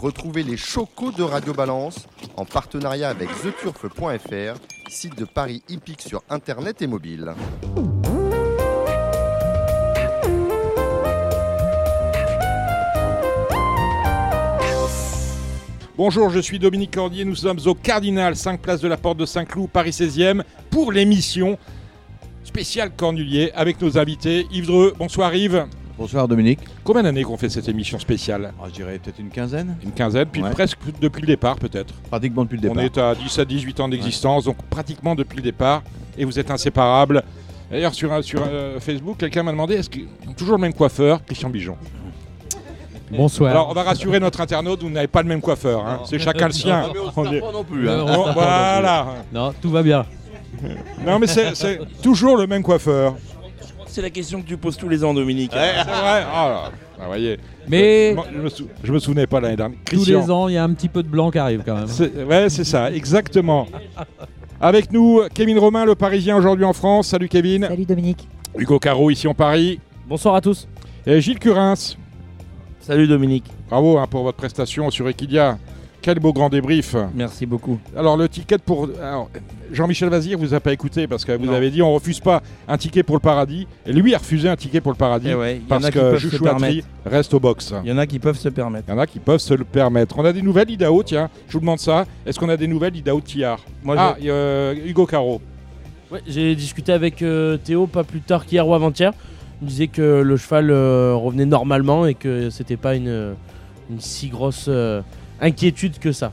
Retrouvez les chocos de Radio Balance en partenariat avec theturf.fr, site de Paris hippique sur internet et mobile. Bonjour, je suis Dominique Cordier, nous sommes au Cardinal, 5 places de la Porte de Saint-Cloud, Paris 16e, pour l'émission spéciale Cornulier avec nos invités. Yves Dreux, bonsoir Yves. Bonsoir Dominique. Combien d'années qu'on fait cette émission spéciale? Ah, je dirais peut-être une quinzaine. Une quinzaine, puis Ouais. presque depuis le départ peut-être. Pratiquement depuis le départ. On est à 10 à 18 ans d'existence, donc pratiquement depuis le départ, et vous êtes inséparables. D'ailleurs, sur, un- sur euh, Facebook, quelqu'un m'a demandé est-ce que toujours le même coiffeur, Christian Bijon Bonsoir. Alors, on va rassurer notre internaute, vous n'avez pas le même coiffeur, hein. c'est chacun le sien. Mais on est- non plus. Euh, hein. on- Bon, voilà. Non, tout va bien. Non, mais c'est c'est toujours le même coiffeur. C'est la question que tu poses tous les ans, Dominique. C'est vrai Ah, là, ah, voyez. Mais je, me sou- je me souvenais pas l'année dernière. tous Christian. les ans, il y a un petit peu de blanc qui arrive quand même. C'est- Ouais, c'est ça, exactement. Avec nous, Kevin Romain, le Parisien aujourd'hui en France. Salut Kevin. Salut Dominique. Hugo Caro ici en Paris. Bonsoir à tous. Et Gilles Curins. Salut Dominique. Bravo hein, pour votre prestation sur Equidia. Quel beau grand débrief. Merci beaucoup. Alors le ticket pour... Jean-Michel Vazir vous a pas écouté parce que vous Non. avez dit on refuse pas un ticket pour le paradis. Et lui a refusé un ticket pour le paradis Eh ouais, parce que Chouchou reste au box. Il y en a qui peuvent se permettre. Il y en a qui peuvent se le permettre. On a des nouvelles, Idao, tiens, je vous demande ça. Est-ce qu'on a des nouvelles, Idao Tillard Moi, Ah, euh, Hugo Caro. Ouais, j'ai discuté avec euh, Théo pas plus tard qu'hier ou avant-hier. Il me disait que le cheval euh, revenait normalement et que c'était pas une, une si grosse euh, inquiétude que ça.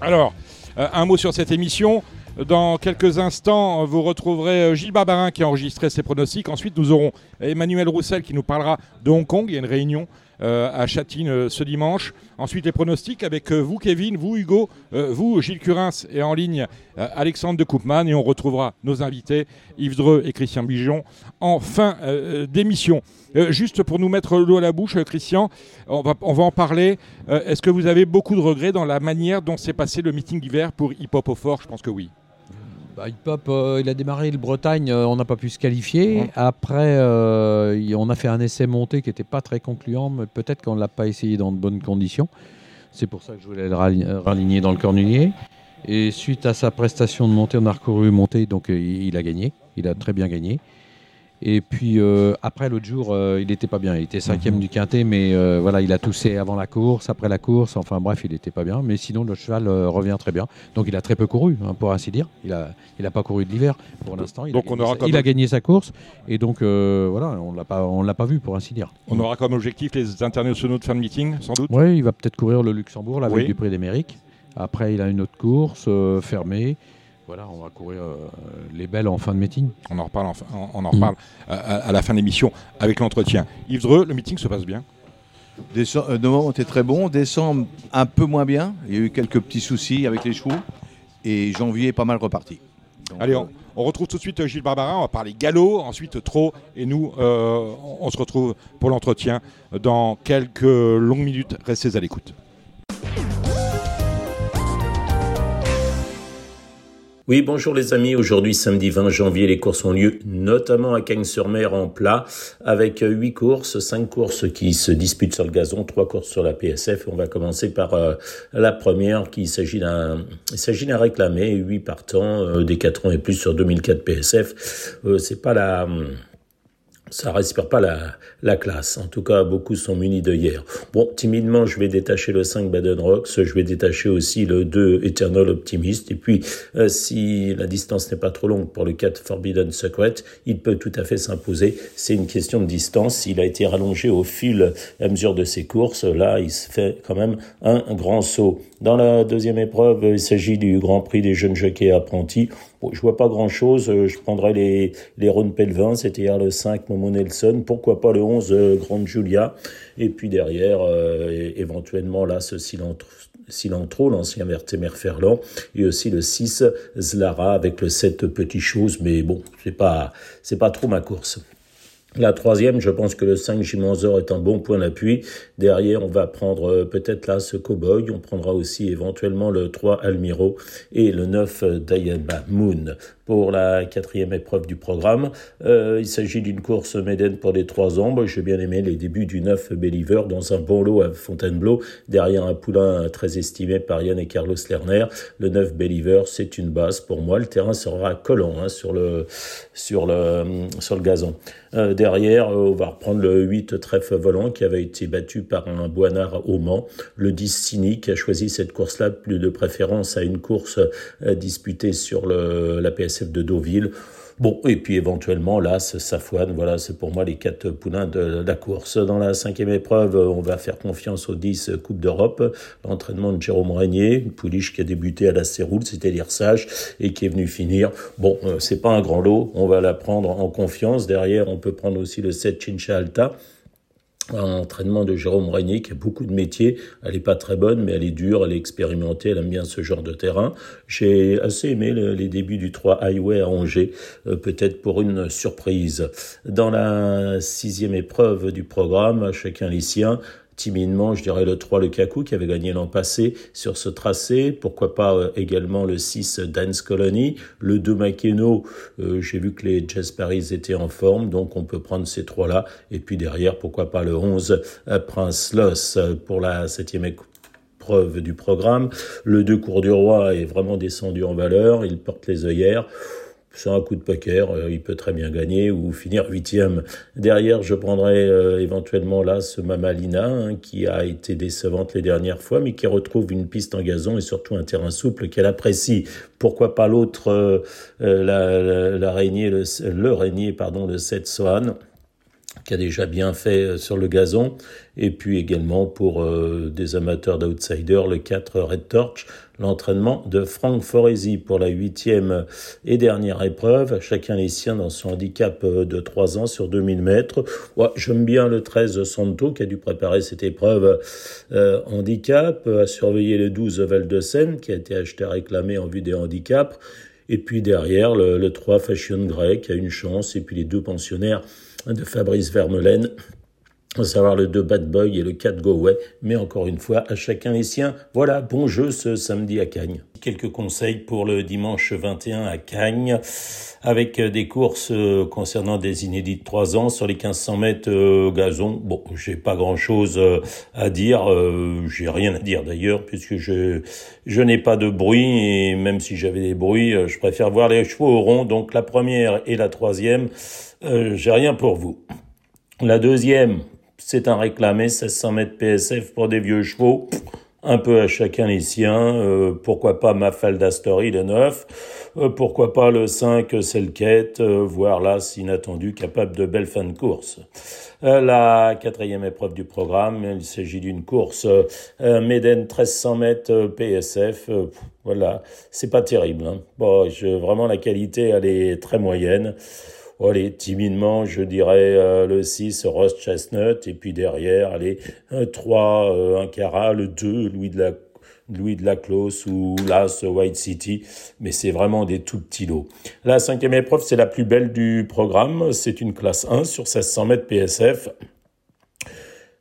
Alors, euh, un mot sur cette émission. Dans quelques instants, vous retrouverez euh, Gilles Barbarin qui a enregistré ses pronostics. Ensuite, nous aurons Emmanuel Roussel qui nous parlera de Hong Kong. Il y a une réunion à Châtine euh, ce dimanche. Ensuite, les pronostics avec euh, vous, Kevin, vous, Hugo, euh, vous, Gilles Curins et en ligne euh, Alexandre de Koopman. Et on retrouvera nos invités, Yves Dreux et Christian Bijon, en fin euh, d'émission. Euh, juste pour nous mettre l'eau à la bouche, euh, Christian, on va, on va en parler. Euh, Est-ce que vous avez beaucoup de regrets dans la manière dont s'est passé le meeting d'hiver pour Hip Hop au Fort? Je pense que oui. Bah, Hip Hop, euh, il a démarré le Bretagne, euh, on n'a pas pu se qualifier. Ouais. Après, euh, il- on a fait un essai monté qui n'était pas très concluant, mais peut-être qu'on ne l'a pas essayé dans de bonnes conditions. C'est pour ça que je voulais le rali- raligner dans le cornulier. Et suite à sa prestation de montée, on a recouru montée, donc il a gagné. Il a très bien gagné. Et puis euh, après l'autre jour, euh, il n'était pas bien. Il était cinquième Mhm. du quintet, mais euh, voilà, il a toussé avant la course, après la course. Enfin bref, il n'était pas bien. Mais sinon, le cheval revient très bien. Donc il a très peu couru, hein, pour ainsi dire. Il n'a il a pas couru de l'hiver pour l'instant. Il, Donc a on gagné aura sa- il a gagné sa course. Et donc voilà, on l'a on l'a pas vu pour ainsi dire. On aura comme objectif les internationaux de fin de meeting, sans doute? Oui, il va peut-être courir le Luxembourg avec Oui. du prix d'Amérique. Après, il a une autre course fermée. Voilà, on va courir euh, les belles en fin de meeting. On en reparle, enfin, on on en reparle euh, à, à la fin de l'émission avec l'entretien. Yves Dreux, le meeting se passe bien? Décembre, euh, novembre était très bon. Décembre, un peu moins bien. Il y a eu quelques petits soucis avec les chevaux. Et janvier, pas mal reparti. Donc, Allez, euh, on, on retrouve tout de suite euh, Gilles Barbarin, on va parler galop, ensuite trop, et nous, euh, on, on se retrouve pour l'entretien dans quelques longues minutes. Restez à l'écoute. Oui, bonjour les amis. Aujourd'hui, samedi 20 janvier, les courses ont lieu notamment à Cagnes-sur-Mer en plat avec euh, huit courses, cinq courses qui se disputent sur le gazon, trois courses sur la PSF. On va commencer par euh, la première qui s'agit d'un, il s'agit d'un réclamé, huit partants, euh, des 4 ans et plus sur 2004 PSF. Euh, c'est pas la, ça respire pas la, la classe. En tout cas, beaucoup sont munis de hier. Bon, timidement, je vais détacher le 5 Baden Rocks. Je vais détacher aussi le 2 Eternal Optimist. Et puis, euh, si la distance n'est pas trop longue pour le 4 Forbidden Secret, il peut tout à fait s'imposer. C'est une question de distance. Il a été rallongé au fil à mesure de ses courses. Là, il se fait quand même un grand saut. Dans la deuxième épreuve, il s'agit du Grand Prix des jeunes jockeys apprentis. Bon, je vois pas grand chose. Je prendrai les, les Ron Pelvin. Hier le 5 Momo Nelson. Pourquoi pas le 11 euh, Grande Julia. Et puis derrière, euh, éventuellement, là, ce Cilantro l'ancien Vertemer Ferland. Et aussi le 6 Zlara avec le 7 Petit Chose. Mais bon, c'est pas, c'est pas trop ma course. La troisième, je pense que le 5 Jimanzor est un bon point d'appui. Derrière, on va prendre euh, peut-être là ce Cowboy. On prendra aussi éventuellement le 3 Almiro et le 9 euh, Diana Moon. Pour la quatrième épreuve du programme. Euh, il s'agit d'une course Méden pour les trois ans. J'ai bien aimé les débuts du 9 Believer dans un bon lot à Fontainebleau, derrière un poulain très estimé par Yann et Carlos Lerner. Le 9 Believer, c'est une base pour moi. Le terrain sera collant hein, sur, le, sur, le, sur le gazon. Euh, derrière, euh, on va reprendre le 8 trèfle volant qui avait été battu par un Boinard au Mans. Le 10 Cynique a choisi cette course-là plus de préférence à une course disputée sur le, la De Deauville. Bon, et puis éventuellement, là, Safouane, voilà, c'est pour moi les quatre poulains de la course. Dans la cinquième épreuve, on va faire confiance aux 10 Coupe d'Europe. L'entraînement de Jérôme Régnier, pouliche qui a débuté à la Séroule, c'était l'Irsage, et qui est venu finir. Bon, c'est pas un grand lot, on va la prendre en confiance. Derrière, on peut prendre aussi le 7 Chincha Alta un entraînement de Jérôme Régnier qui a beaucoup de métiers. Elle est pas très bonne, mais elle est dure, elle est expérimentée, elle aime bien ce genre de terrain. J'ai assez aimé les débuts du 3 Highway à Angers, euh, peut-être pour une surprise. Dans la sixième épreuve du programme, chacun les siens, timidement, je dirais le 3, le Kaku, qui avait gagné l'an passé sur ce tracé. Pourquoi pas euh, également le 6, Dance Colony. Le 2, Makeno, euh, j'ai vu que les Jazz Paris étaient en forme, donc on peut prendre ces trois-là. Et puis derrière, pourquoi pas le 11, euh, Prince Loss pour la septième épreuve du programme. Le 2, Cours du Roi est vraiment descendu en valeur. Il porte les œillères c'est un coup de poker, euh, il peut très bien gagner ou finir huitième. Derrière, je prendrai euh, éventuellement là ce Mamalina hein, qui a été décevante les dernières fois, mais qui retrouve une piste en gazon et surtout un terrain souple qu'elle apprécie. Pourquoi pas l'autre, euh, la, la, la, le, le régnier, pardon, le 7 Swan qui a déjà bien fait euh, sur le gazon, et puis également pour euh, des amateurs d'outsiders, le 4 Red Torch, l'entraînement de Franck Foresi pour la huitième et dernière épreuve, chacun les siens dans son handicap euh, de 3 ans sur 2000 mètres. Ouais, J'aime bien le 13 Santo qui a dû préparer cette épreuve handicap, à surveiller le 12 Val de Seine qui a été acheté réclamé en vue des handicaps, et puis derrière le, le 3 Fashion Grey qui a une chance, et puis les deux pensionnaires de Fabrice Vermelaine, à savoir le 2 Bad Boy et le 4 Go Away, mais encore une fois, à chacun les siens. Voilà, bon jeu ce samedi à Cagnes. Quelques conseils pour le dimanche 21 à Cagnes, avec des courses euh, concernant des inédits de 3 ans sur les 1500 mètres euh, gazon. Bon, j'ai pas grand chose euh, à dire, j'ai rien à dire d'ailleurs, puisque je, je n'ai pas de bruit, et même si j'avais des bruits, je préfère voir les chevaux au rond, donc la première et la troisième, j'ai rien pour vous. La deuxième, c'est un réclamé 1600 mètres PSF pour des vieux chevaux, un peu à chacun les siens. Euh, pourquoi pas Mafalda Story, le 9 euh, Pourquoi pas le 5, Selket, euh, voire là, inattendu, capable de belles fins de course. la quatrième épreuve du programme, il s'agit d'une course Méden 1300 mètres PSF. voilà, c'est pas terrible. Hein. Bon, je, vraiment la qualité, elle est très moyenne. Allez, timidement, je dirais euh, le 6, Ross Chestnut, et puis derrière, allez, un 3, euh, un Cara, le 2, Louis de la Louis de la Clos ou l'As White City, mais c'est vraiment des tout petits lots. La cinquième épreuve, c'est la plus belle du programme. C'est une classe 1 sur 1600 mètres PSF.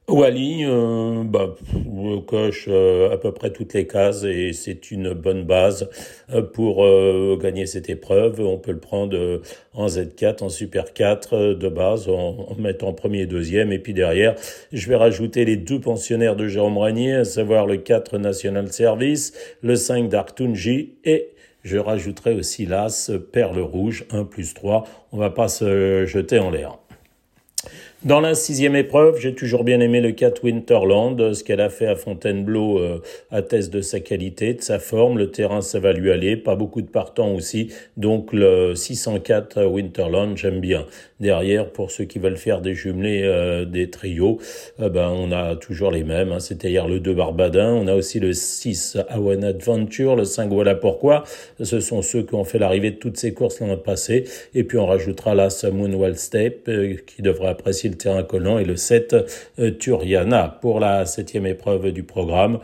Wally euh, bah, coche euh, à peu près toutes les cases et c'est une bonne base euh, pour euh, gagner cette épreuve. On peut le prendre en Z4, en Super 4 de base, en, en, mettant premier et deuxième. Et puis derrière, je vais rajouter les deux pensionnaires de Jérôme Ragnier, à savoir le 4 National Service, le 5 d'Artunji et je rajouterai aussi l'As Perle Rouge 1 plus 3. On va pas se jeter en l'air. Dans la sixième épreuve, j'ai toujours bien aimé le 4 Winterland. Ce qu'elle a fait à Fontainebleau euh, atteste de sa qualité, de sa forme. Le terrain, ça va lui aller. Pas beaucoup de partants aussi. Donc le 604 Winterland, j'aime bien. Derrière, pour ceux qui veulent faire des jumelés, euh, des trios, euh, ben, on a toujours les mêmes. Hein. C'est-à-dire le 2 Barbadin. On a aussi le 6 Awan Adventure, le 5 Voilà Pourquoi. Ce sont ceux qui ont fait l'arrivée de toutes ces courses l'an passé. Et puis on rajoutera là Moonwell Step, qui devrait apprécier le terrain collant et le 7 euh, Turiana pour la septième épreuve du programme.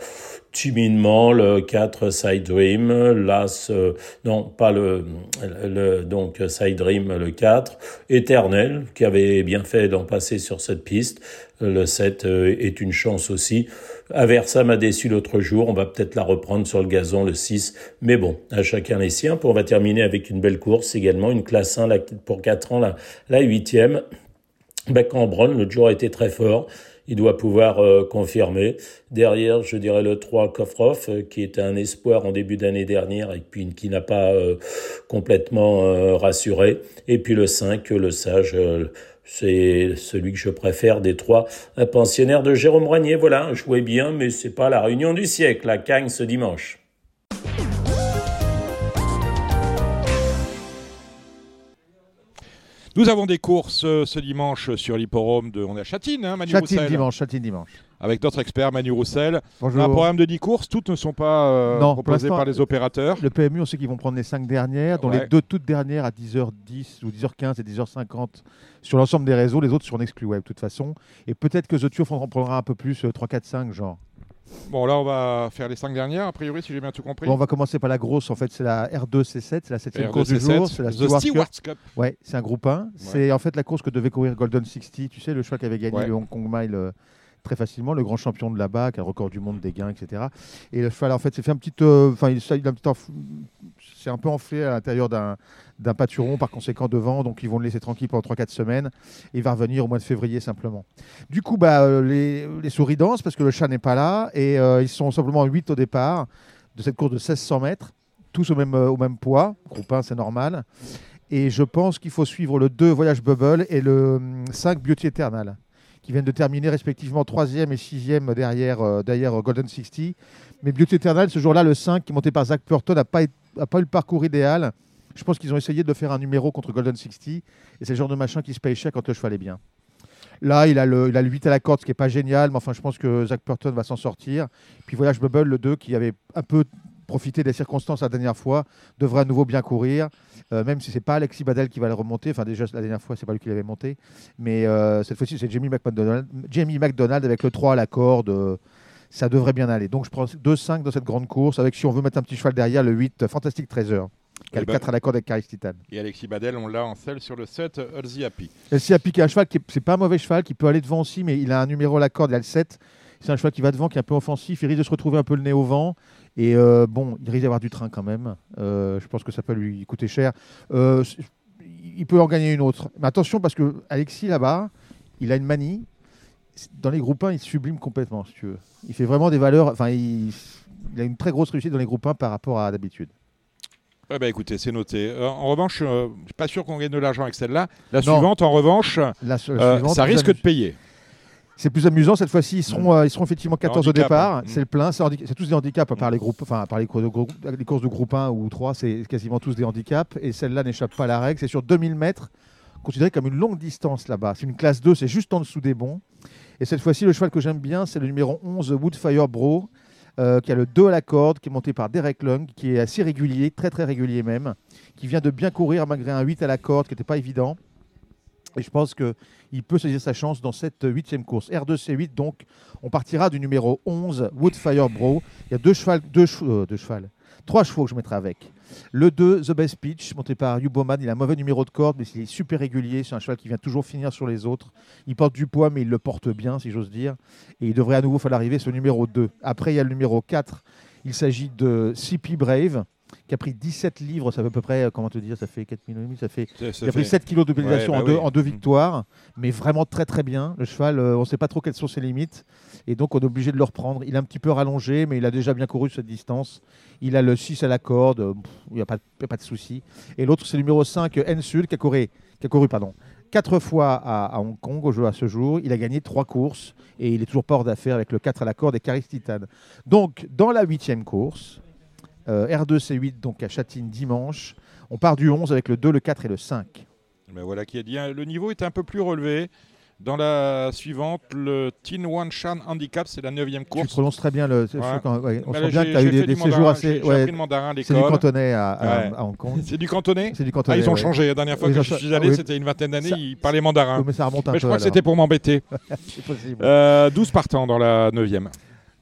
Timidement le 4 Side Dream, l'As, non pas le, le donc Side Dream le 4, Éternel qui avait bien fait d'en passer sur cette piste, le 7 euh, est une chance aussi. Aversa m'a déçu l'autre jour, on va peut-être la reprendre sur le gazon le 6, mais bon, à chacun les siens. Puis on va terminer avec une belle course également, une classe 1 pour 4 ans, la, la 8e. Cambron, le jour a été très fort il doit pouvoir euh, confirmer. Derrière, je dirais le 3 Kofrov, euh, qui était un espoir en début d'année dernière et puis qui n'a pas euh, complètement rassuré. Et puis le 5, le Sage. c'est celui que je préfère des trois, un pensionnaire de Jérôme Rognier. Voilà, jouait bien, mais c'est pas la réunion du siècle, la Cagne ce dimanche. Nous avons des courses euh, ce dimanche sur l'hipporome de. On est à Châtine, hein, Manu Châtine Roussel. dimanche, Châtine dimanche. Avec notre expert Manu Roussel. Bonjour. On a un programme de 10 courses, toutes ne sont pas euh, Non, proposées par les opérateurs. Le PMU, on sait qu'ils vont prendre les 5 dernières, dont Ouais. les deux toutes dernières à 10h10 ou 10h15 et 10h50 sur l'ensemble des réseaux. Les autres sont en exclu web de toute façon. Et peut-être que The Turf en prendra un peu plus, euh, 3, 4, 5 genre. Bon, là, on va faire les 5 dernières, a priori, si j'ai bien tout compris. Bon, on va commencer par la grosse, en fait, c'est la R2C7, c'est la septième R2C7, course du jour. C'est la The Stewards Cup. Cup. Ouais, c'est un groupe 1. C'est en fait la course que devait courir Golden 60. Tu sais, le cheval qui avait gagné Ouais. le Hong Kong Mile euh, très facilement, le grand champion de là-bas, qui a le record du monde des gains, etc. Et le cheval, en fait, s'est fait un petit. euh, Enfin, il, il a un petit c'est un peu enflé à l'intérieur d'un d'un pâturon, par conséquent devant, donc ils vont le laisser tranquille pendant 3-4 semaines. Et il va revenir au mois de février simplement. Du coup, bah, euh, les, souris dansent parce que le chat n'est pas là et euh, ils sont simplement 8 au départ de cette course de 1600 mètres, tous au même, euh, poids. Groupe 1, c'est normal. Et je pense qu'il faut suivre le 2 Voyage Bubble et le hum, 5 Beauty Eternal, qui viennent de terminer respectivement 3e et 6e derrière, Golden 60. Mais Beauty Eternal, ce jour-là, le 5, qui est monté par Zach Purton, n'a pas eu le parcours idéal. Je pense qu'ils ont essayé de faire un numéro contre Golden 60. Et c'est le genre de machin qui se paye cher quand le cheval est bien. Là, il a le, il a le 8 à la corde, ce qui n'est pas génial, mais enfin, je pense que Zach Purton va s'en sortir. Puis Voyage Bubble, le 2, qui avait un peu profité des circonstances la dernière fois, devrait à nouveau bien courir, euh, même si c'est pas Alexis Badel qui va le remonter. Enfin, déjà, la dernière fois, c'est pas lui qui l'avait monté. Mais euh, cette fois-ci, c'est Jamie McDonald, Jamie McDonald avec le 3 à la corde. euh, ça devrait bien aller. Donc, je prends 2-5 dans cette grande course, avec, si on veut mettre un petit cheval derrière, le 8, Fantastic Treasure, qui a Eh le ben- 4 à la corde avec Caris Titan. Et Alexis Badel, on l'a en selle sur le 7, Halsey Happy. Et s'il a piqué un cheval, qui est- c'est pas un mauvais cheval, qui peut aller devant aussi, mais il a un numéro à la corde, il a le 7. C'est un cheval qui va devant, qui est un peu offensif, il risque de se retrouver un peu le nez au vent. Et euh, bon, il risque d'avoir du train quand même. Euh, je pense que ça peut lui coûter cher. Euh, il peut en gagner une autre. Mais attention, parce que Alexis là-bas, il a une manie. Dans les groupes 1, il sublime complètement, si tu veux. Il fait vraiment des valeurs. Enfin, il, il a une très grosse réussite dans les groupes 1 par rapport à d'habitude. Eh ben, écoutez, c'est noté. Euh, en revanche, euh, je suis pas sûr qu'on gagne de l'argent avec celle-là. La Non. suivante, en revanche, La, su- euh, suivante, ça plus risque amus- de payer. C'est plus amusant cette fois-ci. Ils seront, euh, ils seront effectivement 14 au handicap, départ. hein. C'est le plein. C'est handi- c'est tous des handicaps à part les groupes, enfin à part les courses de, grou- les courses de groupe 1 ou 3, c'est quasiment tous des handicaps. Et celle-là n'échappe pas à la règle. C'est sur 2000 mètres, considéré comme une longue distance là-bas. C'est une classe 2, c'est juste en dessous des bons. Et cette fois-ci, le cheval que j'aime bien, c'est le numéro 11 Woodfire Bro, euh, qui a le 2 à la corde, qui est monté par Derek Lung, qui est assez régulier, très très régulier même, qui vient de bien courir malgré un 8 à la corde, qui n'était pas évident. Et je pense qu'il peut saisir sa chance dans cette huitième course. R2C8, donc, on partira du numéro 11, Woodfire Bro. Il y a deux chevaux- euh, deux trois chevaux que je mettrai avec. Le 2, The Best Pitch, monté par Hugh Bowman. Il a un mauvais numéro de corde, mais il est super régulier. C'est un cheval qui vient toujours finir sur les autres. Il porte du poids, mais il le porte bien, si j'ose dire. Et il devrait à nouveau falloir arriver, ce numéro 2. Après, il y a le numéro 4. Il s'agit de CP Brave, qui a pris 17 livres. Ça fait à peu près, euh, comment te dire, ça fait 4 minutes, ça fait Ça- ça il a pris fait- 7 kilos de pénalisation Ouais, en, bah deux, oui. en deux victoires, mais vraiment très très bien. Le cheval, euh, on ne sait pas trop quelles sont ses limites, et donc on est obligé de le reprendre. Il est un petit peu rallongé, mais il a déjà bien couru cette distance. Il a le 6 à la corde, euh, il n'y a, pas de- a pas souci. Et l'autre, c'est le numéro 5, N-Sud, qui a couru, qui a couru pardon, 4 fois à, à Hong Kong au jeu à ce jour. Il a gagné 3 courses, et il est toujours pas hors d'affaire avec le 4 à la corde et Caris Titan. Donc, dans la huitième course, R2C8, donc à Châtine dimanche, on part du 11 avec le 2, le 4 et le 5. Ben voilà qui est dit. Le niveau est un peu plus relevé. Dans la suivante, le Tin Wan Shan Handicap, c'est la neuvième Tu course. prononces très bien le. Ouais. ouais, on Ben sent bien que tu as eu des, des séjours assez. ouais, c'est du cantonais à, à- Ouais. à Hong Kong. C'est du cantonais C'est du Ah, ils ont changé. La dernière fois que je suis allé, oui. c'était une vingtaine d'années, ils parlaient mandarin. Oui, mais ça remonte un Mais peu. je crois que c'était pour m'embêter. C'est possible. Euh, 12 partants dans la neuvième.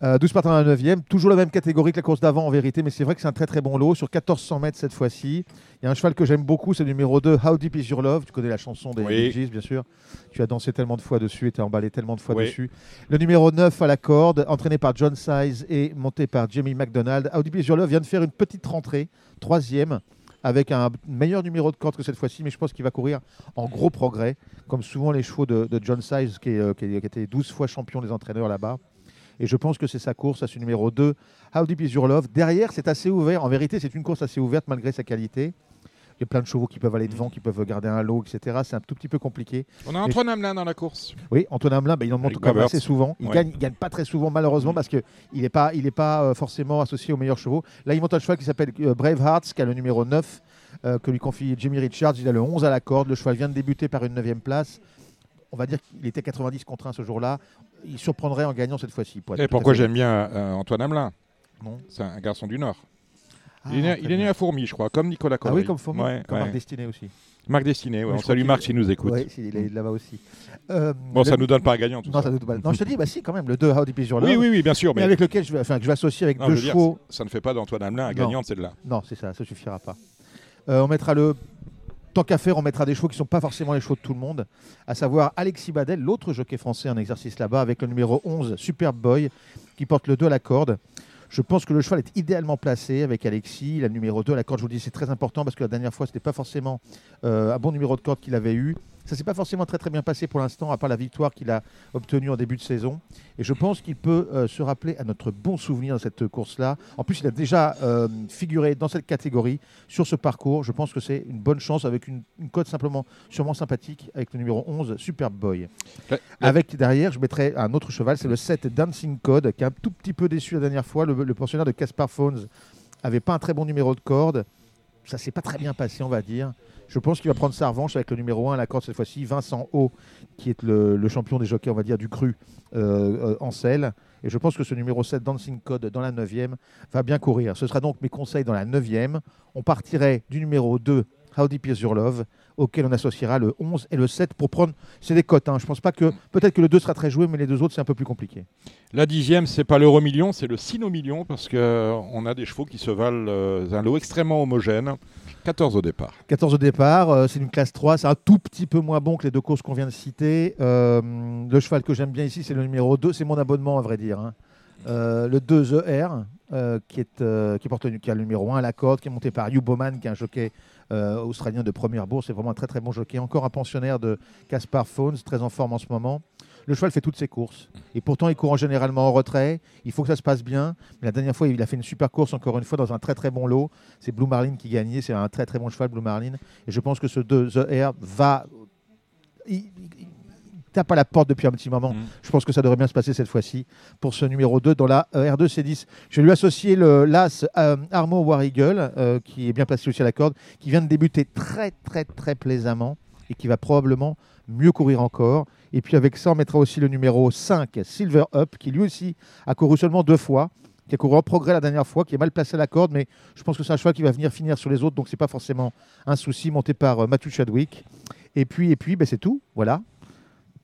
Euh, 12 partants dans la 9 toujours la même catégorie que la course d'avant en vérité, mais c'est vrai que c'est un très très bon lot sur 1400 mètres cette fois-ci. Il y a un cheval que j'aime beaucoup, c'est le numéro 2, How Deep Is Your Love. Tu connais la chanson des Oui. Bee Gees, bien sûr. Tu as dansé tellement de fois dessus et tu as emballé tellement de fois Oui. dessus. Le numéro 9 à la corde, entraîné par John Size et monté par Jamie McDonald. How Deep Is Your Love vient de faire une petite rentrée, troisième, avec un meilleur numéro de corde que cette fois-ci, mais je pense qu'il va courir en gros progrès, comme souvent les chevaux de, de John Size, qui, est, euh, qui est- qui était 12 fois champion des entraîneurs là-bas. Et je pense que c'est sa course à ce numéro 2, How Deep Is Your Love? Derrière, c'est assez ouvert. En vérité, c'est une course assez ouverte malgré sa qualité. Il y a plein de chevaux qui peuvent aller devant, qui peuvent garder un lot, etc. C'est un tout petit peu compliqué. On a Antoine Hamelin dans la course. Oui, Antoine Hamelin, ben, il en monte quand même assez souvent. Il Ouais. gagne, il gagne pas très souvent, malheureusement, parce qu'il n'est pas, il est pas euh, forcément associé aux meilleurs chevaux. Là, il monte un cheval qui s'appelle euh, Brave Hearts, qui a le numéro 9, euh, que lui confie Jimmy Richards. Il a le 11 à la corde. Le cheval vient de débuter par une 9 place. On va dire qu'il était 90 contre 1 ce jour-là. Il surprendrait en gagnant cette fois-ci. pour Et pourquoi j'aime bien euh, Antoine Hamelin? C'est un garçon du Nord. Ah, il, est né, très il est né bien. à Fourmi, je crois, comme Nicolas Ah Corry. oui, comme Fourmi, Ouais, comme ouais. Marc Destiné aussi. Marc Destiné, ouais. Oui, on salue Marc s'il nous écoute. Oui, il est là-bas aussi. Euh, Bon, ça le- nous donne pas un gagnant, tout non, ça. ça nous donne- non, je te dis, bah si, quand même, le 2 How Deep Is Your Love. Oui, oui, oui, bien sûr. Mais Mais, avec lequel je vais, enfin, que je vais associer avec Non, deux dire, chevaux. ça ne fait pas d'Antoine Hamelin un gagnant de celle-là. Non, c'est ça, ça suffira pas. Euh, on mettra le. Tant qu'à faire, on mettra des chevaux qui ne sont pas forcément les chevaux de tout le monde, à savoir Alexis Badel, l'autre jockey français en exercice là-bas, avec le numéro 11, Superb Boy, qui porte le 2 à la corde. Je pense que le cheval est idéalement placé avec Alexis. La numéro 2 à la corde, je vous dis, c'est très important parce que la dernière fois, ce n'était pas forcément euh, un bon numéro de corde qu'il avait eu. Ça s'est pas forcément très très bien passé pour l'instant, à part la victoire qu'il a obtenue en début de saison. Et je pense qu'il peut euh, se rappeler à notre bon souvenir de cette course-là. En plus, il a déjà euh, figuré dans cette catégorie sur ce parcours. Je pense que c'est une bonne chance avec une, une cote simplement sûrement sympathique avec le numéro 11, Superb Boy. Avec derrière, je mettrai un autre cheval, c'est le 7 Dancing Code, qui est un tout petit peu déçu la dernière fois. Le, le pensionnaire de Caspar Phones avait pas un très bon numéro de corde. Ça s'est pas très bien passé, on va dire. Je pense qu'il va prendre sa revanche avec le numéro 1 à la corde cette fois-ci, Vincent O, qui est le, champion des jockeys, on va dire, du cru euh, euh, en selle. Et je pense que ce numéro 7, Dancing Code, dans la 9e, va bien courir. Ce sera donc mes conseils dans la 9e. On partirait du numéro 2, How Deep auquel on associera le 11 et le 7 pour prendre. C'est des cotes. Hein. Je pense pas que. Peut-être que le 2 sera très joué, mais les deux autres, c'est un peu plus compliqué. La dixième, c'est pas l'euro million, c'est le sino million, parce qu'on a des chevaux qui se valent euh, un lot extrêmement homogène. 14 au départ. 14 au départ, euh, c'est une classe 3, c'est un tout petit peu moins bon que les deux courses qu'on vient de citer. Euh, le cheval que j'aime bien ici, c'est le numéro 2, c'est mon abonnement à vrai dire. hein. Euh, le 2 ER, euh, qui, porte, le numéro 1 à la corde, qui est monté par Hugh Bowman, qui est un jockey australien de première bourse. C'est vraiment un très très bon jockey. Encore un pensionnaire de Caspar Phones, très en forme en ce moment. Le cheval fait toutes ses courses. Et pourtant, il court en généralement en retrait. Il faut que ça se passe bien. Mais la dernière fois, il a fait une super course, encore une fois, dans un très très bon lot. C'est Blue Marlin qui gagnait. C'est un très très bon cheval, Blue Marlin. Et je pense que ce 2 The Air va. Il, tape à la porte depuis un petit moment. Mhm. Je pense que ça devrait bien se passer cette fois-ci pour ce numéro 2 dans la euh, R2 C10. Je vais lui associer le l'As euh, Armo War Eagle, euh, qui est bien placé aussi à la corde, qui vient de débuter très très très plaisamment et qui va probablement mieux courir encore. Et puis avec ça, on mettra aussi le numéro 5, Silver Up, qui lui aussi a couru seulement deux fois, qui a couru en progrès la dernière fois, qui est mal placé à la corde, mais je pense que c'est un cheval qui va venir finir sur les autres, donc c'est pas forcément un souci, monté par euh, Matthew Chadwick. Et puis, et puis ben, c'est tout, voilà.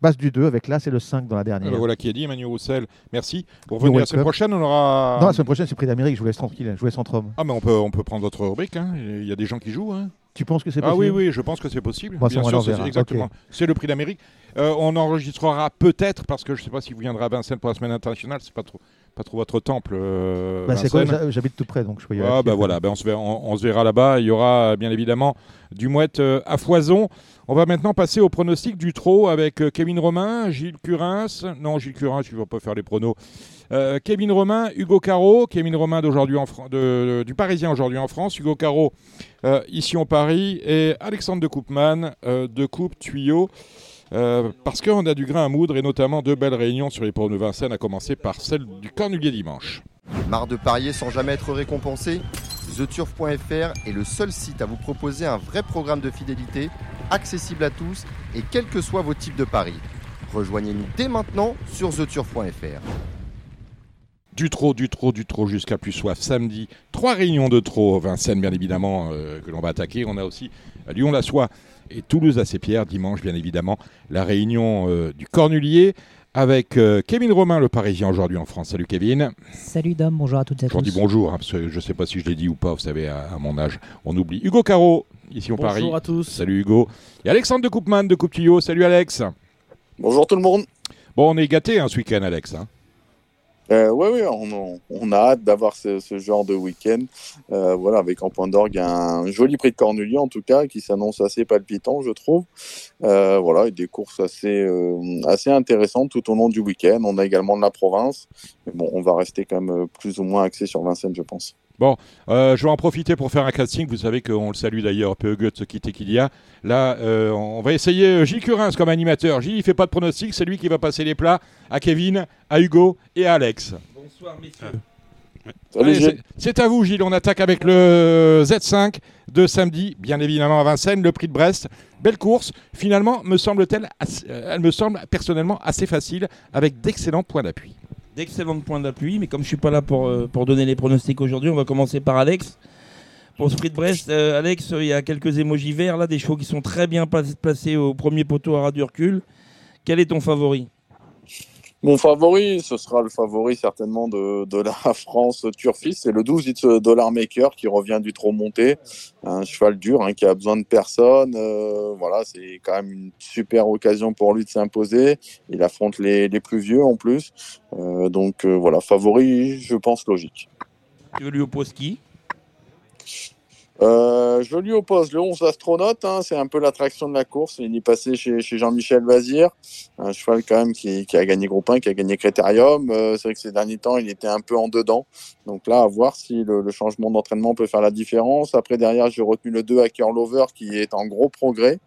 Base du 2 avec là, c'est le 5 dans la dernière. Alors, voilà qui est dit, Emmanuel Roussel. Merci. Pour revenir la semaine prochaine, on aura. Non, la semaine prochaine, c'est Prix d'Amérique, je vous laisse tranquille, je vous laisse entre hommes. Ah, mais on peut, on peut prendre d'autres rubriques. hein. Il y a des gens qui jouent. hein. Tu penses que c'est Ah possible oui, oui, je pense que c'est possible. Bon, Bien sûr, c'est exactement. C'est le prix d'Amérique. Euh, on enregistrera peut-être, parce que je ne sais pas si vous viendrez à Vincennes pour la semaine internationale, c'est pas trop, pas trop votre temple. euh, Bah, c'est quoi J'habite tout près, donc je peux y aller. Ah bah voilà, bah on, se verra, on, on se verra là-bas. Il y aura euh, bien évidemment du mouette euh, à foison. On va maintenant passer au pronostic du trot avec euh, Kevin Romain, Gilles Curins. Non, Gilles Curins, tu ne vas pas faire les pronos. Euh, Kevin Romain, Hugo Caro. Kevin Romain du Parisien aujourd'hui en France. Hugo Caro euh, ici en Paris. Et Alexandre de Coupman de Coupe Tuyau. Parce qu'on a du grain à moudre et notamment deux belles réunions sur les pronos de Vincennes, à commencer par celle du Cornulier dimanche. Marre de parier sans jamais être récompensé? TheTurf.fr est le seul site à vous proposer un vrai programme de fidélité, accessible à tous et quels que soient vos types de paris. Rejoignez-nous dès maintenant sur TheTurf.fr. Du trot, du trot, du trot jusqu'à plus soif. Samedi, trois réunions de trot. Vincennes, bien évidemment, euh, que l'on va attaquer. On a aussi Lyon-la-Soie et Toulouse-à-Pierre. Dimanche, bien évidemment, la réunion euh, du Cornulier avec euh, Kevin Romain, le Parisien aujourd'hui en France. Salut Kevin. Salut Dom, bonjour à toutes et à Je dis tous. bonjour, hein, parce que je ne sais pas si je l'ai dit ou pas, vous savez, à, à mon âge, on oublie. Hugo Caro, ici au Paris. Bonjour à tous. Salut Hugo. Et Alexandre de Coupman de Coupe Tuyau. Salut Alex. Bonjour tout le monde. Bon, on est gâtés hein, ce week-end, Alex. hein. Euh, oui, oui, on, on a hâte d'avoir ce, ce genre de week-end. Euh, voilà, avec en point d'orgue un joli prix de Cornulier en tout cas, qui s'annonce assez palpitant, je trouve. Euh, voilà, et des courses assez, euh, assez intéressantes tout au long du week-end. On a également de la province. Mais bon, on va rester quand même plus ou moins axé sur Vincennes, je pense. Bon, euh, je vais en profiter pour faire un casting. Vous savez qu'on le salue d'ailleurs, peu de ce quitter qu'il y a. Là, euh, on va essayer euh, Gilles Curins comme animateur. Gilles, il fait pas de pronostic, c'est lui qui va passer les plats à Kevin, à Hugo et à Alex. Bonsoir messieurs. C'est- à vous, Gilles. On attaque avec le Z5 de samedi, bien évidemment à Vincennes, le prix de Brest. Belle course. Finalement, me semble-t-elle, assez- elle me semble personnellement assez facile, avec d'excellents points d'appui. D'excellents points d'appui, mais comme je suis pas là pour, euh, pour donner les pronostics aujourd'hui, on va commencer par Alex. Pour ce prix de Brest, euh, Alex, euh, il y a quelques émojis verts, là, des chevaux qui sont très bien pla- placés au premier poteau à ras du recul. Quel est ton favori? Mon favori, ce sera le favori certainement de, la France Turfis, c'est le 12 It's a Dollar Maker qui revient du trop monté, un cheval dur hein, qui a besoin de personne. Euh, voilà, c'est quand même une super occasion pour lui de s'imposer. Il affronte les, plus vieux en plus, Euh, donc euh, voilà, favori, je pense logique. Tu lui qui? Euh, je lui oppose le 11 astronaute, hein, c'est un peu l'attraction de la course. Il est passé chez, chez Jean-Michel Vazir, un cheval quand même qui, qui a gagné Groupe 1, qui a gagné Critérium. Euh, c'est vrai que ces derniers temps, il était un peu en dedans. Donc là, à voir si le, changement d'entraînement peut faire la différence. Après, derrière, j'ai retenu le 2 Hacker Lover qui est en gros progrès.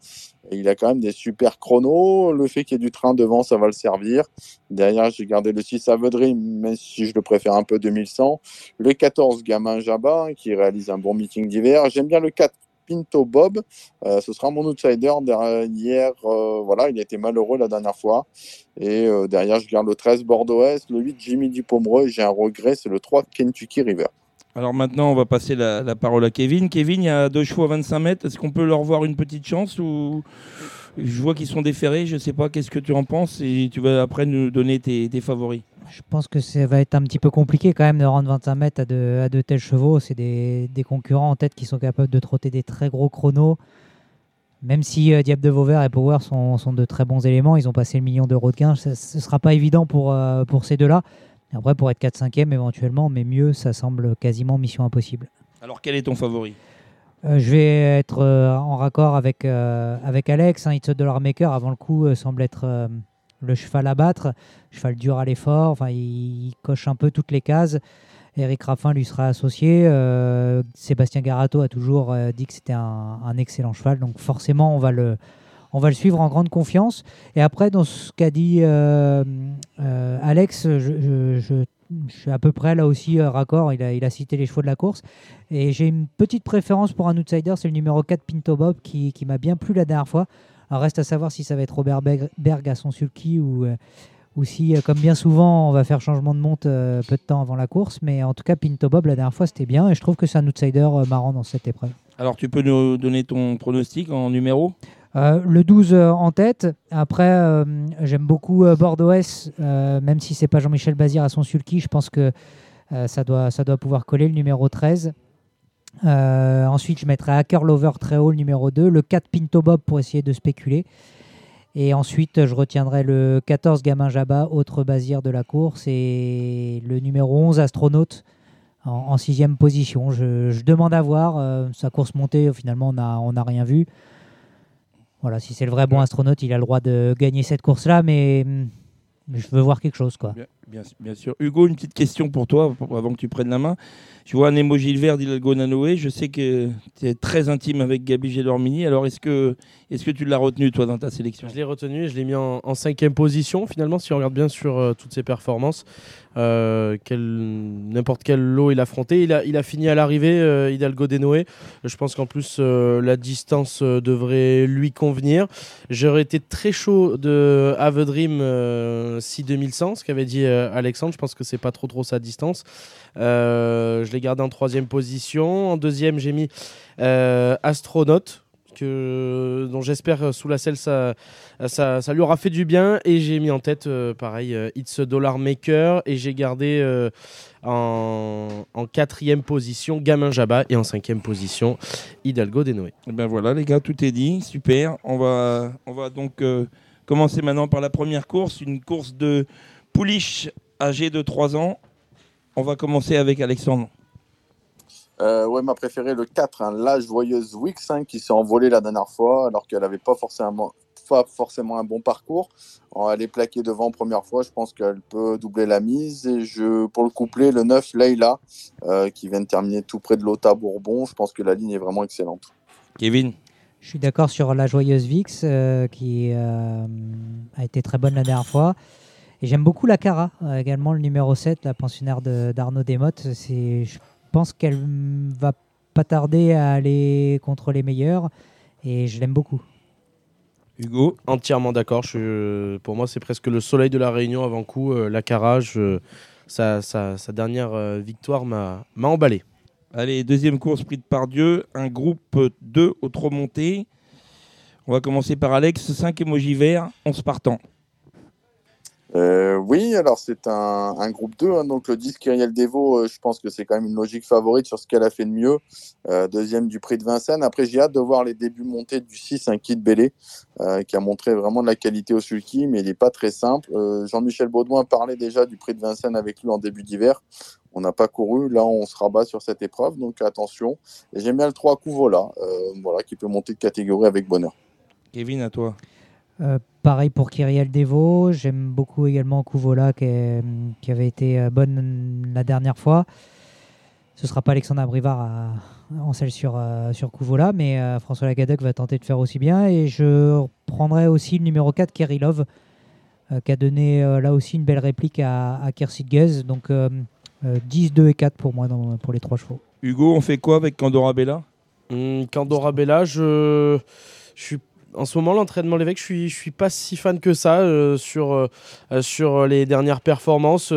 Il a quand même des super chronos. Le fait qu'il y ait du train devant, ça va le servir. Derrière, j'ai gardé le 6 Avedry, même si je le préfère un peu 2100. Le 14 Gamin Jabba, qui réalise un bon meeting d'hiver. J'aime bien le 4 Pinto Bob. Euh, ce sera mon outsider. Derrière, euh, voilà, il a été malheureux la dernière fois. Et euh, derrière, je garde le 13 Bordeaux-Est, le 8 Jimmy Dupomereux. J'ai un regret, c'est le 3 Kentucky River. Alors maintenant, on va passer la, parole à Kevin. Kevin, il y a deux chevaux à 25 mètres. Est-ce qu'on peut leur voir une petite chance ou je vois qu'ils sont déférés. Je sais pas. Qu'est-ce que tu en penses Et tu vas après nous donner tes, tes favoris. Je pense que ça va être un petit peu compliqué quand même de rendre 25 mètres à de, à de tels chevaux. C'est des, des concurrents en tête qui sont capables de trotter des très gros chronos. Même si euh, Diable de Vauvert et Power sont, sont de très bons éléments, ils ont passé le million d'euros de gain. Ce ne sera pas évident pour, euh, pour ces deux-là. Après, pour être 4-5e éventuellement, mais mieux, ça semble quasiment mission impossible. Alors quel est ton favori? Euh, je vais être euh, en raccord avec, euh, avec Alex. Hein, It's a Dollar Maker, avant le coup, semble être le cheval à battre. Cheval dur à l'effort. Enfin, il, coche un peu toutes les cases. Eric Raffin lui sera associé. Euh, Sébastien Garato a toujours euh, dit que c'était un, excellent cheval. Donc forcément, on va le, suivre en grande confiance. Et après, dans ce qu'a dit euh, Alex, je, suis à peu près là aussi raccord. Il a, cité les chevaux de la course. Et j'ai une petite préférence pour un outsider, c'est le numéro 4 Pinto Bob qui m'a bien plu la dernière fois. Alors reste à savoir si ça va être Robert Berg, à son sulky ou, euh, ou si, euh, comme bien souvent, on va faire changement de monte euh, peu de temps avant la course. Mais en tout cas, Pinto Bob la dernière fois c'était bien et je trouve que c'est un outsider marrant dans cette épreuve. Alors tu peux nous donner ton pronostic en numéro? Euh, le 12 euh, en tête. Après, euh, j'aime beaucoup Bordeaux-Est, euh, même si c'est pas Jean-Michel Bazir à son sulky. Je pense que ça, doit, ça doit pouvoir coller le numéro 13. Euh, ensuite, je mettrai Hacker Lover très haut, le numéro 2. Le 4 Pinto Bob pour essayer de spéculer. Et ensuite, je retiendrai le 14 Gamin Jabba, autre Bazir de la course. Et le numéro 11 Astronaute en, en sixième position. Je, je demande à voir. euh, sa course montée, finalement, on n'a on rien vu. Voilà, si c'est le vrai bon astronaute, il a le droit de gagner cette course-là, mais hum, je veux voir quelque chose. quoi. Bien, bien, sûr. Hugo, une petite question pour toi avant que tu prennes la main. Je vois un émoji vert d'Hidalgo Nanoé. Je sais que tu es très intime avec Gabi Gélormini. Alors, est-ce que, est que tu l'as retenu, toi, dans ta sélection? Je l'ai retenu et je l'ai mis en, cinquième position. Finalement, si on regarde bien sur euh, toutes ses performances, euh, n'importe quel lot il a affronté, il a, il a fini à l'arrivée, euh, Hidalgo Denoé. Je pense qu'en plus, euh, la distance devrait lui convenir. J'aurais été très chaud de Have a Dream euh, 6 2100, ce qu'avait dit Alexandre. Je pense que c'est pas trop trop sa distance. Euh, je l'ai gardé en troisième position. En deuxième, j'ai mis euh, Astronaute que, dont j'espère euh, sous la selle ça, ça, lui aura fait du bien. Et j'ai mis en tête, euh, pareil, euh, It's a Dollar Maker. Et j'ai gardé euh, en, quatrième position Gamin Jabba. Et en cinquième position Hidalgo Denoé. Et ben voilà, les gars, tout est dit. Super. On va, on va donc euh, commencer maintenant par la première course. Une course de pouliche âgé de 3 ans. On va commencer avec Alexandre. Euh, ouais, ma préférée, le 4, hein, la joyeuse Wix, hein, qui s'est envolée la dernière fois, alors qu'elle n'avait pas forcément, pas forcément un bon parcours. Alors, elle est plaquée devant première fois, je pense qu'elle peut doubler la mise. Et je, pour le couplet, le 9, Leila, euh, qui vient de terminer tout près de l'Ota Bourbon, je pense que la ligne est vraiment excellente. Kevin Je suis d'accord sur la joyeuse Vix euh, qui euh, a été très bonne la dernière fois. Et j'aime beaucoup la Cara, euh, également le numéro 7, la pensionnaire de- d'Arnaud Desmottes. C'est- Je pense qu'elle va pas tarder à aller contre les meilleurs et je l'aime beaucoup. Hugo Entièrement d'accord. Pour moi, c'est presque le soleil de la Réunion avant coup. euh, la Cara, je- sa, sa- sa dernière euh, victoire m'a m'a emballé. Allez, deuxième course, prix de Pardieu, un groupe 2 au trop monté. On va commencer par Alex, 5 émojis verts, 11 partants. Euh, oui, alors c'est un, groupe 2, hein, donc le 10 Kyriel Devo, euh, je pense que c'est quand même une logique favorite sur ce qu'elle a fait de mieux. Euh, deuxième du prix de Vincennes. Après, j'ai hâte de voir les débuts montés du 6, un Kid Bélé, euh, qui a montré vraiment de la qualité au sulky, mais il n'est pas très simple. Jean-Michel Baudouin parlait déjà du prix de Vincennes avec lui en début d'hiver. On n'a pas couru, là on se rabat sur cette épreuve, donc attention. J'aime bien le 3 Couvola, voilà, qui peut monter de catégorie avec bonheur. Kevin, à toi. Euh, pareil pour Kyriel Devo. J'aime beaucoup également Kouvola qui, est- qui avait été euh, bonne la dernière fois. Ce sera pas Alexandre Brivard à- en selle sur, euh, sur Kouvola, mais euh, François Lagadec va tenter de faire aussi bien. Et je prendrai aussi le numéro 4, Kerilov, euh, qui a donné euh, là aussi une belle réplique à, à Kersidgez. Donc euh, euh, 10, 2 et 4 pour moi dans- pour les trois chevaux. Hugo, on fait quoi avec Candora Bella Hum, Candora Bella, je, je suis en ce moment l'entraînement l'évêque, je suis suis pas si fan que ça euh, sur euh, euh, les dernières performances,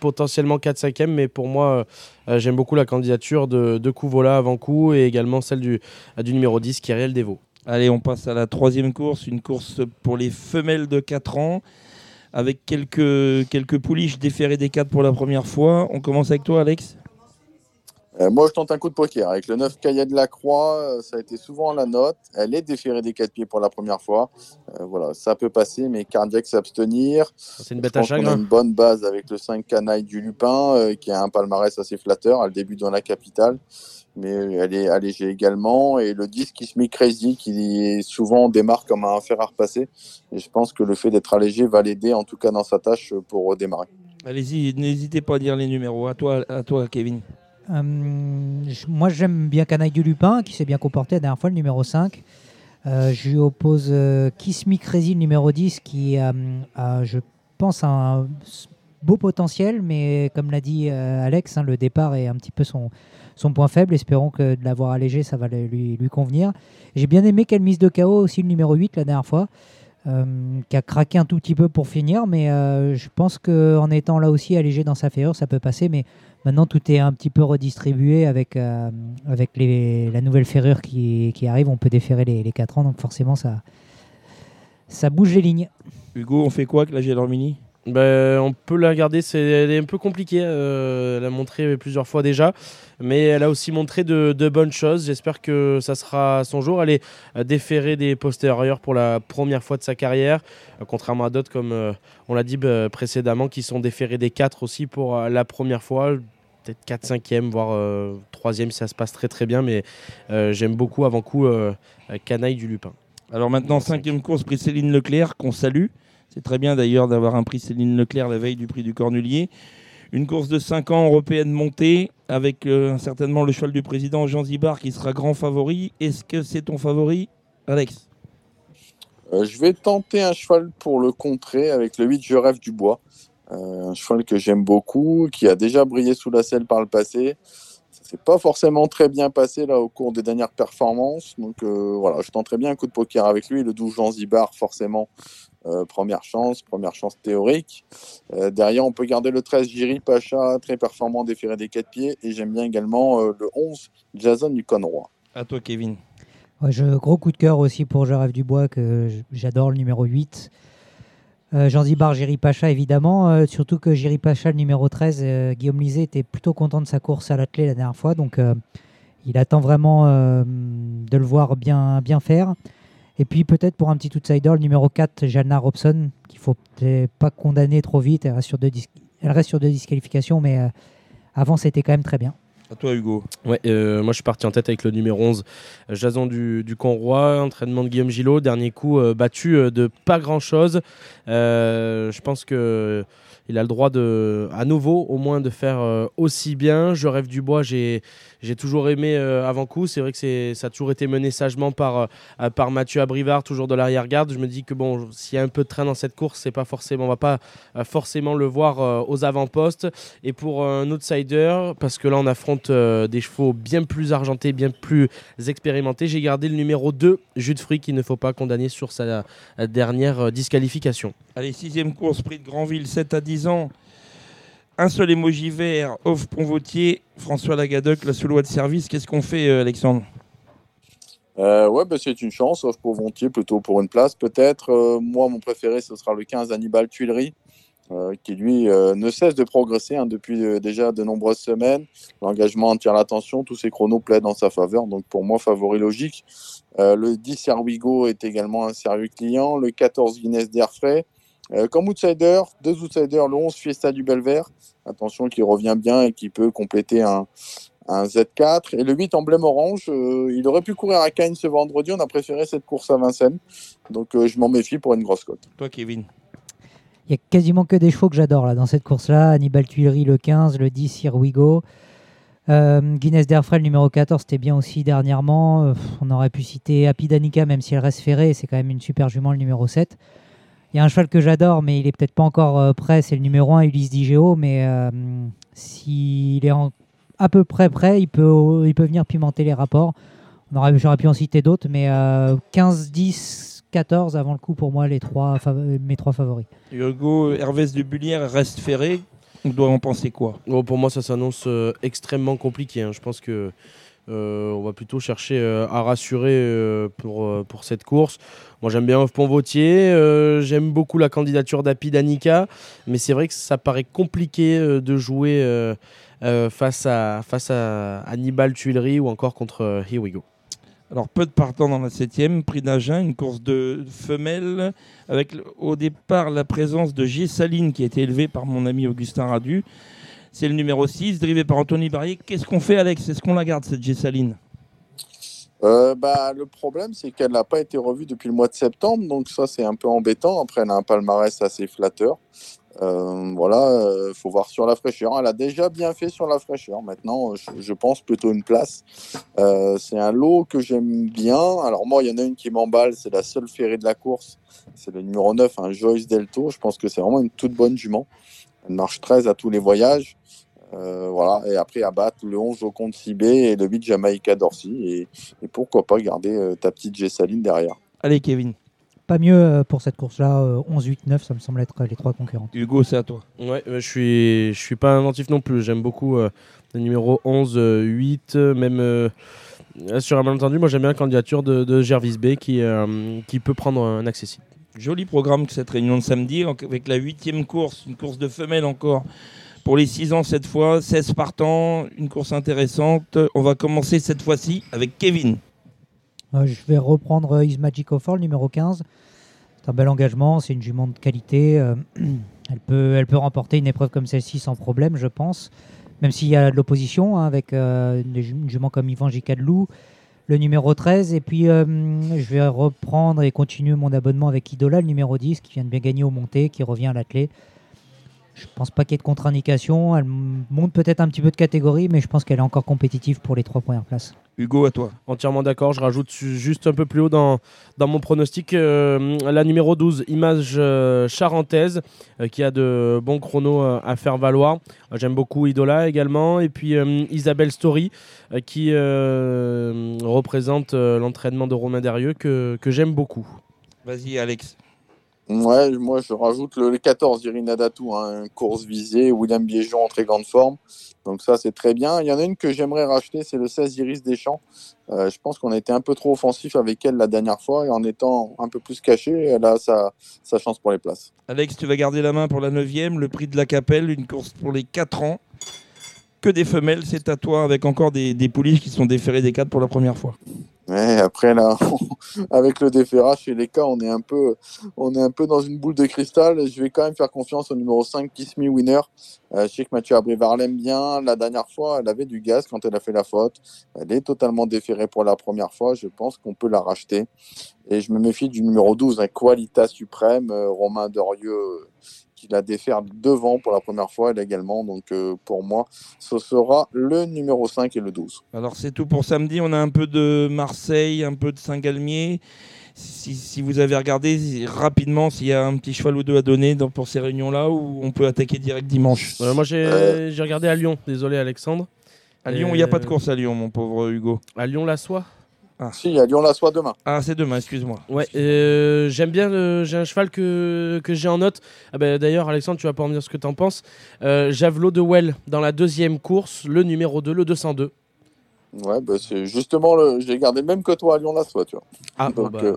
potentiellement 4 5 mais pour moi j'aime beaucoup la candidature de, Kouvola avant coup et également celle du, du numéro 10 Kyriel Devo. Allez, on passe à la troisième course, une course pour les femelles de 4 ans, avec quelques, quelques pouliches déférées des 4 pour la première fois. On commence avec toi, Alex Euh, moi, je tente un coup de poker. Avec le 9 Caillet de la Croix, euh, ça a été souvent la note. Elle est déférée des 4 pieds pour la première fois. Euh, voilà, ça peut passer, mais cardiaque s'abstenir. C'est une Je bête à pense qu'on a chagrin. une bonne base avec le 5 Canaille du Lupin, euh, qui a un palmarès assez flatteur. Elle débute dans la capitale, mais elle est allégée également. Et le 10 qui se met crazy, qui souvent démarre comme un fer à repasser. Et je pense que le fait d'être allégé va l'aider, en tout cas dans sa tâche, pour redémarrer. Allez-y, n'hésitez pas à dire les numéros. À toi, à toi Kevin. Euh, moi, j'aime bien Canaille du Lupin, qui s'est bien comporté la dernière fois, le numéro 5. Euh, je lui oppose euh, Kiss Me le numéro 10, qui a, je pense, un beau potentiel, mais comme l'a dit Alex, hein, le départ est un petit peu son, point faible. Espérons que de l'avoir allégé, ça va lui, lui convenir. J'ai bien aimé qu'elle mise de KO aussi, le numéro 8, la dernière fois. Euh, qui a craqué un tout petit peu pour finir, mais euh, je pense qu'en étant là aussi allégé dans sa ferrure, ça peut passer. Mais Maintenant, tout est un petit peu redistribué avec, euh, avec les, la nouvelle ferrure qui, qui arrive. On peut déférer les, les 4 ans, donc forcément, ça, ça bouge les lignes. Hugo, on fait quoi avec la Gelormini Ben, on peut la garder, c'est, elle est un peu compliquée. euh, elle a montré plusieurs fois déjà, mais elle a aussi montré de, de bonnes choses. J'espère que ça sera son jour. Elle est euh, déférée des postérieurs pour la première fois de sa carrière, euh, contrairement à d'autres, comme euh, on l'a dit bah, précédemment, qui sont déférés des 4 aussi pour euh, la première fois. Peut-être 4 5e, voire 3e si ça se passe très très bien, mais euh, j'aime beaucoup avant coup euh, Canaille du Lupin. Alors maintenant, cinquième course, prix Céline Leclerc, qu'on salue. C'est très bien d'ailleurs d'avoir un prix Céline Leclerc la veille du prix du Cornulier. Une course de 5 ans européenne montée, avec euh, certainement le cheval du président Jean Zibard qui sera grand favori. Est-ce que c'est ton favori, Alex? Euh, je vais tenter un cheval pour le contrer avec le 8 Je rêve du bois. Euh, un cheval que j'aime beaucoup, qui a déjà brillé sous la selle par le passé. Ça s'est pas forcément très bien passé là au cours des dernières performances. Donc voilà, je tenterai bien un coup de poker avec lui. Le 12 Jean Zibar, forcément, euh, première chance, première chance théorique. Euh, derrière, on peut garder le 13 Jiri Pacha, très performant déféré des 4 pieds. Et j'aime bien également euh, le 11 Jason du Conroy. À toi, Kevin. Ouais, je, gros coup de cœur aussi pour Je rêve du bois, que j'adore, le numéro 8. Euh, Zanzibar, Jiri Pacha, évidemment. euh, surtout que Jiri Pacha, le numéro 13, euh, Guillaume Lisée était plutôt content de sa course à l'athlé la dernière fois. Donc, euh, il attend vraiment euh, de le voir bien, bien faire. Et puis, peut-être pour un petit outsider, le numéro 4, Jalna Robson, qu'il faut peut-être pas condamner trop vite. Elle reste sur deux, dis- elle reste sur deux disqualifications, mais euh, avant, c'était quand même très bien. À toi, Hugo. Ouais, euh, moi je suis parti en tête avec le numéro 11, euh, Jason du, du Conroi, entraînement de Guillaume Gillot, dernier coup euh, battu euh, de pas grand chose. je pense que il a le droit de, à nouveau, au moins, de faire euh, aussi bien. Je rêve du bois, j'ai j'ai toujours aimé euh, avant coup. C'est vrai que ça a toujours été mené sagement par, euh, par Mathieu Abrivard, toujours de l'arrière-garde. Je me dis que bon, s'il y a un peu de train dans cette course, c'est pas forcément, on va pas euh, forcément le voir euh, aux avant-postes. Et pour un outsider, parce que là on affronte euh, des chevaux bien plus argentés, bien plus expérimentés, j'ai gardé le numéro 2, Jus de fruit, qu'il ne faut pas condamner sur sa euh, dernière euh, disqualification. Allez, sixième course, prix de Granville, 7 à 10 ans. Un seul émoji vert, off Ponvautier, François Lagadoc, la sous-loi de service. Qu'est-ce qu'on fait, euh, Alexandre Euh, ouais, bah, c'est une chance, sauf pour Vontier, plutôt pour une place peut-être. Euh, moi, mon préféré, ce sera le 15 Hannibal Tuileries, euh, qui lui ne cesse de progresser hein, depuis déjà de nombreuses semaines. L'engagement attire l'attention, tous ses chronos plaident en sa faveur, donc pour moi, favori logique. Le 10 Serwigo est également un sérieux client. Le 14 Guinness d'Airfray. Euh, comme outsider, deux outsiders, le 11 Fiesta du Belvert, attention qui revient bien et qui peut compléter un, un Z4. Et le 8 emblème orange, euh, il aurait pu courir à Cannes ce vendredi, on a préféré cette course à Vincennes. Donc euh, je m'en méfie pour une grosse cote. Toi, Kevin Il y a quasiment que des chevaux que j'adore là dans cette course-là. Hannibal Tuileries le 15, le 10 Here We Go. Euh, Guinness numéro 14, c'était bien aussi dernièrement. Euh, on aurait pu citer Happy Danica, même si elle reste ferrée. C'est quand même une super jument le numéro 7. Il y a un cheval que j'adore, mais il est peut-être pas encore euh, prêt. C'est le numéro 1, Ulysse Digeo. Mais euh, s'il est en- à peu près prêt, il peut, il peut venir pimenter les rapports. J'aurais pu en citer d'autres, mais euh, 15, 10, 14 avant le coup pour moi, les trois, mes trois favoris. Hugo Hervès de Bullière reste ferré. On doit en penser quoi? Bon, pour moi, ça s'annonce euh, extrêmement compliqué. hein. Je pense que euh, on va plutôt chercher euh, à rassurer euh, pour, euh, pour cette course. Moi, j'aime bien Off Ponvautier. euh, j'aime beaucoup la candidature d'Api Danica. Mais c'est vrai que ça paraît compliqué euh, de jouer euh, euh, face, à, face à Hannibal Tuileries ou encore contre euh, Here We Go. Alors, peu de partants dans la septième, prix d'Agen, une course de femelles, avec au départ la présence de G. Saline qui a été élevé par mon ami Augustin Radu. C'est le numéro 6, drivé par Anthony Barrier. Qu'est-ce qu'on fait, Alex? Est-ce qu'on la garde, cette G. Saline? Euh, bah, le problème, c'est qu'elle n'a pas été revue depuis le mois de septembre, donc ça, c'est un peu embêtant. Après, elle a un palmarès assez flatteur. Euh, voilà, il faut voir sur la fraîcheur. Elle a déjà bien fait sur la fraîcheur. Maintenant, je, je pense plutôt une place. Euh, c'est un lot que j'aime bien. Alors moi, il y en a une qui m'emballe, c'est la seule ferrée de la course. C'est le numéro 9, un Joyce Delto. Je pense que c'est vraiment une toute bonne jument. Elle marche 13 à tous les voyages. Euh, voilà, et après à battre le 11 au compte CB et le 8 Jamaïca Dorcy. Et, et pourquoi pas garder euh, ta petite Gessaline derrière. Allez, Kevin. Pas mieux euh, pour cette course-là. euh, 11, 8, 9, ça me semble être les trois concurrents. Hugo, c'est à toi. Ouais, euh, je suis, je suis pas inventif non plus. J'aime beaucoup euh, le numéro 11, euh, 8, euh, même euh, sur un malentendu. Moi, j'aime bien la candidature de, de Gervis B qui, euh, qui peut prendre un accessible. Joli programme que cette réunion de samedi, avec la huitième course, une course de femelles encore. Pour les 6 ans cette fois, 16 partants, une course intéressante. On va commencer cette fois-ci avec Kevin. Euh, je vais reprendre euh, Is Magic of All, numéro 15. C'est un bel engagement, c'est une jument de qualité. euh, elle, peut, elle peut remporter une épreuve comme celle-ci sans problème, je pense. Même s'il y a de l'opposition, hein, avec euh, une jument comme Yvan Gicadlou, le numéro 13. Et puis, je vais reprendre et continuer mon abonnement avec Idola, le numéro 10, qui vient de bien gagner au monté, qui revient à l'athlé. Je pense pas qu'il y ait de contre-indication. Elle monte peut-être un petit peu de catégorie, mais je pense qu'elle est encore compétitive pour les trois premières places. Hugo, à toi. Entièrement d'accord. Je rajoute juste un peu plus haut dans, dans mon pronostic euh, la numéro 12, Image euh, Charentaise, euh, qui a de bons chronos euh, à faire valoir. J'aime beaucoup Idola également. Et puis euh, Isabelle Story, euh, qui euh, représente euh, l'entraînement de Romain Derieux, que, que j'aime beaucoup. Vas-y, Alex. Ouais, moi je rajoute le, le 14, Irina Datou, course visée, William Biéjon en très grande forme. Donc ça c'est très bien. Il y en a une que j'aimerais racheter, c'est le 16 Iris Deschamps. Euh, je pense qu'on a été un peu trop offensif avec elle la dernière fois et en étant un peu plus caché, elle a sa, sa chance pour les places. Alex, tu vas garder la main pour la 9 le prix de la Capelle, une course pour les 4 ans. Que des femelles, c'est à toi avec encore des, des pouliches qui sont déférées des 4 pour la première fois. Après là, avec le déferrage chez les cas, on est un peu, on est un peu dans une boule de cristal. Je vais quand même faire confiance au numéro 5, Kiss Me Winner. Euh, je sais que Mathieu Abrivard l'aime bien. La dernière fois, elle avait du gaz quand elle a fait la faute. Elle est totalement déférée pour la première fois. Je pense qu'on peut la racheter. Et je me méfie du numéro 12, un Qualita Suprême, euh, Romain Dorieux, qui la défère devant pour la première fois, elle également. Donc euh, pour moi, ce sera le numéro 5 et le 12. Alors c'est tout pour samedi. On a un peu de Marseille, un peu de Saint-Galmier. Si, si vous avez regardé rapidement s'il y a un petit cheval ou deux à donner dans- pour ces réunions-là ou on peut attaquer direct dimanche. Euh, moi, j'ai Euh. j'ai regardé à Lyon. Désolé, Alexandre. À Lyon, il n'y a pas de course à Lyon, mon pauvre Hugo. À Lyon, la soie. Si, il y a Lyon-la-Soie demain. Ah, c'est demain, excuse-moi. Ouais, euh, j'aime bien. le- J'ai un cheval que, que j'ai en note. Ah bah, D'ailleurs, Alexandre, tu vas pas me dire ce que tu en penses. Euh, Javelot de Well dans la deuxième course, le numéro 2, le 202. Ouais, bah, c'est justement, le... j'ai gardé le même que toi à Lyon-la-Soie, tu vois. Ah, bon, Donc bah, euh,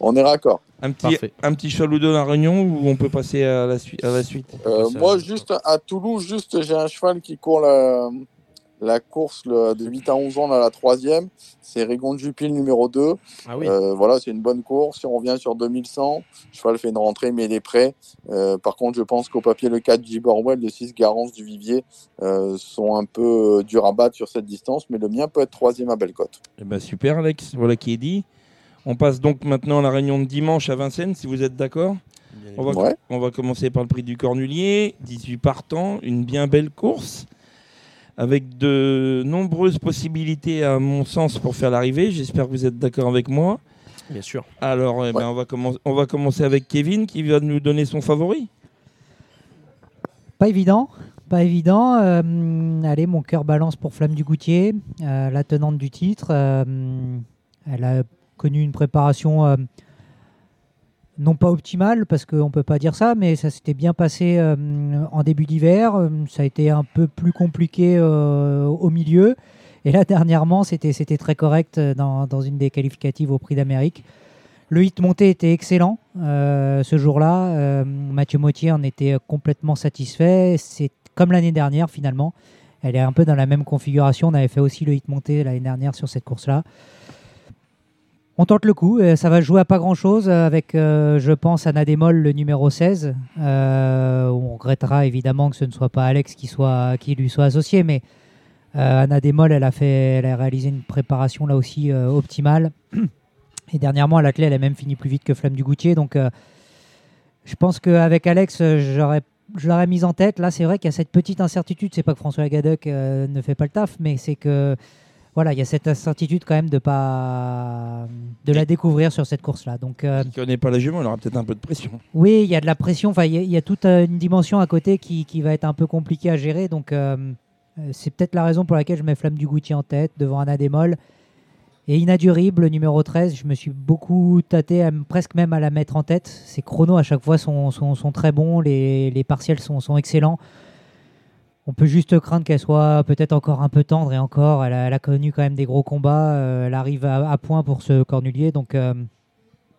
on est raccord. Un petit, Parfait. un petit cheval ou deux à la Réunion ou on peut passer à la, sui- à la suite? Euh, moi, juste à Toulouse, juste j'ai un cheval qui court la, la course le- de 8 à 11 ans, là, la troisième. C'est Régon de Jupil, numéro 2. ah oui. Euh, voilà, c'est une bonne course. Si on revient sur 2100, le cheval fait une rentrée, mais il est prêt. Euh, par contre, je pense qu'au papier, le 4 J. Borwell, le 6 Garance du Vivier euh, sont un peu durs à battre sur cette distance, mais le mien peut être troisième à Bellecote. Eh ben, super, Alex. Voilà qui est dit. On passe donc maintenant à la réunion de dimanche à Vincennes, si vous êtes d'accord. On va, Ouais. on va commencer par le prix du Cornulier, 18 partants, une bien belle course, avec de nombreuses possibilités à mon sens pour faire l'arrivée. J'espère que vous êtes d'accord avec moi. Bien sûr. Alors, eh ben, Ouais. on, va commen- on va commencer avec Kevin qui va nous donner son favori. Pas évident, pas évident. Euh, allez, mon cœur balance pour Flamme du Goutier, euh, la tenante du titre. Euh, elle a connu une préparation euh, non pas optimale, parce qu'on ne peut pas dire ça, mais ça s'était bien passé euh, en début d'hiver. Euh, Ça a été un peu plus compliqué euh, au milieu. Et là, dernièrement, c'était très correct dans, dans une des qualificatives au Prix d'Amérique. Le hit monté était excellent ce jour-là. Mathieu Mottier en était complètement satisfait. C'est comme l'année dernière finalement. Elle est un peu dans la même configuration. On avait fait aussi le hit monté l'année dernière sur cette course-là. On tente le coup. Ça va jouer à pas grand-chose avec, euh, je pense, Anna Démol, le numéro 16. Euh, on regrettera évidemment que ce ne soit pas Alex qui, soit, qui lui soit associé, mais euh, Anna Démol, elle a, fait, elle a réalisé une préparation là aussi euh, optimale. Et dernièrement, à la clé, elle a même fini plus vite que Flamme du Goutier. Donc, je pense qu'avec Alex, je l'aurais mise en tête. Là, c'est vrai qu'il y a cette petite incertitude. C'est pas que François Gadec ne fait pas le taf, mais c'est que voilà, il y a cette incertitude quand même de pas de la découvrir sur cette course-là. Donc, euh, Qui ne connaît pas la jument, il aura peut-être un peu de pression. oui, il y a de la pression. Enfin, il y, a- il y a toute euh, une dimension à côté qui, qui va être un peu compliquée à gérer. Donc, euh, euh, c'est peut-être la raison pour laquelle je mets Flamme du Goutier en tête devant Anna Démol. Et Inadurible, le numéro 13, je me suis beaucoup tâté, à presque même à la mettre en tête. Ses chronos à chaque fois sont, sont, sont très bons, les, les partiels sont, sont excellents. On peut juste craindre qu'elle soit peut-être encore un peu tendre et encore. Elle a, connu quand même des gros combats. euh, elle arrive à, point pour ce cornulier. Donc, euh,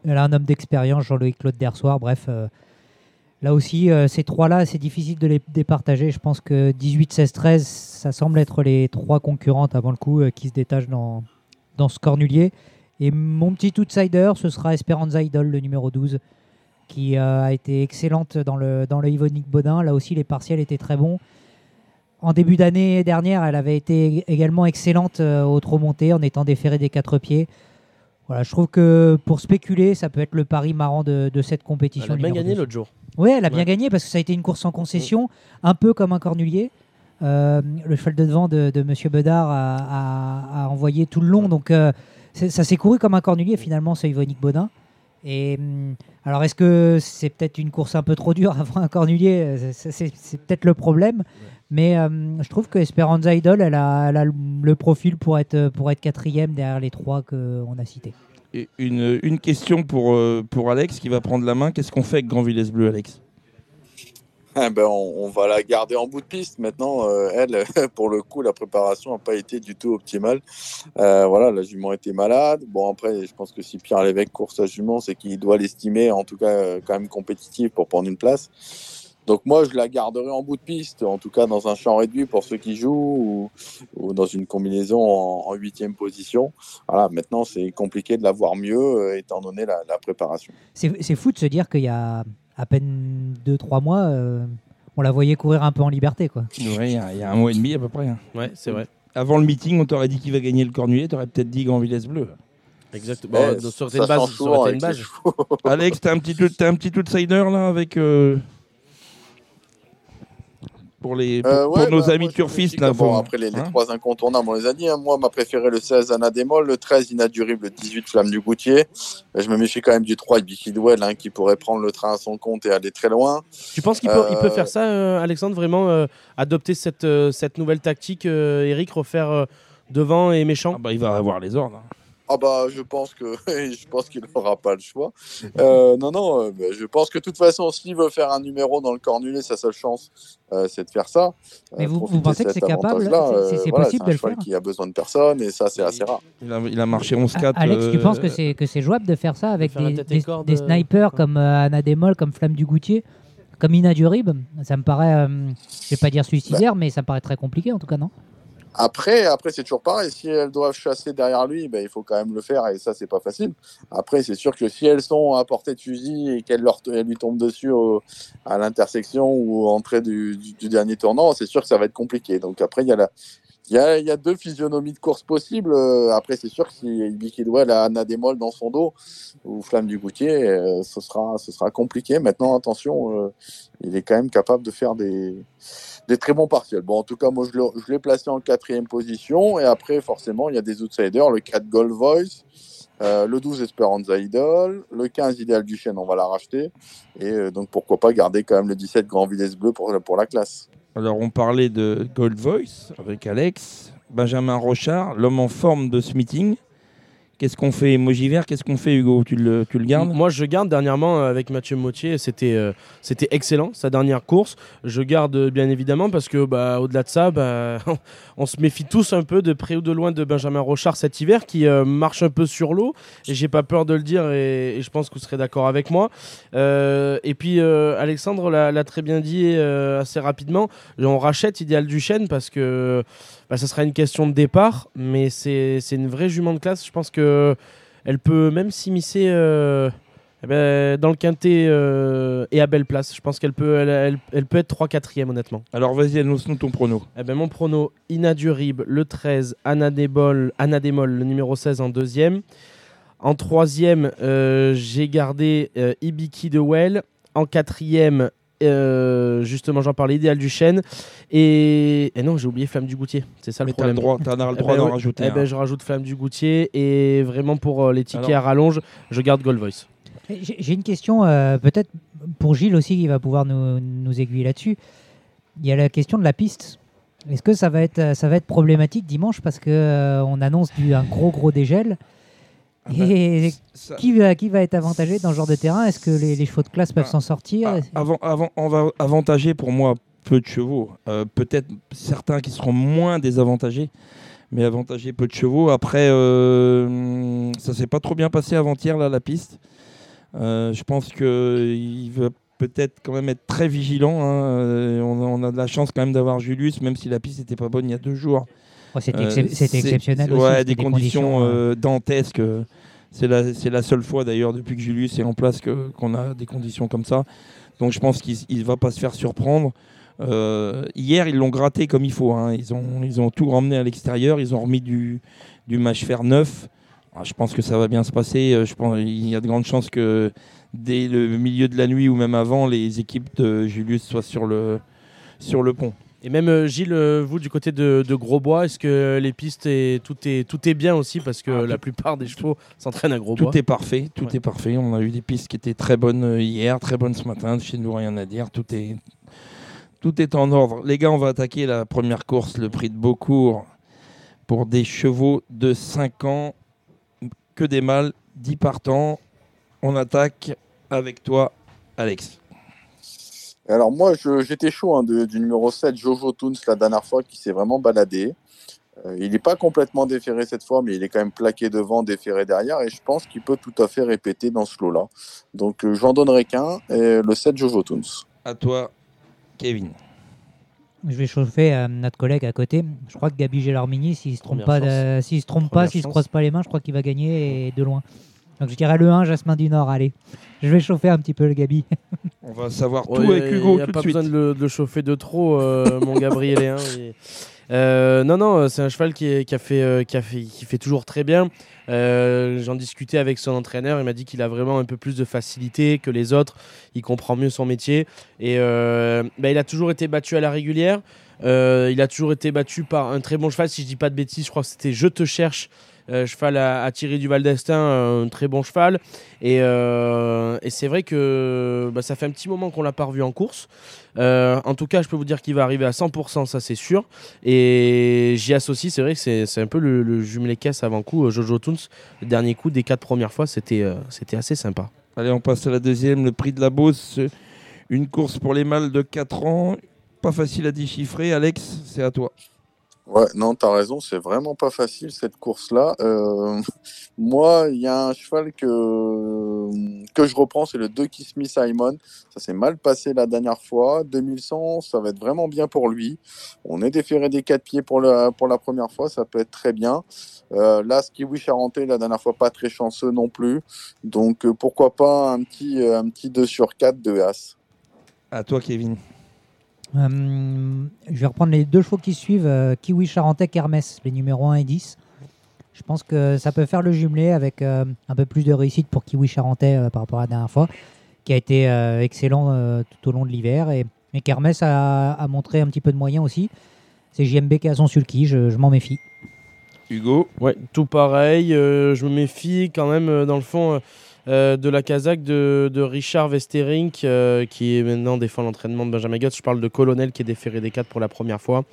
elle a un homme d'expérience, Jean-Loïc Claude Dersoir. Bref, euh, là aussi, ces trois-là, c'est difficile de les départager. Je pense que 18, 16, 13, ça semble être les trois concurrentes avant le coup qui se détachent dans, dans ce cornulier. Et mon petit outsider, ce sera Esperanza Idol, le numéro 12, qui a été excellente dans le, dans le Yvonique Bodin. Là aussi, les partiels étaient très bons. En début d'année dernière, elle avait été également excellente euh, au trot monté en étant déférée des quatre pieds. Voilà, je trouve que pour spéculer, ça peut être le pari marrant de, de cette compétition. Elle a bien gagné 12. l'autre jour. Oui, elle a bien Ouais. gagné parce que ça a été une course en concession, un peu comme un cornulier. Euh, le cheval de devant de, de Monsieur Bedard a, a- a envoyé tout le long, donc euh, ça s'est couru comme un cornulier finalement, c'est Yvonique Baudin. Et hum, alors, est-ce que c'est peut-être une course un peu trop dure avant un cornulier? C'est peut-être le problème. Mais hum, je trouve que Esperanza Idol, elle a, elle a le- profil pour être, pour être quatrième derrière les trois qu'on a cités. Et une, une question pour, euh, pour Alex qui va prendre la main. Qu'est-ce qu'on fait avec Grand Villesse Bleu, Alex? Eh ben, on, on va la garder en bout de piste. Maintenant, euh, elle, pour le coup, la préparation n'a pas été du tout optimale. Euh, voilà, la jument était malade. Bon, après, je pense que si Pierre Lévesque court sa jument, c'est qu'il doit l'estimer, en tout cas, euh, quand même compétitive pour prendre une place. Donc moi, je la garderai en bout de piste, en tout cas dans un champ réduit pour ceux qui jouent ou, ou dans une combinaison en huitième position. Voilà, maintenant, c'est compliqué de la voir mieux euh, étant donné la, la préparation. C'est fou de se dire qu'il y a à peine 2-3 mois, euh, on la voyait courir un peu en liberté. Quoi. Ouais, il y, a- il y a un mois et demi à peu près. hein. Ouais, c'est vrai. Avant le meeting, on t'aurait dit qui va gagner le cornulier, t'aurais peut-être dit Grand Villesse Bleu. Exactement. Ouais, sur une base, été une base. Alex, t'es un petit, t'es un petit outsider là avec euh, pour les pour, Euh, pour nos bah, amis turfistes là. bon, après les, les hein trois incontournables, on les a dit. hein. Moi, ma préférée, le 16, Anadémol, le 13, Inadurible, le 18, Flamme du Goutier. Et je me méfie quand même du 3, Bikidwell, hein, qui pourrait prendre le train à son compte et aller très loin. Tu penses qu'il peut, il peut Euh, faire ça, euh, Alexandre, vraiment euh, adopter cette, euh, cette nouvelle tactique, euh, Eric, refaire euh, devant et méchant? Ah bah, il va avoir les ordres. Ah bah, je pense que je pense qu'il n'aura pas le choix. Euh, non, non, euh, bah, je pense que de toute façon, s'il veut faire un numéro dans le cornulet, sa seule chance, euh, c'est de faire ça. Mais vous- vous pensez de que c'est capable? C'est- c'est Euh, voilà, possible un de le cheval faire qui a besoin de personne et ça, c'est assez rare. Il a, il a marché 11-4. A- Alex, tu penses que c'est que c'est jouable de faire ça avec faire des, des- euh, snipers comme euh, Anna Demol, comme Flamme du Goutier, comme Ina Durib Ça me paraît, euh, je vais pas dire suicidaire, mais ça me paraît très compliqué en tout cas, non? Après, après c'est toujours pareil. Si elles doivent chasser derrière lui, ben, il faut quand même le faire et ça, c'est pas facile. Après, c'est sûr que si elles sont à portée de fusil et qu'elles lui tombent dessus au- à l'intersection ou entrée du, du- du dernier tournant, c'est sûr que ça va être compliqué. Donc après, il y a la, il y a, il y a deux physionomies de course possibles. Euh, Après, c'est sûr que si Bikidwell a Anna Démol dans son dos ou Flamme du Goutier, euh, ce, sera, ce sera compliqué. Maintenant, attention, euh, il est quand même capable de faire des, des très bons partiels. Bon, en tout cas, moi, je l'ai- placé en quatrième position. Et après, forcément, il y a des outsiders. Le 4 Gold Voice, euh, le 12 Esperanza Idol, le 15 Idéal du on va la racheter. Et donc, pourquoi pas garder quand même le 17 Grand Villesse Bleu pour, pour la classe. Alors, on parlait de Gold Voice avec Alex, Benjamin Rochard, l'homme en forme de ce meeting. Qu'est-ce qu'on fait Emoji vert, qu'est-ce qu'on fait, Hugo tu le, tu le gardes Moi, je garde dernièrement euh, avec Mathieu Mautier. C'était euh, c'était excellent, sa dernière course. Je garde euh, bien évidemment parce que, bah, au-delà de ça, bah, on se méfie tous un peu de près ou de loin de Benjamin Rochard cet hiver qui marche un peu sur l'eau. Et j'ai pas peur de le dire et, je pense que vous serez d'accord avec moi. Et puis, Alexandre l'a très bien dit assez rapidement. On rachète Idéal du Chêne parce que bah, ça sera une question de départ, mais c'est une vraie jument de classe. Je pense que elle peut même s'immiscer euh, eh ben, dans le quintet euh, et à belle place. Je pense qu'elle peut, elle, elle- elle peut être 3-4ème, honnêtement. Alors, vas-y, annonce-nous ton prono. Eh ben, mon prono, Inadurib, le 13, Anna Débol, Anna Démol, le numéro 16 en deuxième. En troisième, euh, j'ai gardé Ibiki de Well. En quatrième, euh, justement, j'en parlais, Idéal du Chêne. Et, et non, j'ai oublié Flamme du Goutier. C'est ça le Mais problème. droit, t'en as le Eh droit ben d'en rajouter. Eh ben, je rajoute Flamme du Goutier. Et vraiment, pour euh, les tickets Alors- à rallonge, je garde Gold Voice. J'ai une question, euh, peut-être pour Gilles aussi, qui va pouvoir nous, nous aiguiller là-dessus. Il y a la question de la piste. Est-ce que ça va être, ça va être problématique dimanche parce que euh, on annonce du, un gros gros dégel? Ah bah, Et ça- qui va, qui va être avantagé dans ce genre de terrain? Est-ce que les, les chevaux de classe peuvent Ah, s'en sortir? Ah, avant, avant, on va avantager pour moi peu de chevaux. Euh, Peut-être certains qui seront moins désavantagés, mais avantager peu de chevaux. Après, euh, ça s'est pas trop bien passé avant-hier, là, la piste. Euh, je pense qu'il va peut-être quand même être très vigilant. hein. Euh, On, a- on a de la chance quand même d'avoir Julius, même si la piste n'était pas bonne il y a deux jours. Oh, C'était Euh, excep- exceptionnel aussi. Ouais, des, conditions, euh, euh, dantesques. C'est la, la seule fois d'ailleurs depuis que Julius est en place qu'on a des conditions comme ça. Donc je pense qu'il ne va pas se faire surprendre. Euh, hier, ils l'ont gratté comme il faut. hein. Ils, ont, ils ont tout ramené à l'extérieur. Ils ont remis du, du match fer neuf. Ah, je pense que ça va bien se passer. Je pense il y a de grandes chances que dès le milieu de la nuit ou même avant, les équipes de Julius soient sur le, sur le pont. Et même euh, Gilles, euh, vous du côté de, de Grosbois, est-ce que les pistes et tout est tout est bien aussi parce que Ah, la plupart des chevaux s'entraînent à Grosbois? Tout est parfait, tout Ouais. est parfait. On a eu des pistes qui étaient très bonnes euh, hier, très bonnes ce matin. Chez nous, rien à dire. Tout est, tout est en ordre. Les gars, on va attaquer la première course, le prix de Beaucourt, pour des chevaux de 5 ans, que des mâles, 10 partants. On attaque avec toi, Alex. Et Alors moi, j'étais chaud hein, de- du numéro 7, Jojo Toons, la dernière fois, qui s'est vraiment baladé. Euh, il n'est pas complètement déféré cette fois, mais il est quand même plaqué devant, déféré derrière, et je pense qu'il peut tout à fait répéter dans ce lot-là. Donc euh, j'en donnerai qu'un, et le 7, Jojo Toons. À toi, Kevin. Je vais chauffer euh, notre collègue à côté. Je crois que Gabi Gellarmini, s'il se trompe Première pas, de- s'il se trompe pas, s'il se chance. croise pas les mains, je crois qu'il va gagner et de loin. Donc je dirais le 1, Jasmin du Nord. Allez, je vais chauffer un petit peu le Gabi. On va savoir Ouais, tout avec a- Hugo y a tout pas de suite. besoin de le, de le chauffer de trop, euh, mon Gabrielien. Il- Euh, non, non, euh, c'est un cheval qui, est- qui a fait, euh, qui, a fait, qui fait toujours très bien. Euh, J'en discutais avec son entraîneur. Il m'a dit qu'il a vraiment un peu plus de facilité que les autres. Il comprend mieux son métier. Et euh, bah, il a toujours été battu à la régulière. Euh, il a toujours été battu par un très bon cheval. Si je dis pas de bêtises, je crois que c'était Je te cherche. Euh, cheval à, à Thierry Duval d'Estaing, un très bon cheval. Et, euh, c'est vrai que bah, ça fait un petit moment qu'on l'a pas revu en course. Euh, en tout cas, je peux vous dire qu'il va arriver à 100%, ça c'est sûr. Et j'y associe, c'est vrai que c'est un peu le, jumelé caisse avant coup. euh, Jojo Toons, le dernier coup des quatre premières fois, c'était euh, c'était assez sympa. Allez, on passe à la deuxième, le prix de la Beauce. Une course pour les mâles de 4 ans. Pas facile à déchiffrer. Alex, c'est à toi. Ouais, non, t'as raison, c'est vraiment pas facile cette course-là. Euh, moi, il y a un cheval que, que je reprends, c'est le 2 Kiss Me Simon. Ça s'est mal passé la dernière fois. 2100, ça va être vraiment bien pour lui. On est déféré des quatre pieds pour la, pour la première fois, ça peut être très bien. Euh, là, Skiwi Charentais, la dernière fois, pas très chanceux non plus. Donc, euh, pourquoi pas un petit, euh, un petit 2 sur 4 de As. À toi, Kevin. Euh, je vais reprendre les deux chevaux qui suivent euh, Kiwi Charentais Hermès, les numéros 1 et 10. Je pense que ça peut faire le jumelé avec euh, un peu plus de réussite pour Kiwi Charentais euh, par rapport à la dernière fois, qui a été euh, excellent euh, tout au long de l'hiver. Et, et a, a montré un petit peu de moyens aussi. C'est JMB qui a son sulky, je, je m'en méfie. Hugo? Ouais, tout pareil. euh, je me méfie quand même, euh, dans le fond, euh, de la Kazakh de, Richard Westerink, euh, qui maintenant défend l'entraînement de Benjamin Guts. Je parle de Colonel qui est déféré des 4 pour la première fois.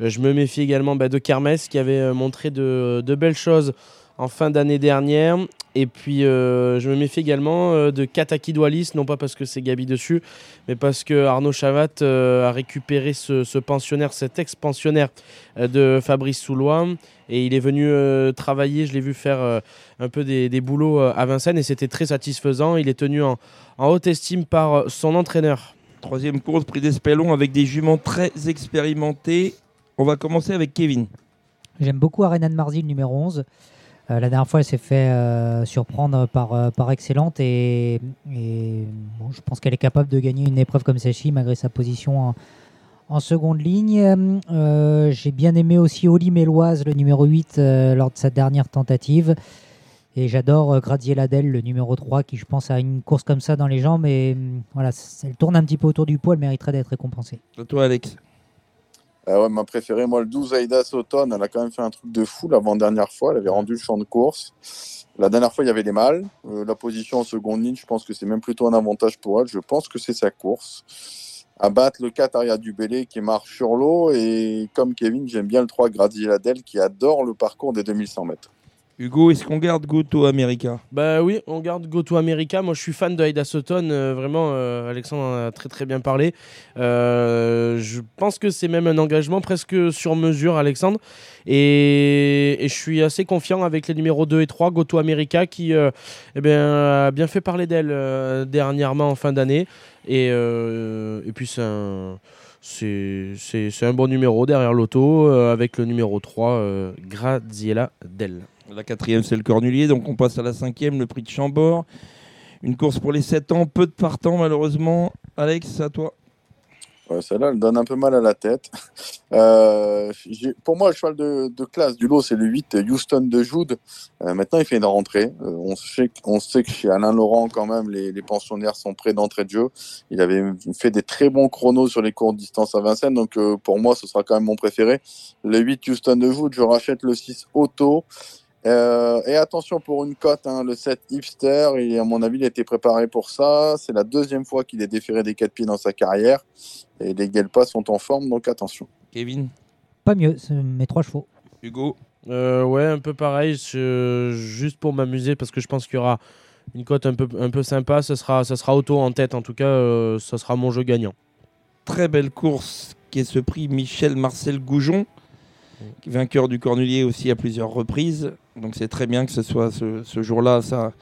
Euh, je me méfie également bah, de Kermès qui avait montré de belles choses en fin d'année dernière. Et puis, euh, je me méfie également euh, de Kataki Doualis, non pas parce que c'est Gabi dessus, mais parce que Arnaud Chavat euh, a récupéré ce, ce pensionnaire, cet ex-pensionnaire euh, de Fabrice Soulois. Et il est venu euh, travailler, je l'ai vu faire euh, un peu des, des boulots euh, à Vincennes et c'était très satisfaisant. Il est tenu en, en haute estime par son entraîneur. Troisième course, prix d'Espelon avec des juments très expérimentés. On va commencer avec Kevin. J'aime beaucoup Arena de Marzy, le numéro 11. Euh, la dernière fois, elle s'est fait euh, surprendre par, euh, par Excellente et, je pense qu'elle est capable de gagner une épreuve comme celle-ci malgré sa position en, en seconde ligne. J'ai bien aimé aussi Oli Méloise, le numéro 8, euh, lors de sa dernière tentative. Et j'adore euh, Graziella Del, le numéro 3, qui je pense a une course comme ça dans les jambes. Et voilà, elle tourne un petit peu autour du poids, elle mériterait d'être récompensée. Toi, Alex? Ah ma préférée, moi, le 12 Aïda Sauton, elle a quand même fait un truc de fou l'avant-dernière fois. Elle avait rendu le champ de course. La dernière fois, il y avait des mâles. Euh, la position en seconde ligne, je pense que c'est même plutôt un avantage pour elle. Je pense que c'est sa course. À battre le 4 Aria du Bélé qui marche sur l'eau. Et comme Kevin, j'aime bien le 3 Graziella Del qui adore le parcours des 2100 mètres. Hugo, est-ce qu'on garde Goto America? Bah oui, on garde Go to America. Moi, je suis fan de Aida Sutton. euh, vraiment, euh, Alexandre en a très très bien parlé. Euh, je pense que c'est même un engagement presque sur mesure, Alexandre. Et, je suis assez confiant avec les numéros 2 et 3, Go to America, qui eh bien, a bien fait parler d'elle dernièrement en fin d'année. Et, puis, c'est un. Bon numéro derrière l'auto avec le numéro 3, euh, Graziella Del. La quatrième, c'est le Cornulier. Donc on passe à la cinquième, le prix de Chambord. Une course pour les 7 ans, peu de partants malheureusement. Alex, à toi. Celle-là, elle donne un peu mal à la tête. Euh, pour moi, le cheval de, classe du lot, c'est le 8 Houston de Jude. Euh, maintenant, il fait une rentrée. Euh, on, sait, que chez Alain Laurent, quand même, les, les pensionnaires sont prêts d'entrée de jeu. Il avait fait des très bons chronos sur les courtes distances à Vincennes. Donc, pour moi, ce sera quand même mon préféré. Le 8 Houston de Jude, je rachète le 6 Auto. Euh, et attention pour une cote, hein, le 7 Hipster, et à mon avis, il a été préparé pour ça. C'est la deuxième fois qu'il est déféré des 4 pieds dans sa carrière. Et les Guelpas sont en forme, donc attention. Kevin, Pas mieux, c'est mes trois chevaux. Hugo. Euh, ouais, un peu pareil, je- juste pour m'amuser, parce que je pense qu'il y aura une cote un peu, un peu sympa. Ce sera, ça sera auto en tête, en tout cas, euh, ça sera mon jeu gagnant. Très belle course qui est ce prix Michel Marcel Goujon, vainqueur du Cornulier aussi à plusieurs reprises. Donc c'est très bien que ce soit ce, ce jour-là ça,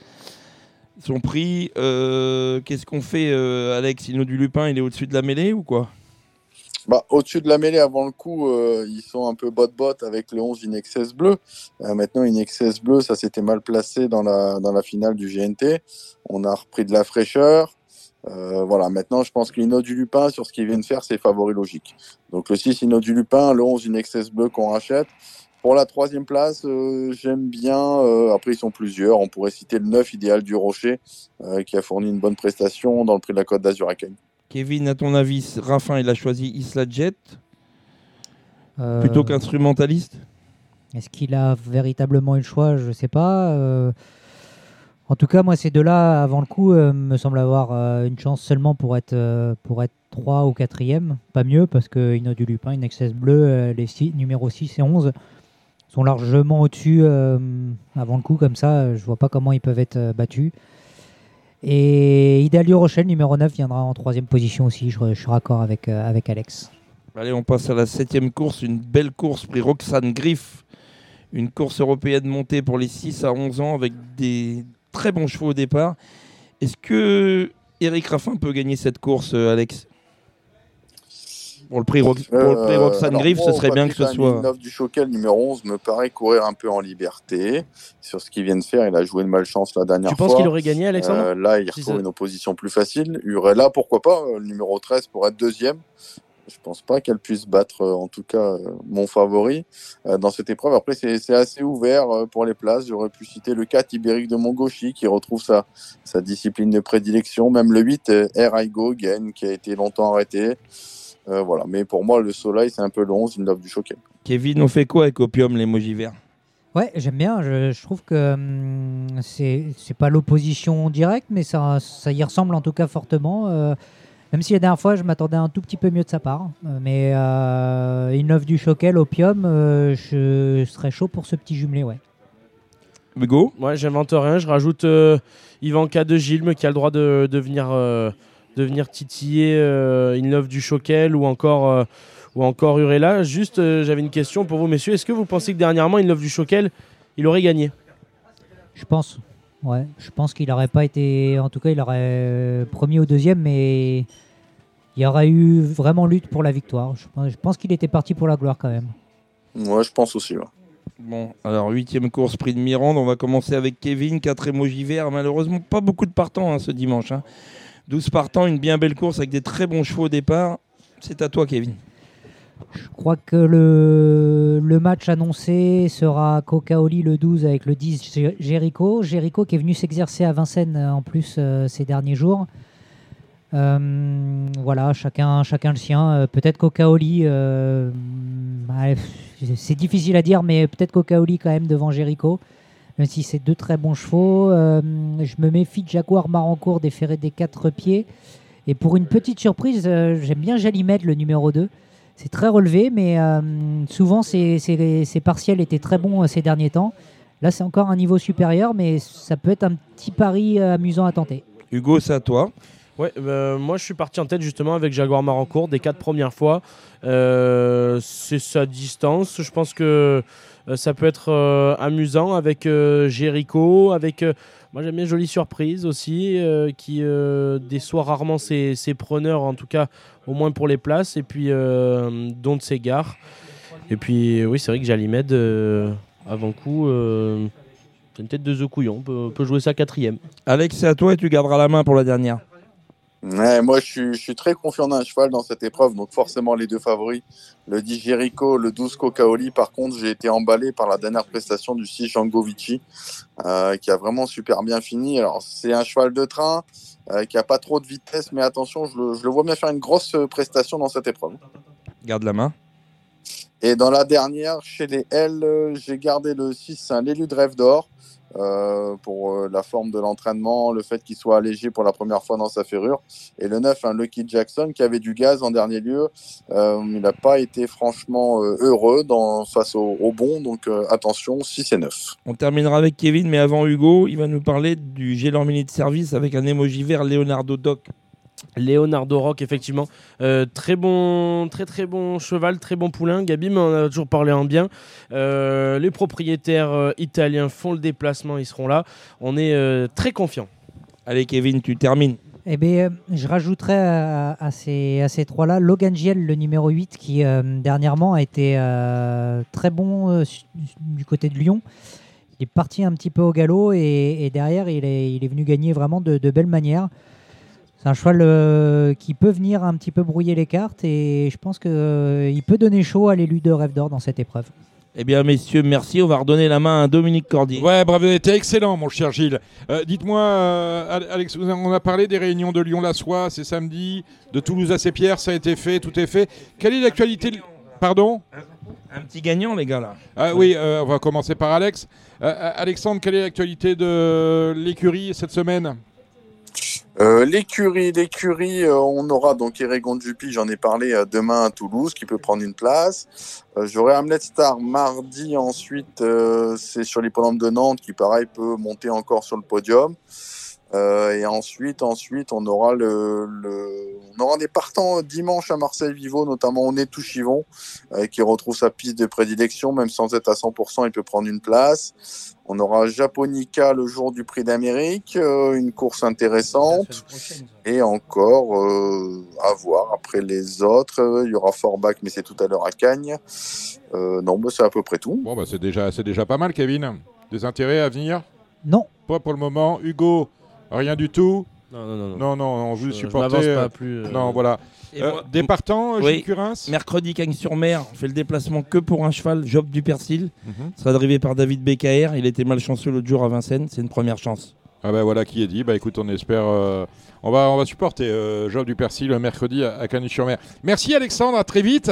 son prix. Euh, Qu'est-ce qu'on fait, euh, Alex? Ino du Lupin, il est au-dessus de la mêlée ou quoi? Bah, Au-dessus de la mêlée, avant le coup, euh, ils sont un peu bot-bot avec le 11 Inexcess bleu. Maintenant, Inexcess bleu, ça s'était mal placé dans la, dans la finale du GNT. On a repris de la fraîcheur. Voilà, maintenant, je pense que l'Ino du Lupin, sur ce qu'ils viennent faire, c'est favori logique. Donc, le 6 Ino du Lupin, le 11 Inexcess bleu qu'on rachète. Pour la troisième place, euh, j'aime bien. euh, après, ils sont plusieurs. On pourrait citer le 9 Idéal du Rocher, euh, qui a fourni une bonne prestation dans le prix de la Côte d'Azur à Cagnes. Kevin, à ton avis, Raffin, il a choisi Isla Jet Euh, plutôt qu'instrumentaliste? Est-ce qu'il a véritablement eu le choix? Je ne sais pas. Euh, En tout cas, moi, ces deux-là, avant le coup, euh, me semblent avoir euh, une chance seulement pour être, euh, pour être 3 ou 4e. Pas mieux, parce que du Lupin, une Excess Bleu, euh, les six, numéros 6 et 11 sont largement au-dessus euh, avant le coup. Comme ça, euh, je vois pas comment ils peuvent être euh, battus. Et Idalio Rochelle, numéro 9, viendra en troisième position aussi. Je, suis raccord avec, Alex. Allez, on passe à la septième course, une belle course, prix Roxane Griff. Une course européenne montée pour les 6 à 11 ans avec des très bons chevaux au départ. Est-ce que Eric Raffin peut gagner cette course, Alex? Pour le prix, Rox- pour le prix Euh, Roxane alors, Griff, moi, ce serait bien que ce soit. Villeneuve du Choquel, numéro 11, me paraît courir un peu en liberté. Sur ce qu'il vient de faire, il a joué de malchance la dernière Tu fois. penses qu'il aurait gagné, Alexandre Euh, Là, il Si retrouve ça- une opposition plus facile. Urella, pourquoi pas, euh, le numéro 13 pour être deuxième. Je pense pas qu'elle puisse battre, euh, en tout cas, euh, mon favori euh, dans cette épreuve. Après, c'est assez ouvert euh, pour les places. J'aurais pu citer le 4 Ibérique de Mongochi qui retrouve sa, sa discipline de prédilection. Même le 8 euh, Air I Go Gain qui a été longtemps arrêté. Euh, voilà. Mais pour moi, le Soleil, c'est un peu le 11, une du choquet. Kevin, on fait quoi avec Opium, l'émoji vert? Ouais, j'aime bien. Je, je trouve que hum, c'est c'est pas l'opposition directe, mais ça, ça y ressemble en tout cas fortement. euh, même si la dernière fois, je m'attendais un tout petit peu mieux de sa part. Mais euh, une œuvre du Choquel, Opium, euh, je serais chaud pour ce petit jumelé, ouais. Hugo? Ouais, j'invente rien. Je rajoute euh, Ivanka de Gilme qui a le droit de, de venir, euh, de venir titiller euh, une love du Choquel ou encore, euh, ou encore Urella. Juste, euh, j'avais une question pour vous, messieurs. Est-ce que vous pensez que dernièrement, une love du Choquel, il aurait gagné? Je pense. Ouais, je pense qu'il n'aurait pas été. En tout cas, il aurait premier ou deuxième, mais il y aurait eu vraiment lutte pour la victoire. Je pense, qu'il était parti pour la gloire quand même. Moi, je pense aussi. ouais. Bon, alors huitième course, prix de Mirande. On va commencer avec Kevin, 4 émojis verts. Malheureusement, pas beaucoup de partants hein, ce dimanche. hein. 12 partants, une bien belle course avec des très bons chevaux au départ. C'est à toi, Kevin. Je crois que le, match annoncé sera Cocaoli le 12 avec le 10 Gé- Jericho. Jericho qui est venu s'exercer à Vincennes euh, en plus euh, ces derniers jours. Euh, voilà, chacun, chacun le sien. Peut-être Cocaoli, ouais, c'est difficile à dire, mais peut-être Cocaoli quand même devant Jericho. Même si c'est deux très bons chevaux. Euh, je me méfie de Jaguar Marancourt des ferrets des quatre pieds. Et pour une petite surprise, euh, j'aime bien Jalimed, le numéro 2. C'est très relevé, mais euh, souvent ses, ses- ses partiels étaient très bons euh, ces derniers temps. Là, c'est encore un niveau supérieur, mais ça peut être un petit pari euh, amusant à tenter. Hugo, c'est à toi. Ouais, moi je suis parti en tête justement avec Jaguar Marancourt des quatre premières fois. Euh, c'est sa distance. Je pense que ça peut être euh, amusant avec euh, Jericho, avec. euh, moi j'aime bien Jolie Surprise aussi, euh, qui euh, déçoit rarement ses, ses preneurs, en tout cas au moins pour les places. Et puis euh, Don't Segar. Et puis oui, c'est vrai que Jalimed, euh, avant coup, euh, c'est une tête de The Couillon, on peut, peut jouer ça quatrième. Alex, c'est à toi et tu garderas la main pour la dernière. Ouais, moi, je suis, je suis très confiant d'un cheval dans cette épreuve, donc forcément les deux favoris. Le 10 Jericho, le 12 Cocaoli. Par contre, j'ai été emballé par la dernière prestation du 6 Django Vici, euh, qui a vraiment super bien fini. Alors, c'est un cheval de train euh, qui a pas trop de vitesse, mais attention, je le, je le vois bien faire une grosse prestation dans cette épreuve. Garde la main. Et dans la dernière, chez les L, euh, j'ai gardé le 6, un l'élu de rêve d'or. Euh, pour euh, la forme de l'entraînement, le fait qu'il soit allégé pour la première fois dans sa ferrure. Et le 9, un Lucky Jackson qui avait du gaz en dernier lieu. Euh, il n'a pas été franchement heureux face au, bon, donc attention, 6 et 9. On terminera avec Kevin, mais avant Hugo, il va nous parler du Gélor Mini de service avec un émoji vert Leonardo Doc. Leonardo Rock, effectivement. Euh, très bon, très très bon cheval, très bon poulain. Gabi m'en a toujours parlé en bien. Euh, les propriétaires euh, italiens font le déplacement, ils seront là. On est euh, très confiants. Allez Kevin, tu termines. Eh bien, euh, je rajouterais à, à ces, à ces trois-là Logan Giel, le numéro 8, qui euh, dernièrement a été euh, très bon euh, du côté de Lyon. Il est parti un petit peu au galop et, et derrière, il est, il est venu gagner vraiment de, de belle manière. C'est un cheval euh, qui peut venir un petit peu brouiller les cartes et je pense qu'il peut donner chaud à l'élu de Rêve d'Or dans cette épreuve. Eh bien, messieurs, merci. On va redonner la main à Dominique Cordier. Ouais, bravo, t'es excellent, mon cher Gilles. Euh, Dites-moi, euh, Al- Alex, on a parlé des réunions de Lyon-la-Soie, c'est samedi, de Toulouse à Pierre, ça a été fait, tout est fait. Quelle est l'actualité de- Pardon Un petit gagnant, les gars, là. Ah oui, euh, on va commencer par Alex. Euh, Alexandre, quelle est l'actualité de l'écurie cette semaine? Euh, l'écurie, l'écurie, euh, on aura donc Eregon Juppy, j'en ai parlé euh, demain à Toulouse, qui peut prendre une place. Euh, J'aurai Hamlet Star mardi, ensuite c'est sur l'hippodrome de Nantes, qui pareil peut monter encore sur le podium. Et ensuite, ensuite, on aura le, on aura des partants dimanche à Marseille Vivo, notamment on est euh, qui retrouve sa piste de prédilection, même sans être à 100%, il peut prendre une place. On aura Japonica le jour du Prix d'Amérique, euh, une course intéressante. Et encore euh, à voir. Après les autres, euh, il y aura Forbach, mais c'est tout à l'heure à Cagnes. Euh, non, bah, c'est à peu près tout. Bon, bah, c'est déjà, c'est déjà pas mal, Kevin. Des intérêts à venir? Non. Pas pour le moment. Hugo, rien du tout Non, non, non. Non, non, on veut je supporter. pas euh, plus, euh, Non, voilà. Et Euh, moi- euh, Oui. Gilles Curins Mercredi, Cagnes-sur-Mer, on fait le déplacement que pour un cheval, Job du Persil. Mhm. sera drivé par David BKR. Il était malchanceux l'autre jour à Vincennes. C'est une première chance. Ah ben voilà qui est dit. Bah écoute, on espère, euh, on va, on va supporter euh, Job du Persil le mercredi à, à Cagnes-sur-Mer. Merci Alexandre, à très vite.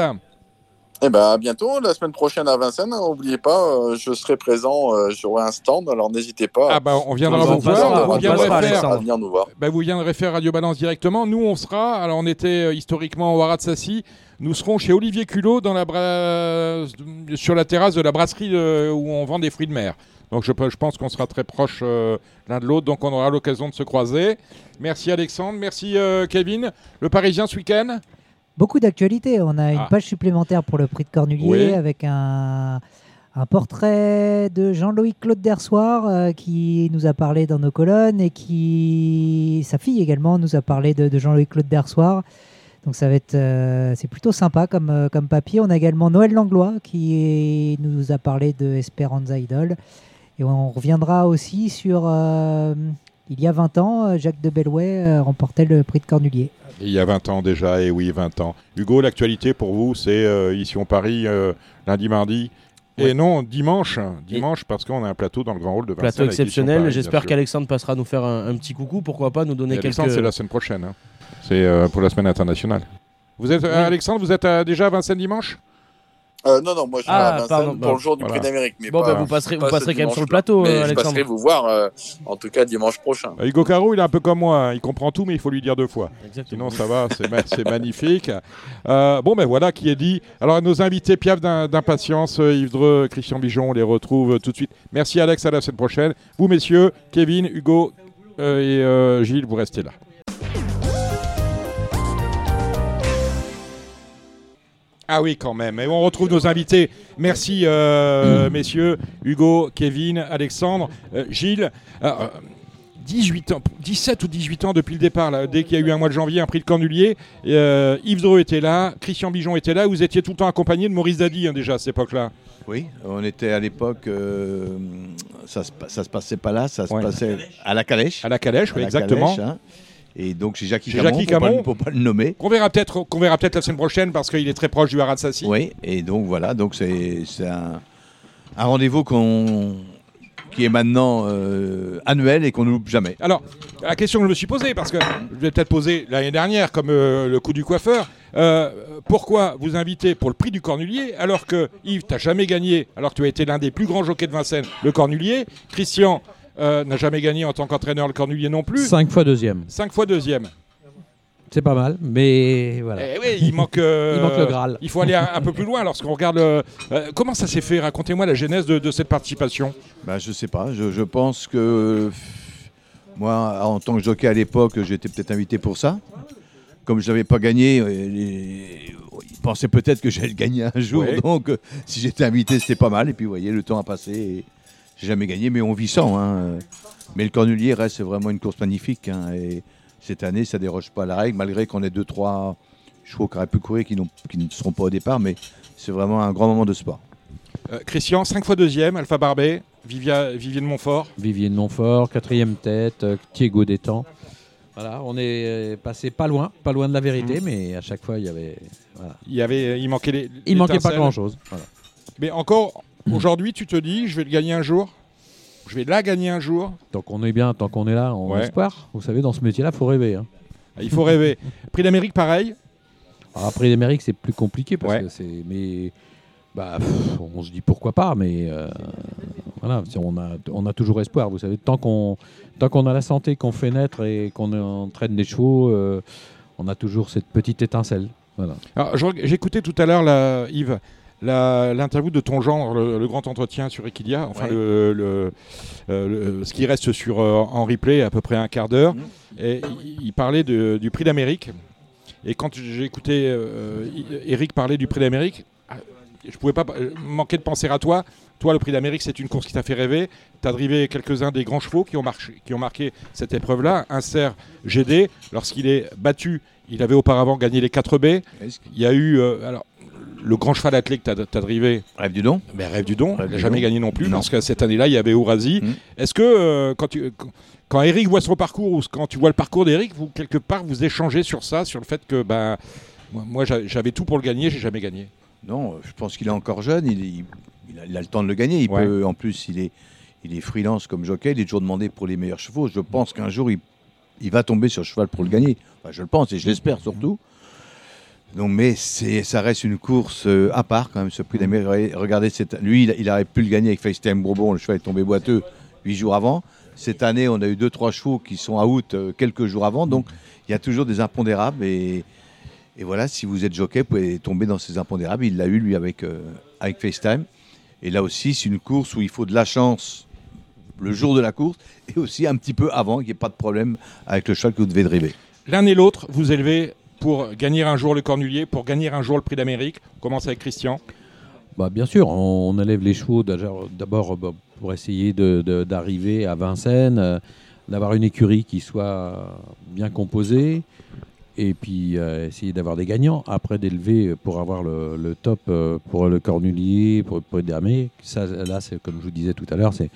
Et ben à bientôt, la semaine prochaine à Vincennes. N'oubliez pas, euh, je serai présent, euh, j'aurai un stand, alors n'hésitez pas. Ah bah on viendra vous voir. on Vous viendrez faire. Venir nous voir. Bah, vous viendrez faire Radio Balance directement. Nous, on sera. Alors, on était euh, historiquement au Sassy. Nous serons chez Olivier Culot dans la bra- sur la terrasse de la brasserie euh, où on vend des fruits de mer. Donc, je, pense qu'on sera très proches euh, l'un de l'autre. Donc, on aura l'occasion de se croiser. Merci Alexandre. Merci euh, Kevin. Le Parisien ce week-end? Beaucoup d'actualités. On a une Ah. page supplémentaire pour le prix de Cornulier Oui. avec un, un portrait de Jean-Loïc Claude Dersoir euh, qui nous a parlé dans nos colonnes et qui, sa fille également, nous a parlé de, de Jean-Loïc Claude Dersoir. Donc ça va être, euh, c'est plutôt sympa comme, euh, comme papier. On a également Noël Langlois qui nous a parlé de Esperanza Idol. Et on reviendra aussi sur, il y a 20 ans, euh, Jacques de Bellouet euh, remportait le prix de Cornulier. Il y a 20 ans déjà, et oui, 20 ans. Hugo, l'actualité pour vous, c'est euh, ici on Paris, euh, lundi, mardi. Et Ouais. non, dimanche. Dimanche, parce qu'on a un plateau dans le grand hall de Vincennes. Plateau exceptionnel. J'espère qu'Alexandre passera nous faire un, un petit coucou. Pourquoi pas nous donner Et Alexandre, quelques. c'est la semaine prochaine. hein. C'est euh, pour la semaine internationale. Vous êtes, euh, Alexandre, vous êtes euh, déjà à Vincennes dimanche? Euh, non, non, moi je suis Ah, à Vincennes pardon, pour bah, le jour du voilà. Prix d'Amérique. mais Bon, pas- bah, vous passerez- pas vous passerez quand même sur le plateau, Mais euh, Je Alexandre. passerai vous voir, euh, en tout cas dimanche prochain. Euh, Hugo Caro, il est un peu comme moi. hein. Il comprend tout, mais il faut lui dire deux fois. Exactement. Sinon, ça va, c'est ma- c'est magnifique. Euh, bon, ben voilà qui est dit. Alors, nos invités piaf d'im- d'impatience, Yves Dreux, Christian Bijon, on les retrouve tout de suite. Merci Alex, à la semaine prochaine. Vous, messieurs, Kevin, Hugo euh, et euh, Gilles, vous restez là. Ah oui, quand même. Et on retrouve nos invités. Merci, euh, messieurs, Hugo, Kevin, Alexandre, euh, Gilles. Euh, 18 ans, 17 ou 18 ans depuis le départ, là, dès qu'il y a eu un mois de janvier, un prix de Cornulier. Euh, Yves Dreux était là, Christian Bijon était là. Vous étiez tout le temps accompagné de Maurice Dady hein, déjà à cette époque-là. Oui, on était à l'époque, euh, ça, ça se passait pas là, ça se Ouais. passait à la calèche. À la calèche, oui, À la exactement. calèche, hein. Et donc chez Jackie Chez Camon, Jackie pour pas Camon. le- pour pas le nommer. Qu'on verra peut-être qu'on verra peut-être la semaine prochaine parce qu'il est très proche du Haras de Sassy. Oui, et donc voilà, donc c'est c'est un, un rendez-vous qu'on qui est maintenant euh, annuel et qu'on ne loupe jamais. Alors, la question que je me suis posée, parce que je l'ai peut-être posée l'année dernière, comme euh, le coup du coiffeur, euh, pourquoi vous invitez pour le prix du Cornulier, alors que Yves, tu n'as jamais gagné, alors que tu as été l'un des plus grands jockeys de Vincennes, le Cornulier, Christian euh, n'a jamais gagné en tant qu'entraîneur le Cornulier non plus, Cinq fois deuxième. cinq fois deuxième. C'est pas mal, mais voilà. Eh oui, il manque, euh, Il manque le Graal. Il faut aller un, un peu plus loin lorsqu'on regarde. le- euh, comment ça s'est fait? Racontez-moi la genèse de, de cette participation. Bah, je sais pas, je, je pense que moi, en tant que jockey à l'époque, j'étais peut-être invité pour ça. Comme je n'avais pas gagné, euh, les- ils pensaient peut-être que j'allais le gagner un jour. Ouais. Donc, euh, si j'étais invité, c'était pas mal. Et puis, vous voyez, le temps a passé et j'ai jamais gagné, mais on vit sans. hein. Mais le Cornulier reste vraiment une course magnifique. hein. Et cette année, ça déroge pas à la règle, malgré qu'on ait deux, trois chevaux qui auraient pu courir qui, ne seront pas au départ. Mais c'est vraiment un grand moment de sport. Euh, Christian, cinq fois deuxième, Alpha Barbet, Vivia, Vivier de Montfort. Vivier de Montfort, quatrième tête, euh, Thiego d'étang. Voilà, on est euh, passé pas loin, pas loin de la vérité, mais à chaque fois il y avait. voilà. Il, y avait, il manquait les. Il manquait pas grand chose. Voilà. Mais encore, aujourd'hui, tu te dis, je vais le gagner un jour. Je vais la gagner un jour. Tant qu'on est bien, tant qu'on est là, on Ouais. espoir. Vous savez, dans ce métier-là, faut rêver. hein. Il faut rêver. Prix d'Amérique, pareil. Alors après l'Amérique, c'est plus compliqué parce Ouais. que c'est. Mais bah, pff, on se dit pourquoi pas, mais euh, voilà, on a, on a toujours espoir. Vous savez, tant qu'on, tant qu'on a la santé, qu'on fait naître et qu'on entraîne des chevaux, euh, on a toujours cette petite étincelle. Voilà. Alors, je reg- J'écoutais tout à l'heure, Yves, l'interview de ton genre, le, le grand entretien sur Equidia, enfin Ouais. le, le- euh, le- ce qui reste sur, euh, en replay, à peu près un quart d'heure. Mhm. Et il, il parlait de- du prix d'Amérique. Et quand j'ai écouté euh, Eric parler du prix d'Amérique, ah, je pouvais pas manquer de penser à toi. Toi, le prix d'Amérique, c'est une course qui t'a fait rêver. Tu as drivé quelques-uns des grands chevaux qui ont, marché, qui ont marqué cette épreuve-là. Un cerf GD, lorsqu'il est battu, il avait auparavant gagné les 4 B. Il y a eu euh, alors, le grand cheval attelé que tu as, drivé, Rêve du don ben, Rêve du Don, n'a jamais Don. gagné non plus, Non. parce que cette année-là, il y avait Ourasi. Mm. Est-ce que euh, quand, tu, quand- Eric voit son parcours, ou quand tu vois le parcours d'Eric, vous, quelque part, vous échangez sur ça, sur le fait que ben, moi, moi, j'a- j'avais tout pour le gagner, j'ai jamais gagné? Non, je pense qu'il est encore jeune, il, il- il a, il a le temps de le gagner. Il Ouais. peut, en plus, il est, il est freelance comme jockey, il est toujours demandé pour les meilleurs chevaux. Je pense qu'un jour, il, il va tomber sur le cheval pour le gagner. Enfin, je le pense et je l'espère surtout. Donc, mais ça reste une course euh, à part quand même, ce prix d'Amérique. Regardez, lui, il, il aurait pu le gagner avec FaceTime Bourbon, le cheval est tombé boiteux huit jours avant. Cette année, on a eu deux, trois chevaux qui sont à août euh, quelques jours avant. Donc, il y a toujours des impondérables et, et voilà, si vous êtes jockey, vous pouvez tomber dans ces impondérables. Il l'a eu, lui, avec, euh, avec FaceTime. Et là aussi, c'est une course où il faut de la chance le jour de la course et aussi un petit peu avant, qu'il n'y ait pas de problème avec le cheval que vous devez driver. L'un et l'autre, vous élevez pour gagner un jour le Cornulier, pour gagner un jour le prix d'Amérique. On commence avec Christian. Bah, bien sûr, on, élève les chevaux d'abord bah, pour essayer d'arriver à Vincennes, euh, d'avoir une écurie qui soit bien composée, et puis euh, essayer d'avoir des gagnants. Après, d'élever pour avoir le, top euh, pour le Cornulier, pour, pour Damé. Ça, là, c'est comme je vous disais tout à l'heure, c'est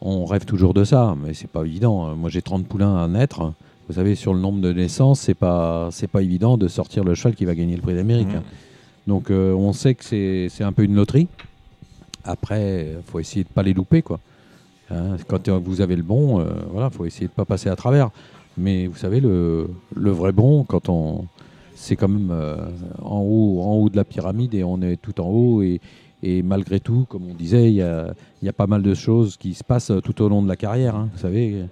on rêve toujours de ça, mais c'est pas évident. Moi, j'ai 30 poulains à naître. Vous savez, sur le nombre de naissances, c'est pas c'est pas évident de sortir le cheval qui va gagner le prix d'Amérique. Hein. Donc euh, on sait que c'est un peu une loterie. Après, il faut essayer de pas les louper. Quoi. Hein, quand euh, vous avez le bon, il voilà, faut essayer de pas passer à travers. Mais vous savez, le, le vrai bon, quand on, c'est quand même euh, en, haut, en haut de la pyramide et on est tout en haut. Et, et malgré tout, comme on disait, il y a, y a pas mal de choses qui se passent tout au long de la carrière. hein. Vous savez,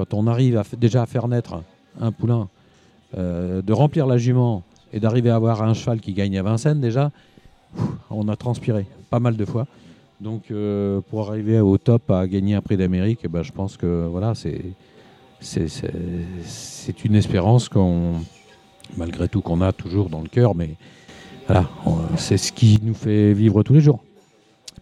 quand on arrive déjà à faire naître un poulain, euh, de remplir la jument et d'arriver à avoir un cheval qui gagne à Vincennes, déjà, on a transpiré pas mal de fois. Donc, euh, pour arriver au top à gagner un prix d'Amérique, eh ben, je pense que voilà, c'est une espérance qu'on, malgré tout, qu'on a toujours dans le cœur, mais voilà, c'est ce qui nous fait vivre tous les jours.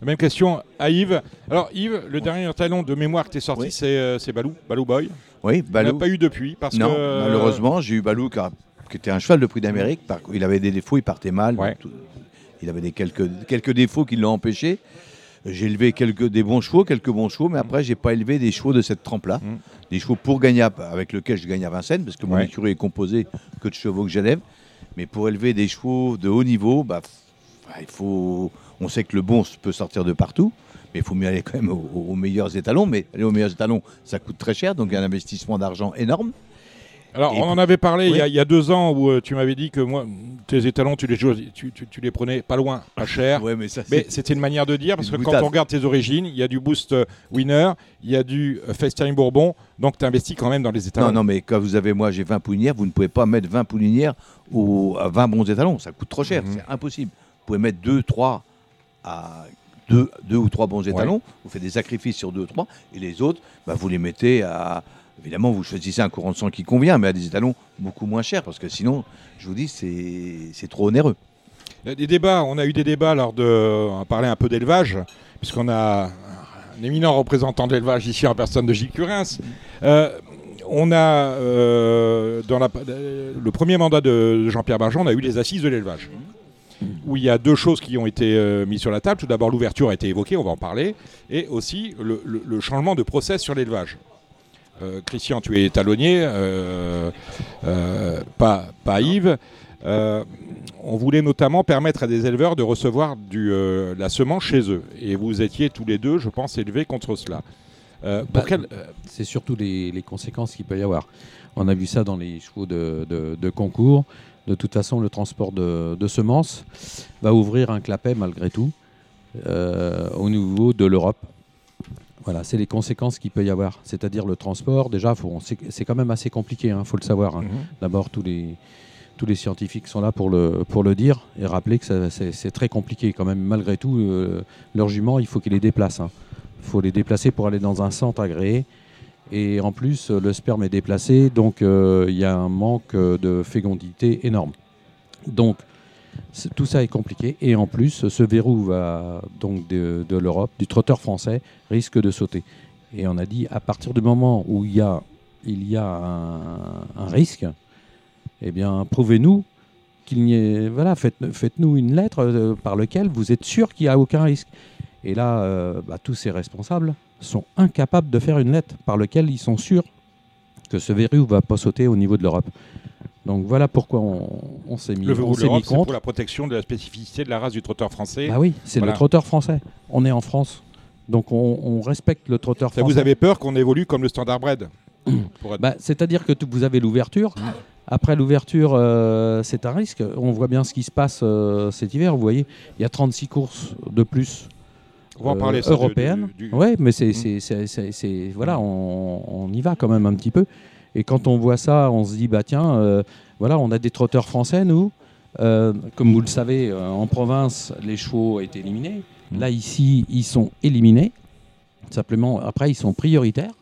Même question à Yves. Alors Yves, le dernier talon de mémoire que tu es sorti, Oui. c'est euh, c'est Balou, Balou Boy. Oui, On Balou. n'a pas eu depuis parce non, que malheureusement, j'ai eu Balou qui, a- qui était un cheval de prix d'Amérique. Il avait des défauts, il partait mal. Ouais. tout- il avait des quelques, quelques défauts qui l'ont empêché. J'ai élevé quelques, des bons chevaux, quelques bons chevaux, mais après, j'ai pas élevé des chevaux de cette trempe-là. Mm. Des chevaux pour gagner, à- avec lesquels je gagne à Vincennes, parce que mon Ouais. écurie est composée que de chevaux que j'élève. Mais pour élever des chevaux de haut niveau, bah, f- il faut. On sait que le bon peut sortir de partout, Mais il faut mieux aller quand même aux, aux meilleurs étalons. Mais aller aux meilleurs étalons, ça coûte très cher, donc il y a un investissement d'argent énorme. Alors, Et- on en avait parlé il, y a, Oui. il y a deux ans où euh, tu m'avais dit que moi, tes étalons, tu les, choisis- tu, tu- tu les prenais pas loin, pas cher. Ouais, mais c'était une manière de dire, parce que quand on regarde tes origines, il y a du Boost Winner, il y a du euh, Festering Bourbon, donc tu investis quand même dans les étalons. Non, non, mais quand vous avez, moi, j'ai 20 poulinières, vous ne pouvez pas mettre 20 poulinières au, à 20 bons étalons. Ça coûte trop cher, Mhm. c'est impossible. Vous pouvez mettre 2, 3 à 2, ou 3 bons étalons. Vous faites des sacrifices sur 2, 3. Et les autres, bah, vous les mettez à. Évidemment, vous choisissez un courant de sang qui convient, mais à des étalons beaucoup moins chers, parce que sinon, je vous dis, c'est trop onéreux. Il y a Des débats, on a eu des débats lors de. On va parler un peu d'élevage, puisqu'on a un éminent représentant d'élevage ici en personne de Gilles Curins. Euh, on a, euh, dans la- euh, le premier mandat de Jean-Pierre Bargeon, on a eu les assises de l'élevage, où il y a deux choses qui ont été euh, mises sur la table. Tout d'abord, l'ouverture a été évoquée, on va en parler, et aussi le, le- le changement de process sur l'élevage. Euh, Christian, tu es talonnier, euh, pas, pas Yves. On voulait notamment permettre à des éleveurs de recevoir du, la semence chez eux. Et vous étiez tous les deux, je pense, élevés contre cela. Bah, quel- C'est surtout les, les conséquences qu'il peut y avoir. On a vu ça dans les chevaux de, de- de concours. De toute façon, le transport de, de semences va ouvrir un clapet malgré tout euh, au niveau de l'Europe. Voilà, c'est les conséquences qu'il peut y avoir. C'est-à-dire le transport, déjà, c'est quand même assez compliqué, il faut le savoir. hein. Mhm. D'abord, tous les, tous les scientifiques sont là pour le, pour le dire et rappeler que c'est très compliqué quand même. Malgré tout, euh, leurs juments, il faut qu'ils les déplacent. hein. Il faut les déplacer pour aller dans un centre agréé. Et en plus, euh, le sperme est déplacé, donc euh, il y a un manque euh, de fécondité énorme. Donc, tout ça est compliqué. Et en plus, ce verrou de, l'Europe, du trotteur français, risque de sauter. Et on a dit, à partir du moment où il y a, un, risque, eh bien, prouvez-nous qu'il n'y ait. Voilà, faites, faites-nous une lettre par laquelle vous êtes sûr qu'il n'y a aucun risque. Et là, euh, bah, tous ces responsables sont incapables de faire une lettre par laquelle ils sont sûrs que ce verrou ne va pas sauter au niveau de l'Europe. Donc voilà pourquoi on, on s'est mis, le verrou de l'Europe, c'est pour la protection de la spécificité de la race du trotteur français. Bah oui, c'est Voilà. le trotteur français. On est en France. Donc on, on respecte le trotteur Ça français. vous avez peur qu'on évolue comme le standard être- Bah, C'est-à-dire que vous avez l'ouverture. Après l'ouverture, euh, c'est un risque. On voit bien ce qui se passe euh, cet hiver. Vous voyez, il y a 36 courses de plus On va en euh, parler ça, de- européennes. du- du- Ouais, mais c'est, Mm. c'est- voilà, on, on y va quand même un petit peu. Et quand on voit ça, on se dit bah tiens, euh, voilà, on a des trotteurs français nous. Euh, comme vous le savez, euh, en province, les chevaux ont été éliminés. Mm. Là ici, ils sont éliminés. Simplement, après, ils sont prioritaires.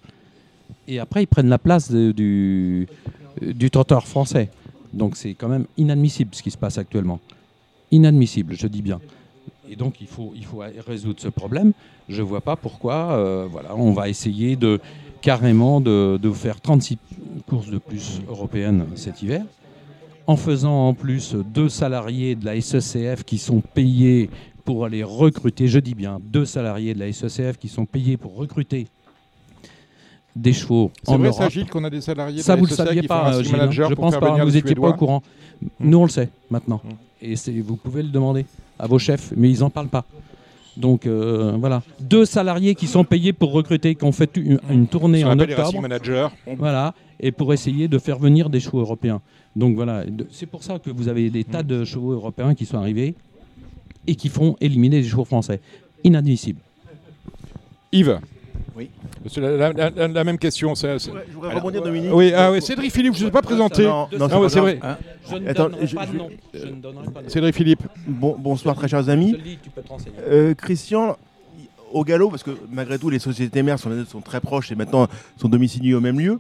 Et après, ils prennent la place de- du, du trotteur français. Donc c'est quand même inadmissible ce qui se passe actuellement. Inadmissible, je dis bien. Et donc il faut, il faut résoudre ce problème. Je ne vois pas pourquoi euh, voilà, on va essayer de carrément de, de faire 36 courses de plus européennes cet hiver, en faisant en plus deux salariés de la SECF qui sont payés pour aller recruter, je dis bien deux salariés de la SECF qui sont payés pour recruter des chevaux C'est en vrai, Europe. ça, Gilles, qu'on a des salariés Ça, vous le SECA saviez pas, Gilles, hein Je pense pas, vous n'étiez pas au courant. Nous, on le sait maintenant. Et c'est- vous pouvez le demander à vos chefs, mais ils n'en parlent pas. Donc euh, voilà, deux salariés qui sont payés pour recruter, qui ont fait une, une tournée en octobre, managers. voilà, et pour essayer de faire venir des chevaux européens. Donc voilà, c'est pour ça que vous avez des tas de chevaux européens qui sont arrivés et qui font éliminer les chevaux français. Inadmissible. Yves Oui. C'est la, la- la- la même question. Je voudrais Alors, rebondir, Dominique. Oui, ah, oui, Cédric Philippe, je ne vous ai pas présenté. Non, non, Ah c'est ouais, vrai. Hein Je ne Attends, donnerai je- pas de nom. Je ne donnerai pas de nom. Cédric Philippe. Bon, bonsoir, très chers Je amis. te le dis, tu peux te renseigner. Euh, Christian, au galop, parce que malgré tout, les sociétés mères sont, sont très proches et maintenant sont domiciliées au même lieu.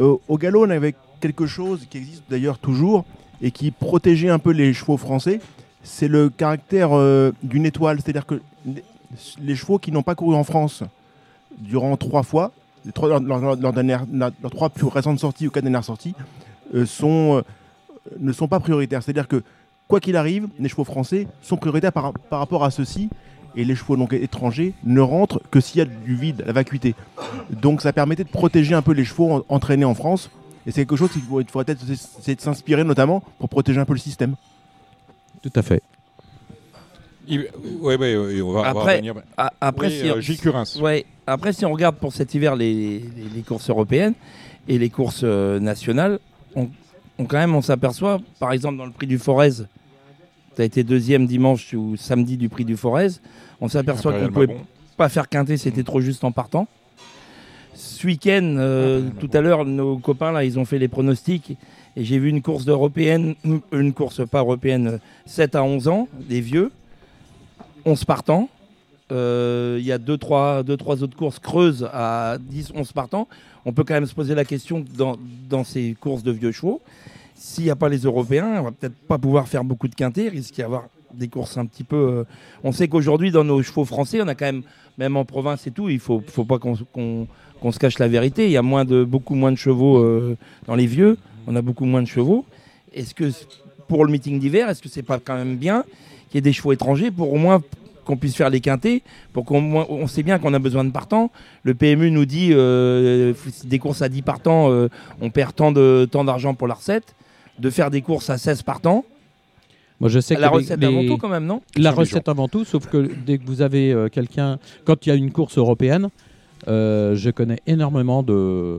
Euh, au galop, on avait quelque chose qui existe d'ailleurs toujours et qui protégeait un peu les chevaux français. C'est le caractère euh, d'une étoile. C'est-à-dire que les, les chevaux qui n'ont pas couru en France durant trois fois, leurs, trois plus récentes sorties ou quatre dernières sorties, euh, euh, ne sont pas prioritaires. C'est-à-dire que quoi qu'il arrive, les chevaux français sont prioritaires par, rapport à ceux-ci et les chevaux donc étrangers ne rentrent que s'il y a du vide, la vacuité. Donc ça permettait de protéger un peu les chevaux en- entraînés en France. Et c'est quelque chose qu'il faudrait peut-être s'inspirer notamment pour protéger un peu le système. Tout à fait. Il- Ouais, ouais, ouais, on va, on va Après, revenir. a- après, Oui, si, euh, Gilles Curins. ouais, après, si on regarde pour cet hiver les, les- les courses européennes et les courses euh, nationales, on, on- quand même, on s'aperçoit, par exemple, dans le prix du Forez, tu as été deuxième dimanche ou samedi du prix du Forez, on s'aperçoit qu'on ne pouvait Mabon. pas faire quinter, c'était trop juste en partant. Ce week-end, euh, tout à l'heure, nos copains, là, ils ont fait les pronostics. Et j'ai vu une course d'européenne, une course pas européenne, euh, 7 à 11 ans, des vieux, 11 partants. Euh, Il y a 2-3 deux, trois, deux, autres courses creuses à 10-11 partants. On peut quand même se poser la question dans, ces courses de vieux chevaux. S'il n'y a pas les Européens, on va peut-être pas pouvoir faire beaucoup de quintés. Risque d'y avoir des courses un petit peu. euh, On sait qu'aujourd'hui, dans nos chevaux français, on a quand même, même en province et tout, il faut, faut pas qu'on qu'on- qu'on se cache la vérité. Il y a beaucoup moins de chevaux euh, dans les vieux. On a beaucoup moins de chevaux. Est-ce que pour le meeting d'hiver, est-ce que c'est pas quand même bien qu'il y ait des chevaux étrangers pour au moins qu'on puisse faire les quintés, pour qu'on on sait bien qu'on a besoin de partants. Le PMU nous dit euh, des courses à 10 partants, euh, on perd tant de tant d'argent pour la recette. De faire des courses à 16 partants, Moi, je sais la que recette les- avant tout quand même, non? La recette avant tout, sauf que dès que vous avez euh, quelqu'un, quand il y a une course européenne, euh, je connais énormément de,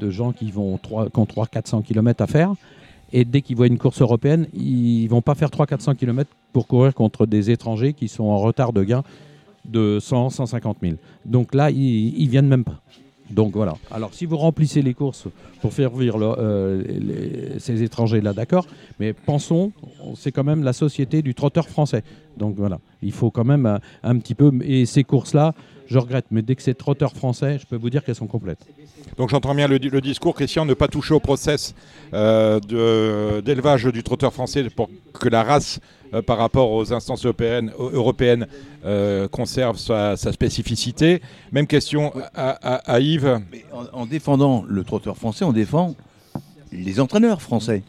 de gens qui vont 3, qui ont 300-400 km à faire. Et dès qu'ils voient une course européenne, ils vont pas faire 300-400 km pour courir contre des étrangers qui sont en retard de gain de 100-150 000. Donc là, ils, ils viennent même pas. Donc voilà. Alors si vous remplissez les courses pour faire vivre euh, ces étrangers-là, d'accord. Mais pensons, c'est quand même la société du trotteur français. Donc voilà, il faut quand même un petit peu. Et ces courses-là, je regrette, mais dès que c'est trotteur français, je peux vous dire qu'elles sont complètes. Donc j'entends bien le, le discours, Christian, ne pas toucher au process euh, d'élevage du trotteur français pour que la race, euh, par rapport aux instances européennes, eu- européennes euh, conserve sa, sa spécificité. Même question à, à- à Yves. Mais en, en défendant le trotteur français, on défend les entraîneurs français.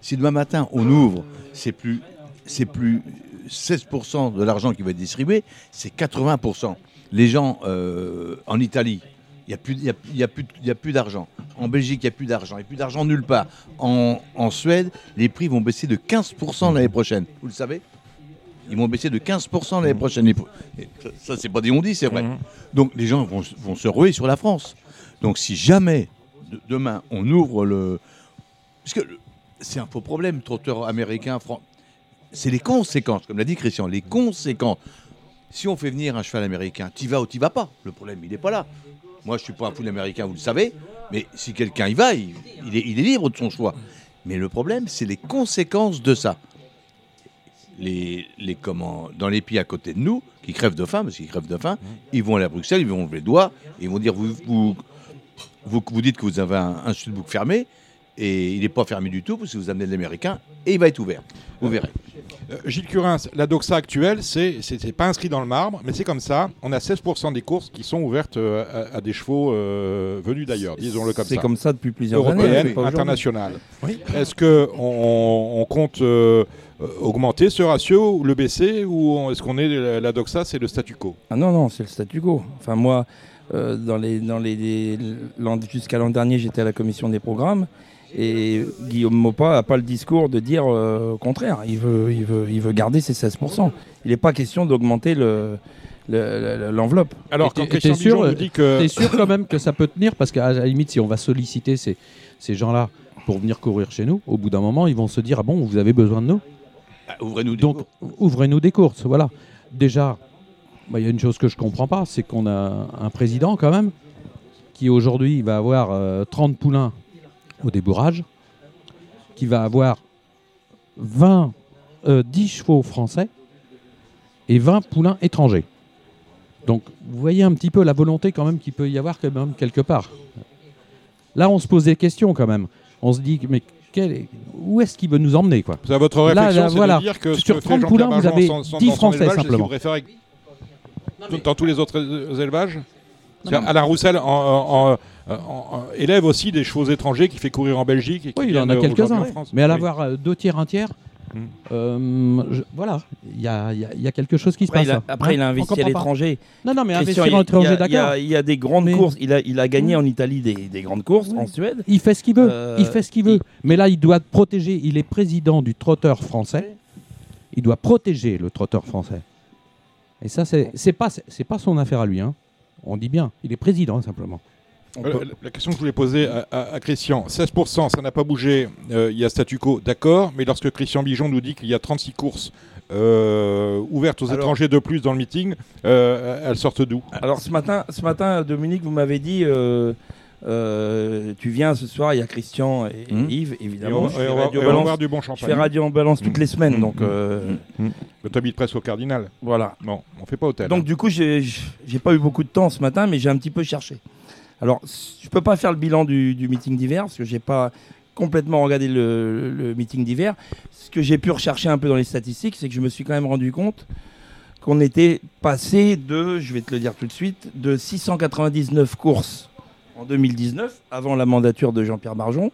Si demain matin on ouvre, c'est plus, c'est plus 16% de l'argent qui va être distribué, c'est 80%. Les gens euh, en Italie, il n'y a y a, il y a plus, d'argent. En Belgique, il n'y a plus d'argent. Il n'y a plus d'argent nulle part. En, en Suède, les prix vont baisser de 15% l'année prochaine. Vous le savez? Ils vont baisser de 15% l'année prochaine. Et Ça, c'est pas des on dit, c'est vrai. Mhm. Donc les gens vont, vont se ruer sur la France. Donc si jamais de- demain on ouvre le... Parce que c'est un faux problème, trotteur américain, c'est les conséquences, comme l'a dit Christian, les conséquences. Si on fait venir un cheval américain, t'y vas ou t'y vas pas, le problème il n'est pas là. Moi je suis pas un fou américain, vous le savez, mais si quelqu'un y va, il, est, libre de son choix. Mais le problème c'est les conséquences de ça. Les, les dans les pays à côté de nous, qui crèvent de faim, parce qu'ils crèvent de faim, ils vont aller à Bruxelles, ils vont lever le doigt, ils vont dire vous, dites que vous avez un, un studbook fermé, et il n'est pas fermé du tout, parce que vous amenez de l'américain, et il va être ouvert. Vous verrez. Euh, Gilles Curins, la doxa actuelle, c'est c'est pas inscrit dans le marbre, mais c'est comme ça. On a 16% des courses qui sont ouvertes euh, à, à des chevaux euh, venus d'ailleurs, disons-le comme ça. C'est comme ça depuis plusieurs années. Européenne, c'est pas aujourd'hui. internationale. Est-ce que on, compte euh, euh, augmenter ce ratio ou le baisser ou on- est-ce qu'on est la, doxa, c'est le statu quo? Ah non, non, c'est le statu quo. Enfin, moi, euh, dans les, dans les, jusqu'à l'an dernier, j'étais à la commission des programmes. Et Guillaume Mopa n'a pas le discours de dire euh, au contraire. Il veut, il, veut, il veut garder ses 16%. Il n'est pas question d'augmenter le, le- le- l'enveloppe. Alors, quand t'es sûr, nous euh, dit que T'es sûr quand même que ça peut tenir Parce qu'à la limite, si on va solliciter ces, ces gens-là pour venir courir chez nous, au bout d'un moment, ils vont se dire Ah bon, vous avez besoin de nous Ah, Ouvrez-nous des Donc, ouvrez-nous des courses. Voilà. Déjà, bah, il y a une chose que je comprends pas c'est qu'on a un président, quand même, qui aujourd'hui va avoir euh, 30 poulains au débourrage, qui va avoir 20, euh, 10 chevaux français et 20 poulains étrangers. Donc, vous voyez un petit peu la volonté quand même qu'il peut y avoir quand même quelque part. Là, on se pose des questions quand même. On se dit, mais quel- où est-ce qu'il veut nous emmener quoi? Ça, votre Là, réflexion, là, c'est voilà. de dire que Sur que fait 30 Jean-Pierre poulains, vous avez sans- sans- 10 dans son Français, élevage, c'est ce simplement. dans tous les autres euh, élevages? Alain Roussel en- en- en- en- en- élève aussi des chevaux étrangers qui fait courir en Belgique. Et qui Oui, il en a quelques-uns. en France. Mais à Oui. l'avoir euh, deux tiers, un tiers, Hmm. euh, je- voilà, il y a, y y quelque chose qui se passe. il a, là. après, il a Hein, on investi à l'étranger. Non, non, mais Christian, investir il- à l'étranger, il y d'accord. Il y a des grandes Mais- courses. Il a, il a gagné en Italie des, des grandes courses, en Suède. Il fait ce qu'il veut. Euh, il fait ce qu'il veut. Mais là, il doit protéger. Il est président du trotteur français. Il doit protéger le trotteur français. Et ça, c'est c'est pas, c'est pas son affaire à lui. Hein. On dit bien, il est président simplement. Euh, peut- la- La question que je voulais poser à, à- à Christian, 16%, ça n'a pas bougé, euh, il y a statu quo, d'accord, mais lorsque Christian Bijon nous dit qu'il y a 36 courses euh, ouvertes aux Alors- étrangers de plus dans le meeting, euh, elles sortent d'où? Alors ce matin, ce matin, Dominique, vous m'avez dit, euh, euh, tu viens ce soir, il y a Christian et Hmm. Yves, évidemment. Et on- Je fais et on va- Radio on Balance- du bon Je champagne. fais Radio en Balance toutes les semaines, Hmm. donc. euh, Tu habites presque au Cardinal. Voilà. Non, on fait pas hôtel. Donc hein. du coup, j'ai pas eu beaucoup de temps ce matin, mais j'ai un petit peu cherché. Alors, je peux pas faire le bilan du, du meeting d'hiver parce que j'ai pas complètement regardé le, le meeting d'hiver. Ce que j'ai pu rechercher un peu dans les statistiques, c'est que je me suis quand même rendu compte qu'on était passé de, je vais te le dire tout de suite, de 699 courses en 2019, avant la mandature de Jean-Pierre Barjon,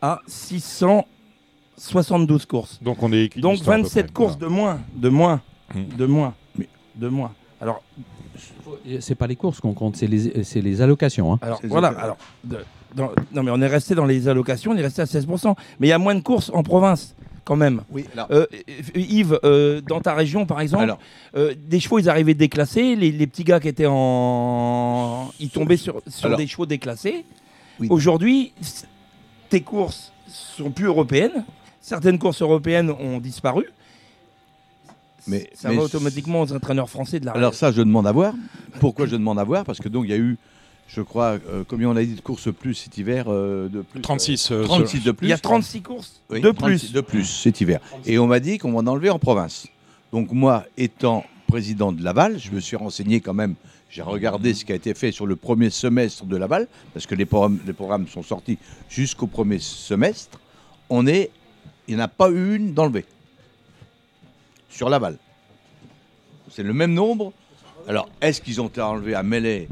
à 672 courses. Donc on est Donc équidistant, à peu 27 près. courses de moins, de moins, Mm. de moins, de moins. Alors, C'est pas les courses qu'on compte, c'est les, c'est les allocations. hein. alors voilà, alors, de- dans- non mais on est resté dans les allocations, on est resté à 16%. Mais il y a moins de courses en province, quand même. Oui, alors- Euh, Yves, euh, dans ta région, par exemple, Alors. euh, des chevaux, ils arrivaient déclassés. Les, les petits gars qui étaient en. Ils tombaient sur, sur Alors. des chevaux déclassés. Aujourd'hui, tes courses sont plus européennes. Certaines courses européennes ont disparu. Mais- ça mais va automatiquement aux entraîneurs français de la Alors ça, je demande à voir. Pourquoi je demande à voir? Parce que donc il y a eu, je crois, euh, combien on a dit de courses plus cet hiver euh, de plus 36, euh, euh, 36 de plus. Il y a 36 courses Oui, de 36 plus. de plus cet hiver. Et on m'a dit qu'on va en enlever en province. Donc moi, étant président de Laval, je me suis renseigné quand même. J'ai regardé ce qui a été fait sur le premier semestre de Laval, parce que les programmes, les programmes sont sortis jusqu'au premier semestre. On est, il n'y en a pas eu une d'enlevée sur Laval. C'est le même nombre. Alors, est-ce qu'ils ont été enlevés à Mêlée,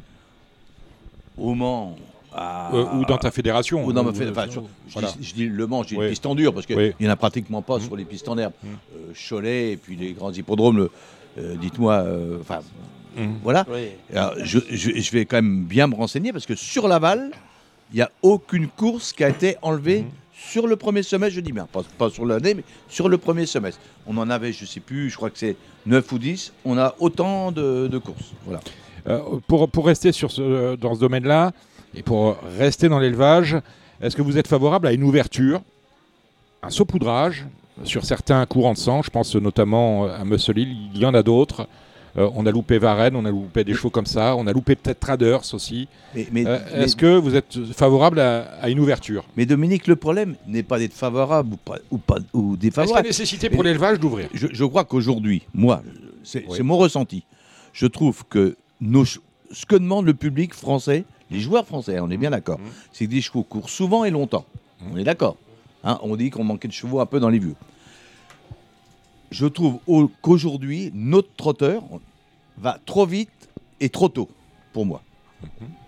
au Mans, à... Euh, ou dans ta fédération. Ou dans ma Ou- fédération. Je, Voilà. dis, je dis Le Mans, je dis Oui. les pistes en dur, parce qu'il Oui. n'y en a pratiquement pas sur les pistes en herbe. Mm. Euh, Cholet et puis les grands hippodromes, euh, dites-moi, euh, enfin, Mm. voilà. Oui. Alors, je, je- je vais quand même bien me renseigner, parce que sur Laval, il n'y a aucune course qui a été enlevée Mm. Sur le premier semestre, je dis bien, pas, sur l'année, mais sur le premier semestre. On en avait, je ne sais plus, je crois que c'est 9 ou 10, on a autant de, courses. Voilà. Euh, pour, pour rester sur ce, dans ce domaine-là, et pour rester dans l'élevage, est-ce que vous êtes favorable à une ouverture, un saupoudrage sur certains courants de sang? Je pense notamment à Musselil, il y en a d'autres. Euh, on a loupé Varennes, on a loupé des chevaux comme ça, on a loupé peut-être Traders aussi. Mais, mais- Euh, mais- Est-ce que vous êtes favorable à, à une ouverture? Mais Dominique, le problème n'est pas d'être favorable ou, pas, ou, pas, ou Est-ce qu'il y a défavorable. nécessité pour l'élevage d'ouvrir? je, je crois qu'aujourd'hui, moi, c'est Oui. mon ressenti. Je trouve que nos, ce que demande le public français, les joueurs français, on est bien d'accord, Mhm. c'est que des chevaux courent souvent et longtemps. On est d'accord. Hein, on dit qu'on manquait de chevaux un peu dans les vieux. Je trouve au- qu'aujourd'hui, notre trotteur va trop vite et trop tôt, pour moi.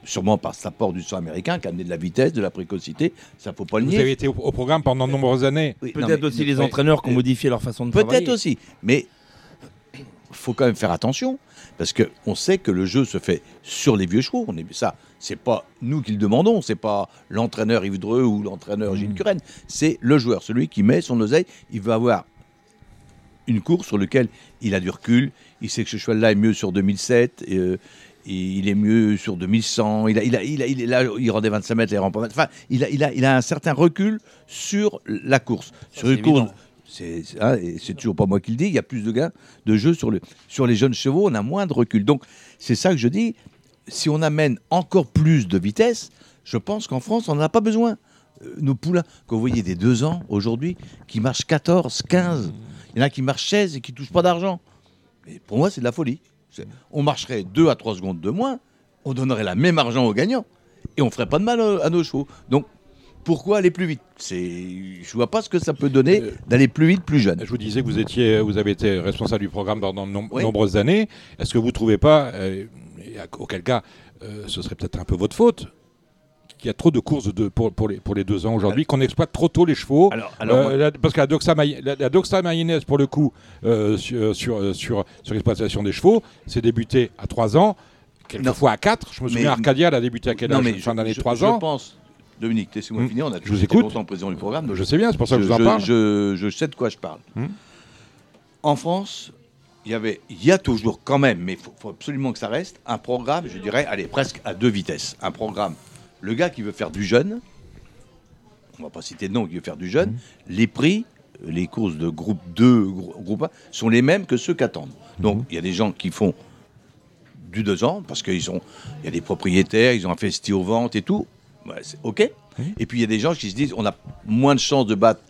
Sûrement par cet apport du sang américain qui a amené de la vitesse, de la précocité, ça faut pas le Vous nier. avez été au, au programme pendant de nombreuses années. Oui, Peut-être mais- aussi les entraîneurs qui ont euh, modifié leur façon de travailler. Peut-être aussi, mais faut quand même faire attention parce que on sait que le jeu se fait sur les vieux chevaux. On est ça, c'est pas nous qui le demandons, c'est pas l'entraîneur Yves Dreux ou l'entraîneur Gilles Curren, c'est le joueur, celui qui met son oseille. Il va avoir une course sur laquelle il a du recul. Il sait que ce cheval-là est mieux sur 2007. et, euh, et il est mieux sur 2100. Il a, il a, il a, il là, il rendait 25 mètres, il rend pas 20. Enfin, il a, il a, il a un certain recul sur la course. sur c'est une course, évident. c'est c'est- hein, toujours pas moi qui le dis. Il y a plus de gains de jeu sur, le, sur les jeunes chevaux. On a moins de recul. Donc, c'est ça que je dis. Si on amène encore plus de vitesse, je pense qu'en France, on n'en a pas besoin. Euh, nos poulains, quand vous voyez des deux ans aujourd'hui, qui marchent 14, 15, il y en a qui marchent 16 et qui touchent pas d'argent. Mais pour moi, c'est de la folie. On marcherait 2 à 3 secondes de moins, on donnerait la même argent aux gagnants et on ferait pas de mal à, à nos chevaux. Donc, pourquoi aller plus vite? C'est, Je vois pas ce que ça peut donner d'aller plus vite, plus jeune. Je vous disais que vous, étiez, vous avez été responsable du programme pendant de nom- Oui. nombreuses années. Est-ce que vous ne trouvez pas, euh, auquel cas euh, ce serait peut-être un peu votre faute, qu'il y a trop de courses de, pour, pour, les, pour les deux ans aujourd'hui, qu'on exploite trop tôt les chevaux Alors, alors, Euh, moi- la- Parce que la doxa, la, la doxa mayonnaise, pour le coup, euh, sur, sur, euh, sur, sur l'exploitation des chevaux, c'est débuté à 3 ans, quelquefois à 4. Je me souviens, Mais- Arcadia, elle a débuté à quel âge Fin je- d'année je- 3 je ans pense, Dominique, laissez-moi Hmm. finir. On a Je vous écoute. longtemps président du programme. donc Je sais bien, c'est pour ça que je vous en je, parle. Je, je sais de quoi je parle. Hmm. En France, il y avait, il y a toujours quand même, mais il faut, faut absolument que ça reste, un programme, je dirais, allez, presque à deux vitesses. Un programme, le gars qui veut faire du jeune, on va pas citer de nom, qui veut faire du jeune, les prix, les courses de groupe 2, grou- groupe 1, sont les mêmes que ceux qu'attendent. Donc, il y a des gens qui font du deux ans, parce qu'il y a des propriétaires, ils ont investi aux ventes et tout. Ouais, c'est OK. Et puis, il y a des gens qui se disent, on a moins de chances de battre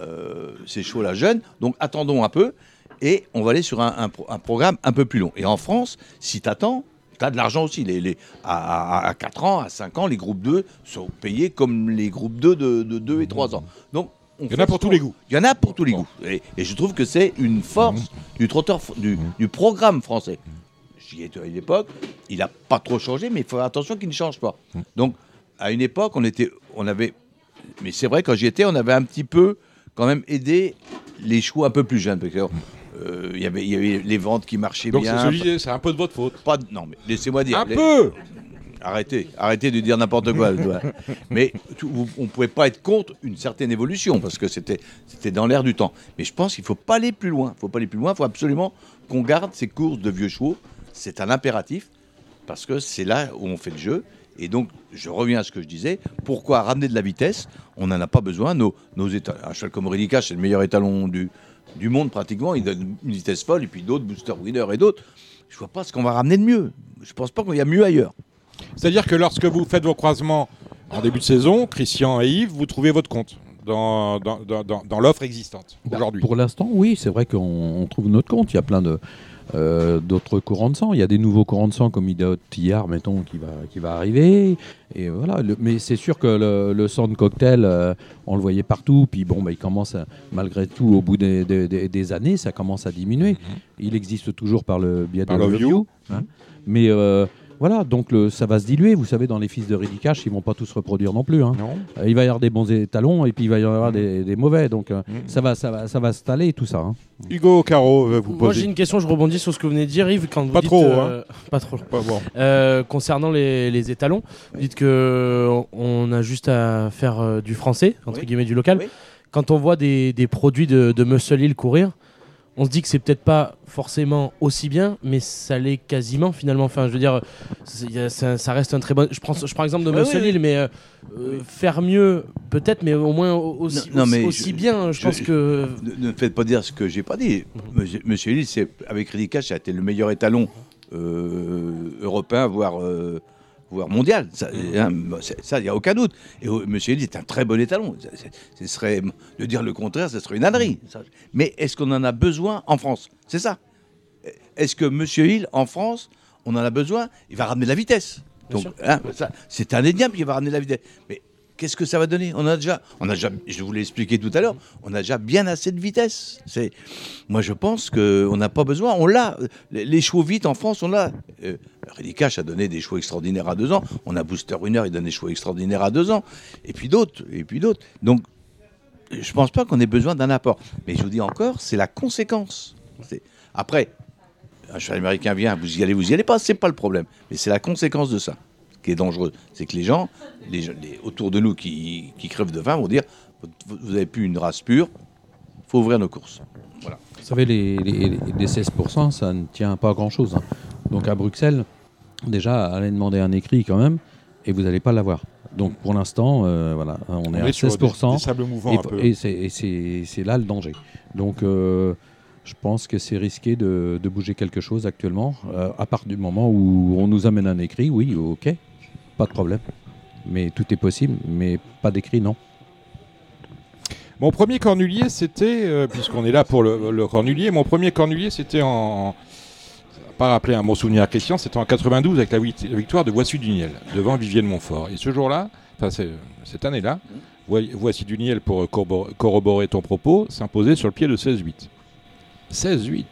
euh, ces chevaux-là jeunes, donc attendons un peu et on va aller sur un, un un programme un peu plus long. Et en France, si tu attends, tu as de l'argent aussi. Les, les- à, à- à 4 ans, à 5 ans, les groupes 2 sont payés comme les groupes 2 de, de 2 et 3 ans. Donc, on Il y en a pour tous les goûts. Il y en a pour tous les goûts. Et, et je trouve que c'est une force du trotteur, du, du programme français. J'y étais à une époque, il n'a pas trop changé, mais il faut faire attention qu'il ne change pas. Donc, à une époque, on, était, on avait. Mais c'est vrai, quand j'y étais, on avait un petit peu quand même aidé les chevaux un peu plus jeunes. Parce euh, il y avait- il y avait les ventes qui marchaient Donc c'est bien. disais, c'est un peu de votre faute. Pas de- non, mais laissez-moi dire. Un Les- peu Arrêtez, arrêtez de dire n'importe quoi. Mais tout- vous- on ne pouvait pas être contre une certaine évolution parce que c'était c'était dans l'air du temps. Mais je pense qu'il ne faut pas aller plus loin. Il faut pas aller plus loin. Il faut absolument qu'on garde ces courses de vieux chevaux. C'est un impératif parce que c'est là où on fait le jeu. Et donc, je reviens à ce que je disais. Pourquoi ramener de la vitesse? On n'en a pas besoin. Nos, nos éta- un cheval comme Relica, c'est le meilleur étalon du, du monde pratiquement. Il donne une vitesse folle. Et puis d'autres, Booster Winner et d'autres. Je vois pas ce qu'on va ramener de mieux. Je pense pas qu'il y a mieux ailleurs. C'est-à-dire que lorsque vous faites vos croisements en début de saison, Christian et Yves, vous trouvez votre compte dans, dans, dans- dans- l'offre existante aujourd'hui. Pour l'instant, oui, c'est vrai qu'on on trouve notre compte. Il y a plein de euh, d'autres courants de sang. Il y a des nouveaux courants de sang comme Idaho Tillard, mettons, qui va, qui va arriver. Et voilà. Le- mais c'est sûr que le, le sang de cocktail, euh, on le voyait partout. Puis bon, bah, il commence, à- malgré tout, au bout des, des- années, ça commence à diminuer. Il existe toujours par le biais Mhm. Par de. You, hein. Mais euh, voilà, donc le- ça va se diluer. Vous savez, dans les fils de Ridicash, ils vont pas tous se reproduire non plus. hein. Euh, il va y avoir des bons étalons et puis il va y avoir des, des mauvais. Donc euh, ça va, ça va, ça va s'installer tout ça. hein. Hugo Caro veut vous Moi j'ai poser. une question, je rebondis sur ce que vous venez de dire Yves quand vous Pas dites, trop, euh, hein. pas trop. Pas bon. Euh, concernant les, les étalons, vous dites que on a juste à faire euh, du français entre Oui. guillemets du local. Oui. Quand on voit des, des produits de, de Muscle Hill courir, on se dit que c'est peut-être pas forcément aussi bien, mais ça l'est quasiment finalement. Enfin, je veux dire, ça, ça reste un très bon. Je prends, je prends l'exemple de Ouais, Muscle oui, Hill, mais euh, euh, faire mieux peut-être, mais au moins aussi, Non, non, aussi, mais aussi je- bien. Je, je- pense que Ne, ne faites pas dire ce que j'ai pas dit. Monsieur, Monsieur Hill, c'est avec Ridicash, ça a été le meilleur étalon euh, européen, voire, euh, voire mondial. Ça, hein, c'est- ça, il n'y a aucun doute. Et euh, Monsieur Hill est un très bon étalon. Ça- Ce serait de dire le contraire, ce serait une ânerie. Ça- Mais est-ce qu'on en a besoin en France? C'est ça. Est-ce que Monsieur Hill, en France, on en a besoin? Il va ramener de la vitesse. Donc, hein, c'est indéniable qu'il va ramener de la vitesse. Mais qu'est-ce que ça va donner? On a déjà, on a déjà, je vous l'ai expliqué tout à l'heure, on a déjà bien assez de vitesse. C'est, moi je pense qu'on n'a pas besoin. On l'a. Les, les chevaux vite en France, on l'a. Euh, a donné des chevaux extraordinaires à deux ans. On a Booster Winner, il donne des chevaux extraordinaires à deux ans. Et puis d'autres, et puis d'autres. Donc je pense pas qu'on ait besoin d'un apport. Mais je vous dis encore, c'est la conséquence. Après, un cheval américain vient, vous y allez, vous y allez pas, c'est pas le problème. Mais c'est la conséquence de ça qui est dangereux. C'est que les gens, les, gens- les- autour de nous qui, qui crèvent de faim vont dire vous, vous avez plus une race pure, faut ouvrir nos courses. Voilà. Vous savez, les, les- les 16%, ça ne tient pas à grand-chose. hein. Donc à Bruxelles, déjà, allez demander un écrit quand même, et vous n'allez pas l'avoir. Donc pour l'instant, euh, voilà, on est On à est sur des- 16%. des sables mouvants et, c'est- là le danger. Donc euh, je pense que c'est risqué de, de bouger quelque chose actuellement, euh, à part du moment où on nous amène un écrit, oui, ok, pas de problème. Mais tout est possible, mais pas d'écrit, non. Mon premier cornulier, c'était, euh, puisqu'on est là pour le, le cornulier, mon premier cornulier, c'était en. Pas rappeler un bon souvenir à Christian, c'était en 92 avec la victoire de Voici du Niel devant Vivienne Montfort. Et ce jour-là, enfin cette année-là, Voi- Voici du Niel pour corrobo- corroborer ton propos, s'imposait sur le pied de 16-8. 16-8.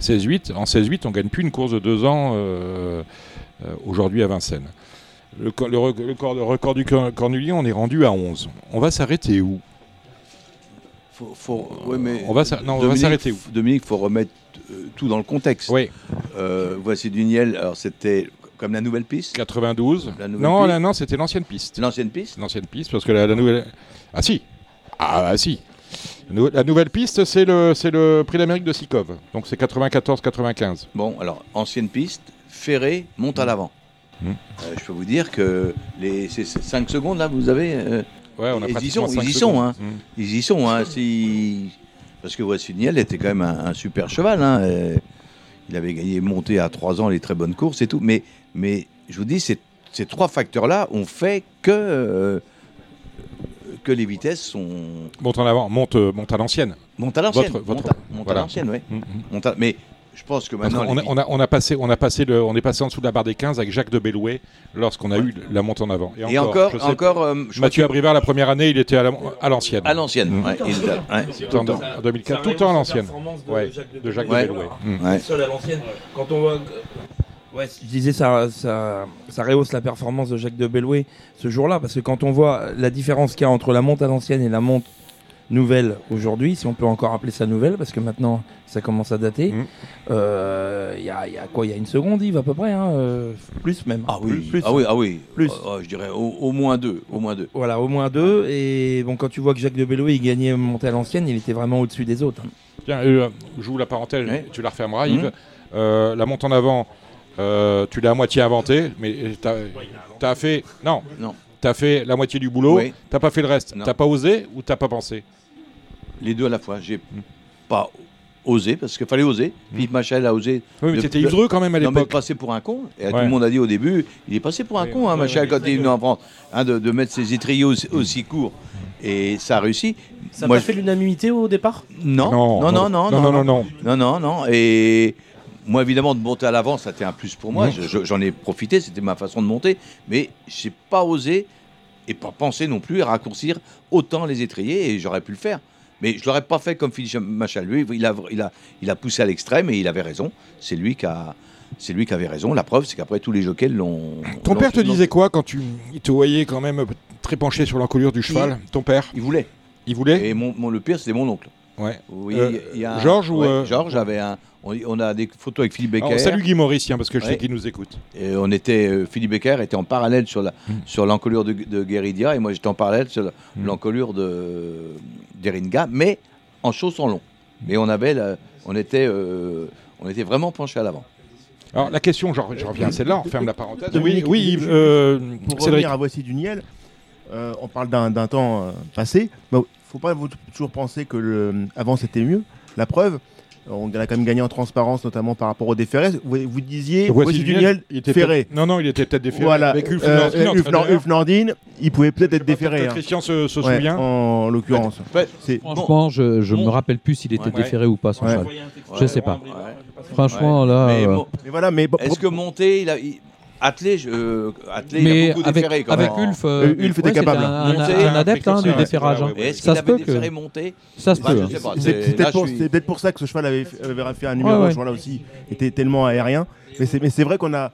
16-8. En 16-8, on gagne plus une course de deux ans euh, euh, aujourd'hui à Vincennes. Le, co- le rec- le cor- le record du cor- cornulier, on est rendu à 11. On va s'arrêter où? Faut, faut- ouais, mais on va s'a- non, on va Dominique, s'arrêter où? Dominique, faut remettre euh, tout dans le contexte. Oui. Euh, voici du Niel. Alors c'était comme la nouvelle piste? 92. La nouvelle Non, piste. non, c'était l'ancienne piste. L'ancienne piste? L'ancienne piste, parce que la, la nouvelle. Ah si Ah, ah, si Nou- La nouvelle piste, c'est le, c'est le prix d'Amérique de Sikov. Donc c'est 94-95. Bon, alors, ancienne piste, ferré, monte à l'avant. Mm. Euh, je peux vous dire que les 5 secondes, là, vous avez. euh, Ouais, on a ils y sont, ils y sont, hein. Mm. Ils y sont, hein. Si... Parce que Wassiniel était quand même un, un super cheval. Hein. euh, Il avait gagné monté à 3 ans les très bonnes courses et tout. Mais, mais je vous dis, ces, ces trois facteurs-là ont fait que, euh, que les vitesses sont. Monte en avant, monte, monte à l'ancienne. Monte à l'ancienne. Votre- monte à, monte à voilà. l'ancienne, oui. Mm, Mais je pense que maintenant. a, on a- on a passé, on a passé le, on est passé en dessous de la barre des 15 avec Jacques de Bellouet lorsqu'on a eu la monte en avant. Et encore, je encore, euh, je Mathieu Abrivard la première année, il était à la- à l'ancienne. À l'ancienne, Mm. ouais, il- ouais. C'était en, en 2004, tout le temps à l'ancienne. Ouais, de Jacques de. Bellouet. Ouais. Mm. Seul à l'ancienne. Quand on voit. Ouais, je disais ça, ça, ça rehausse la performance de Jacques de Bellouet ce jour-là, parce que quand on voit la différence qu'il y a entre la monte à l'ancienne et la monte nouvelle aujourd'hui, si on peut encore appeler ça nouvelle, parce que maintenant ça commence à dater, Mm. euh, il y, a, il y a quoi Il y a une seconde, Yves, à peu près, hein, euh, plus même. Ah oui, Plus, plus. ah oui, ah oui. Plus. Euh, euh, je dirais au, au moins deux, au moins deux. Voilà, au moins deux. Et bon, quand tu vois que Jacques de Bellouet il gagnait monté à l'ancienne, il était vraiment au-dessus des autres. hein. Tiens, euh, j'ouvre la parenthèse, tu la refermeras, Yves. Mhm. Euh, la monte en avant, euh, tu l'as à moitié inventée, mais tu as, fait. Non, Non. Tu as fait la moitié du boulot, Oui. t'as pas fait le reste. Non. T'as pas osé ou t'as pas pensé Les deux à la fois. J'ai pas osé parce qu'il fallait oser. Philippe Machel a osé. Oui, mais de- ivreux quand même à Non, mais de l'époque. passer pour un con. Et tout le monde a dit au début, il est passé pour un con, hein, Machel, quand il est venu en France, hein, de, de mettre ses étriers aussi, aussi courts. Et ça a réussi. Ça n'a Moi, pas je- fait l'unanimité au départ? Non, non, non, non, non, non, non, non. non, non, non. Et moi, évidemment, de monter à l'avant, ça a été un plus pour moi. Je- je- J'en ai profité, c'était ma façon de monter. Mais j'ai pas osé et pas pensé non plus à raccourcir autant les étriers et j'aurais pu le faire. Mais je l'aurais pas fait comme Philippe Machal. Lui, il a, il, a, il a poussé à l'extrême et il avait raison. C'est lui qui a. C'est lui qui avait raison. La preuve, c'est qu'après tous les jockeys l'ont. Ton père te disait quoi quand tu il te voyait quand même très penché sur l'encolure du cheval? Ton père? Il voulait. Il voulait? Et mon, mon- le pire, c'était mon oncle. Ouais. Voyez, Euh, il y a un- Georges ou, ouais, euh, Georges avait un. On, on a des photos avec Philippe Becker. Alors, Salut Guy Maurice, tiens, parce que je sais qu'il nous écoute. Et on était, euh, Philippe Becker était en parallèle sur la Mm. sur l'encolure de, de Gueridia et moi j'étais en parallèle sur la- Mm. l'encolure de d'Eringa, mais en chaussons longs. Mais on avait, la- on était, euh, on était vraiment penché à l'avant. Alors la question, je, je reviens à celle-là, on referme la parenthèse. Oui, Dominique, oui, euh, Pour Cédric. revenir à Voici du Niel, euh, on parle d'un d'un temps euh, passé. Faut pas vous- toujours penser que le, avant c'était mieux. La preuve, on a quand même gagné en transparence, notamment par rapport au déféré. Vous, vous disiez Voici, du Niel, il était ferré. Non, non, il était peut-être déféré. Voilà. Avec Ulf Euh, Nordin, Ulf il pouvait peut-être être déféré. Hein. Christian se, se Ouais, souvient. En l'occurrence. Ouais. C'est- Franchement, je, je bon. me rappelle plus s'il était Ouais. déféré ou pas son. Je sais pas. Ouais. Franchement, Ouais. là. Mais euh, bon, Mais voilà, mais bon, est-ce que monter, il a, il- attelé, je- euh, attelé, il a Mais beaucoup avec, déféré quand avec même. Ulf, euh, Euh, Ulf était ouais, capable. Un, un- Monter, un adepte hein, du hein. Et Est-ce Ça qu'il avait monter Ça se Bah, peut. je hein. sais pas. C'est peut-être pour, ça que ce cheval avait, avait fait un numéro. Ce cheval-là aussi était tellement aérien. Mais c'est, mais vrai qu'on a,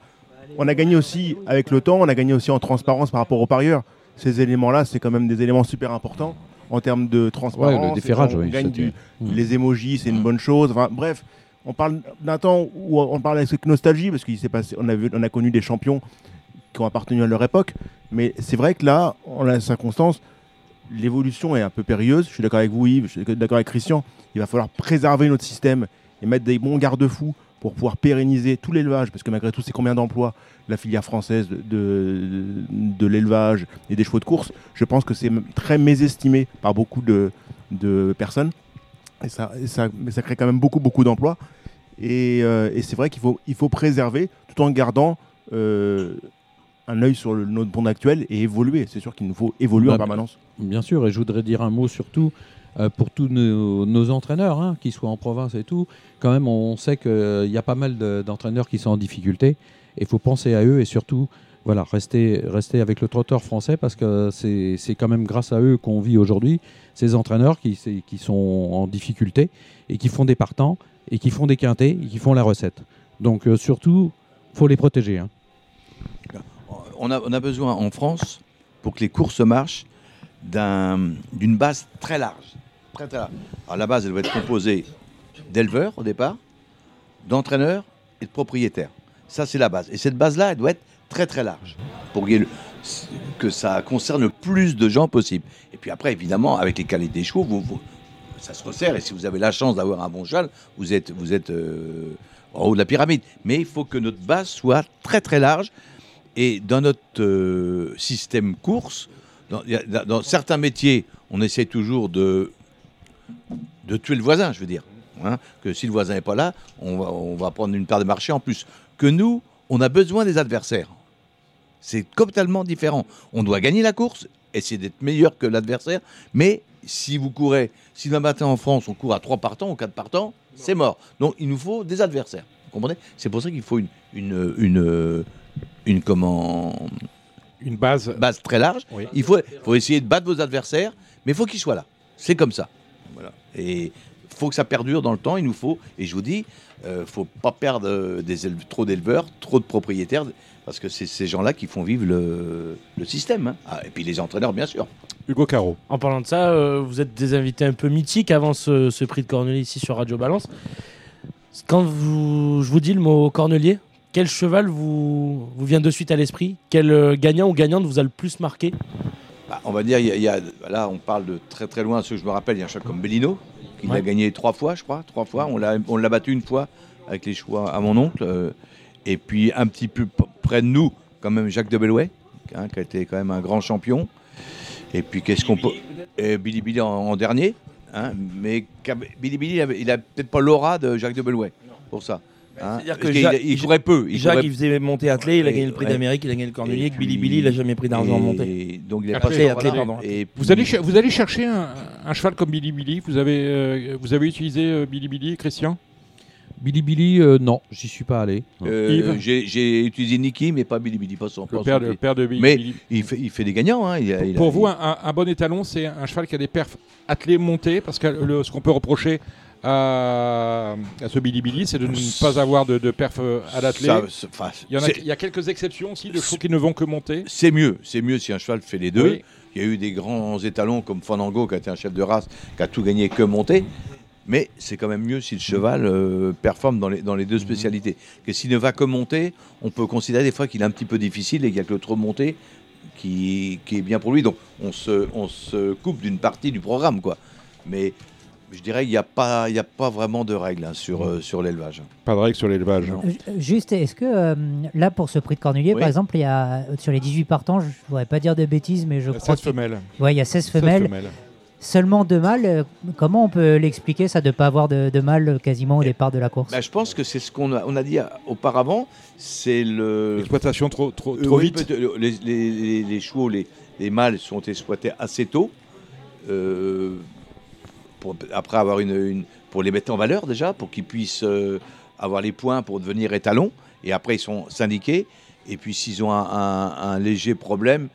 on a gagné aussi avec le temps, on a gagné aussi en transparence par rapport aux parieurs. Ces éléments-là, c'est quand même des éléments super importants en termes de transparence. Ouais, le déferrage, on oui, gagne du- Mm. les émojis, c'est une bonne chose. Enfin, bref, on parle d'un temps où on parle avec nostalgie parce qu'il s'est passé, on a, connu des champions qui ont appartenu à leur époque. Mais c'est vrai que là, en la circonstance, l'évolution est un peu périlleuse. Je suis d'accord avec vous, Yves, je suis d'accord avec Christian. Il va falloir préserver notre système et mettre des bons garde-fous pour pouvoir pérenniser tout l'élevage, parce que malgré tout, c'est combien d'emplois? La filière française de, de, l'élevage et des chevaux de course. Je pense que c'est très mésestimé par beaucoup de, de personnes. Et ça, et ça, mais ça crée quand même beaucoup, beaucoup d'emplois. Et, euh, et c'est vrai qu'il faut, il faut préserver tout en gardant euh, un œil sur le, notre monde actuel et évoluer. C'est sûr qu'il nous faut évoluer Bah, en permanence. Bien sûr, et je voudrais dire un mot surtout euh, pour tous nos, nos entraîneurs, hein, qu'ils soient en province et tout. Quand même, on sait qu'il y a pas mal de- d'entraîneurs qui sont en difficulté. Et il faut penser à eux et surtout, voilà, rester, rester avec le trotteur français parce que c'est c'est quand même grâce à eux qu'on vit aujourd'hui. Ces entraîneurs qui, sont en difficulté et qui font des partants et qui font des quintés et qui font la recette. Donc euh, surtout, faut les protéger. hein. on a, besoin en France, pour que les courses marchent, d'un- d'une base très large. Très large. Alors la base, elle doit être composée d'éleveurs au départ, d'entraîneurs et de propriétaires. Ça, c'est la base. Et cette base-là, elle doit être très très large pour que ça concerne le plus de gens possible. Et puis après, évidemment, avec les qualités des chevaux, vous, ça se resserre. Et si vous avez la chance d'avoir un bon cheval, vous êtes, euh, en haut de la pyramide. Mais il faut que notre base soit très très large. Et dans notre euh, système course, dans, certains métiers, on essaie toujours de, de tuer le voisin, je veux dire. hein. que si le voisin n'est pas là, on va, on va prendre une part de marché en plus. Que nous, on a besoin des adversaires. C'est totalement différent. On doit gagner la course, essayer d'être meilleur que l'adversaire, mais si vous courez, si le matin en France on court à 3 partants ou 4 partants, c'est mort. Donc il nous faut des adversaires. Vous comprenez? C'est pour ça qu'il faut une, une, une, une, comment Une base. base très large. Oui. Il faut, faut essayer de battre vos adversaires, mais il faut qu'ils soient là. C'est comme ça. Voilà. Et il faut que ça perdure dans le temps. Il nous faut, et je vous dis, euh, faut pas perdre euh, des trop d'éleveurs, trop de propriétaires, parce que c'est ces gens-là qui font vivre le, le système. hein. Ah, et puis les entraîneurs, bien sûr. Hugo Caro. En parlant de ça, euh, vous êtes des invités un peu mythiques avant ce, ce prix de Cornelier ici sur Radio Balance. Quand vous, je vous dis le mot Cornelier, quel cheval vous, vous vient de suite à l'esprit? Quel euh, gagnant ou gagnante vous a le plus marqué? Bah, on va dire, il y a, il y a- là, on parle de très très loin. Ceux que je me rappelle, il y a un cheval comme Bellino, qui Ouais. l'a gagné trois fois, je crois. Trois fois. On l'a on l'a battu une fois avec les choix à mon oncle. euh, et puis un petit peu p- près de nous, quand même, Jacques de Bellouet, hein, qui a été quand même un grand champion. Et puis qu'est-ce qu'on peut. et Billy Billy en, en dernier. hein, mais Billy Billy, il avait- il a peut-être pas l'aura de Jacques de Bellouet pour ça. hein. C'est-à-dire que Jacques- il, courait peu. Il Jacques, courait- il faisait monter attelé, il a gagné le prix ouais. d'Amérique, il a gagné le que Billy puis- Billy, il a jamais pris d'argent en montée. Donc il passé attelé, voilà. pardon. Et Vous allez, puis- vous allez chercher un, un cheval comme Billy Billy vous avez, euh, vous avez utilisé euh, Billy Billy, Christian? Billy Billy, euh, non, j'y suis pas allé. Euh, Yves j'ai utilisé Nicky, mais pas Billy Billy, pas son. Le père son de, fils. père de Billy Mais Billy. il fait, il fait des gagnants. Hein. Il a- il a- Pour il- vous, un, bon étalon, c'est un cheval qui a des perfs attelés montés, parce que le- ce qu'on peut reprocher à, à ce Billy Billy, c'est de ne pas avoir de, de perfs euh, à enfin, Il y, a, c'est- il y a quelques exceptions aussi de chevaux qui ne vont que monter. C'est mieux, c'est mieux si un cheval fait les deux. Oui. Il y a eu des grands étalons comme Fandango, qui a été un chef de race, qui a tout gagné que monté. Mais c'est quand même mieux si le cheval euh, performe dans les, dans les Mhm. deux spécialités. Que s'il ne va que monter, on peut considérer des fois qu'il est un petit peu difficile et qu'il n'y a que le trop monté qui, qui est bien pour lui. Donc on se, on se coupe d'une partie du programme. quoi. Mais je dirais qu'il n'y a, pas- il y a pas vraiment de règles hein, sur, euh, sur l'élevage. Pas de règle sur l'élevage. Ju- Juste, est-ce que euh, là, pour ce prix de Cornelier, Oui. par exemple, il y a, sur les 18 partants, je ne voudrais pas dire de bêtises, mais je Il y a crois 16 que- femelles. Ouais, il y a 16 16 femelles, femelles. Seulement deux mâles. euh, Comment on peut l'expliquer, ça, de ne pas avoir de, de mâles quasiment au départ de la course? Bah, je pense que c'est ce qu'on a, on a dit auparavant. C'est le. L'exploitation trop, trop, Euh, trop oui, vite. Les, les- les- les chevaux, les, les mâles sont exploités assez tôt. euh, pour, après avoir une, une- pour les mettre en valeur déjà, pour qu'ils puissent euh, avoir les points pour devenir étalons. Et après, ils sont syndiqués. Et puis, s'ils ont un, un- un léger problème,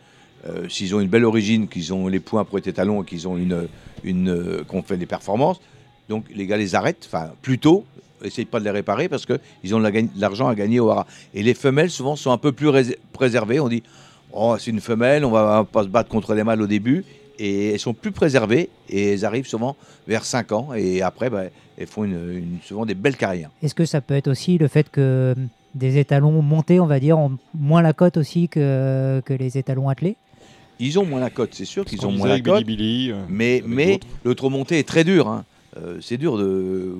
euh, s'ils ont une belle origine, qu'ils ont les points pour être étalons et qu'ils ont une, euh, qu'on fait des performances, donc les gars les arrêtent, enfin plutôt, essayent pas de les réparer parce qu'ils ont de l'argent à gagner au haras. Et les femelles souvent sont un peu plus rés- préservées. On dit, oh c'est une femelle, on va pas se battre contre les mâles au début. Et elles sont plus préservées et elles arrivent souvent vers 5 ans. Et après, bah, elles font souvent des belles carrières. Est-ce que ça peut être aussi le fait que hum, des étalons montés, on va dire, ont moins la cote aussi que les étalons attelés? Ils ont moins la cote, c'est sûr qu'ils ont moins la cote. Billy Billy, euh, mais mais le trop monté est très dur. hein. Euh, c'est dur de.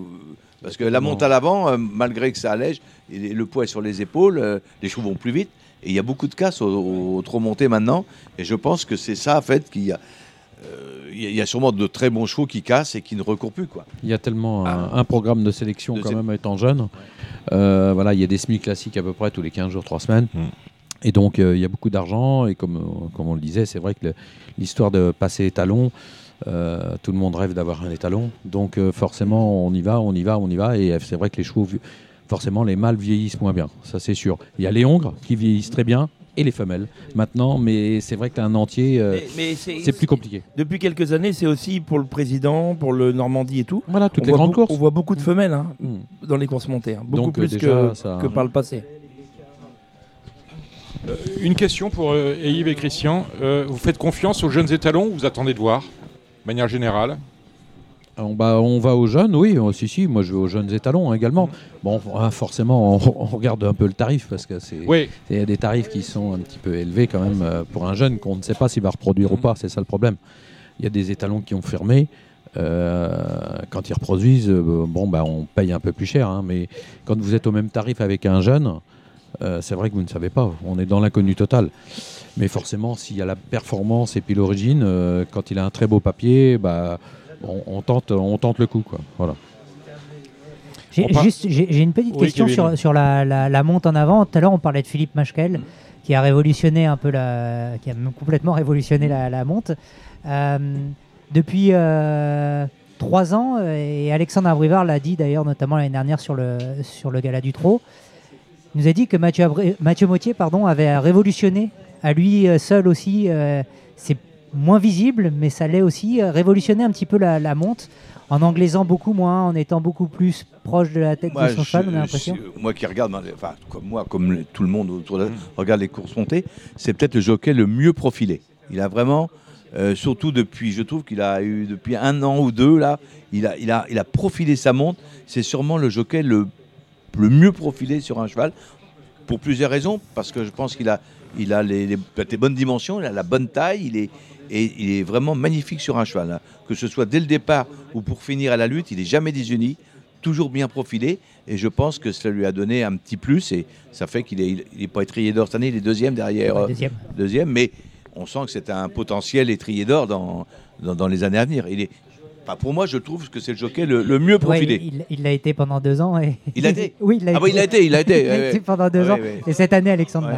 Parce que la monte à l'avant, euh, malgré que ça allège, et le poids est sur les épaules, euh, les chevaux vont plus vite. Et il y a beaucoup de casse au, au trop monté maintenant. Et je pense que c'est ça, en fait, qu'il y a. euh, Il y a- il y a sûrement de très bons chevaux qui cassent et qui ne recourent plus. Quoi. Il y a tellement un, un programme de sélection De quand sé- même étant jeune. Euh, voilà, il y a des semis classiques à peu près tous les 15 jours, 3 semaines. Mm. Et donc euh, il y a beaucoup d'argent et comme, euh, comme on le disait, c'est vrai que l'histoire de passer étalon, euh, tout le monde rêve d'avoir un étalon. Donc euh, forcément on y va, on y va, on y va. Et c'est vrai que les chevaux, forcément les mâles vieillissent moins bien, ça c'est sûr. Il y a les hongres qui vieillissent très bien et les femelles maintenant, mais c'est vrai que un entier, euh, Mais- mais c'est- plus compliqué. Depuis quelques années, c'est aussi pour le président, pour le Normandie et tout. Voilà, toutes on les voit grandes beaucoup- courses. On voit beaucoup de femelles hein, Mm. dans les courses montées. hein. Beaucoup Donc, plus déjà, que, ça- que par le passé. Euh, Une question pour euh, Yves et Christian. Euh, vous faites confiance aux jeunes étalons ou vous attendez de voir, de manière générale On, bah, on va aux jeunes, oui, oh, si, si, moi je vais aux jeunes étalons hein, également. Bon, hein, forcément, on, on regarde un peu le tarif parce que c'est Oui. il y a des tarifs qui sont un petit peu élevés quand même euh, pour un jeune qu'on ne sait pas s'il va reproduire ou pas, c'est ça le problème. Il y a des étalons qui ont fermé, euh, quand ils reproduisent, euh, bon, bah, on paye un peu plus cher. hein, mais quand vous êtes au même tarif avec un jeune, euh, c'est vrai que vous ne savez pas. On est dans l'inconnu total. Mais forcément, s'il y a la performance et puis l'origine, euh, quand il a un très beau papier, bah, on, on tente, on tente le coup. Quoi. Voilà. J'ai On par- juste j'ai j'ai une petite Oui, question sur, sur la, la- la monte en avant. Tout à l'heure, on parlait de Philippe Machkel, qui a révolutionné un peu la, qui a complètement révolutionné la, la monte. Euh, depuis euh, trois ans, et Alexandre Abrivard l'a dit d'ailleurs, notamment l'année dernière sur le, sur le Gala du Trot, il nous a dit que Mathieu, Mathieu Mottier pardon, avait révolutionné à lui euh, seul aussi. euh, C'est moins visible, mais ça l'est aussi, euh, révolutionné un petit peu la, la monte en anglaisant beaucoup moins, en étant beaucoup plus proche de la tête Moi, de son cheval, on a l'impression. moi qui regarde, enfin, comme moi, comme tout le monde autour de regarde les courses montées, c'est peut-être le jockey le mieux profilé. Il a vraiment, euh, surtout depuis, je trouve qu'il a eu depuis un an ou deux là, il a, il a, il a profilé sa montre. C'est sûrement le jockey le, le mieux profilé sur un cheval, pour plusieurs raisons, parce que je pense qu'il a, il a les, les- peut-être les bonnes dimensions, il a la bonne taille, il est, et il est vraiment magnifique sur un cheval. hein. Que ce soit dès le départ ou pour finir à la lutte, il est jamais désuni, toujours bien profilé, et je pense que cela lui a donné un petit plus, et ça fait qu'il est, il est pas étrier d'or cette année, il est deuxième derrière. Euh, deuxième. deuxième, mais on sent que c'est un potentiel étrier d'or dans, dans, dans les années à venir. Il est, enfin, pour moi, je trouve que c'est le jockey le, le mieux profilé. il- il l'a été pendant deux ans. Et... Il l'a été Oui, il l'a Ah bah, il l'a été, il l'a été, Il l'a ouais, été ouais. pendant deux ans. ouais. Et cette année, Alexandre.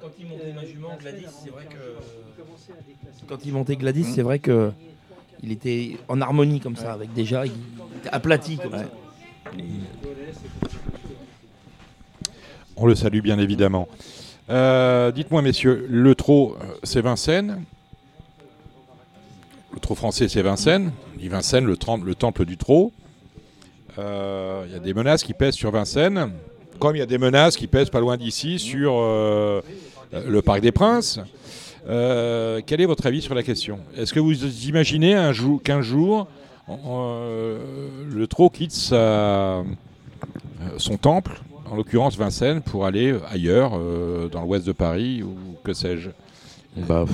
Quand il montait ma jument Gladys, c'est vrai que quand il montait Gladys, c'est vrai que il était en harmonie comme ça avec déjà, il était aplati comme ça. On le salue bien évidemment. Euh, Dites-moi, messieurs, le trot, euh, c'est Vincennes. Le trot français, c'est Vincennes. Vincennes, le, temple du trot. Euh, Il y a des menaces qui pèsent sur Vincennes, comme il y a des menaces qui pèsent pas loin d'ici sur euh, le Parc des Princes. Euh, quel est votre avis sur la question? Est-ce que vous imaginez un jour, qu'un jour, le trot quitte son temple, en l'occurrence Vincennes, pour aller ailleurs, dans l'ouest de Paris ou que sais-je? Bah,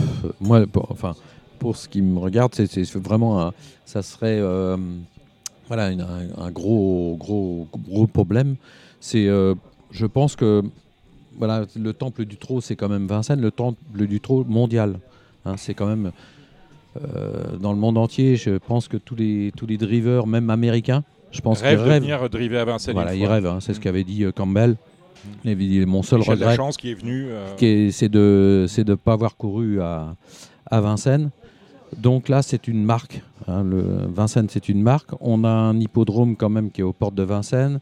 moi, enfin, pour ce qui me regarde, c'est vraiment un- ça serait euh, voilà une- un, un gros gros gros problème. C'est, euh, je pense que voilà, le temple du trot, c'est quand même Vincennes, le temple du trot mondial. Hein, c'est quand même euh, dans le monde entier. Je pense que tous les tous les drivers, même américains, je pense Rêve qu'ils de rêvent. venir driver à Vincennes Voilà, ils rêvent. hein, c'est ce qu'avait dit Campbell. Dit, mon seul regret, Lachance qui est venu, c'est de c'est de pas avoir couru à, à Vincennes. Donc là, c'est une marque. hein, le Vincennes, c'est une marque. On a un hippodrome quand même qui est aux portes de Vincennes.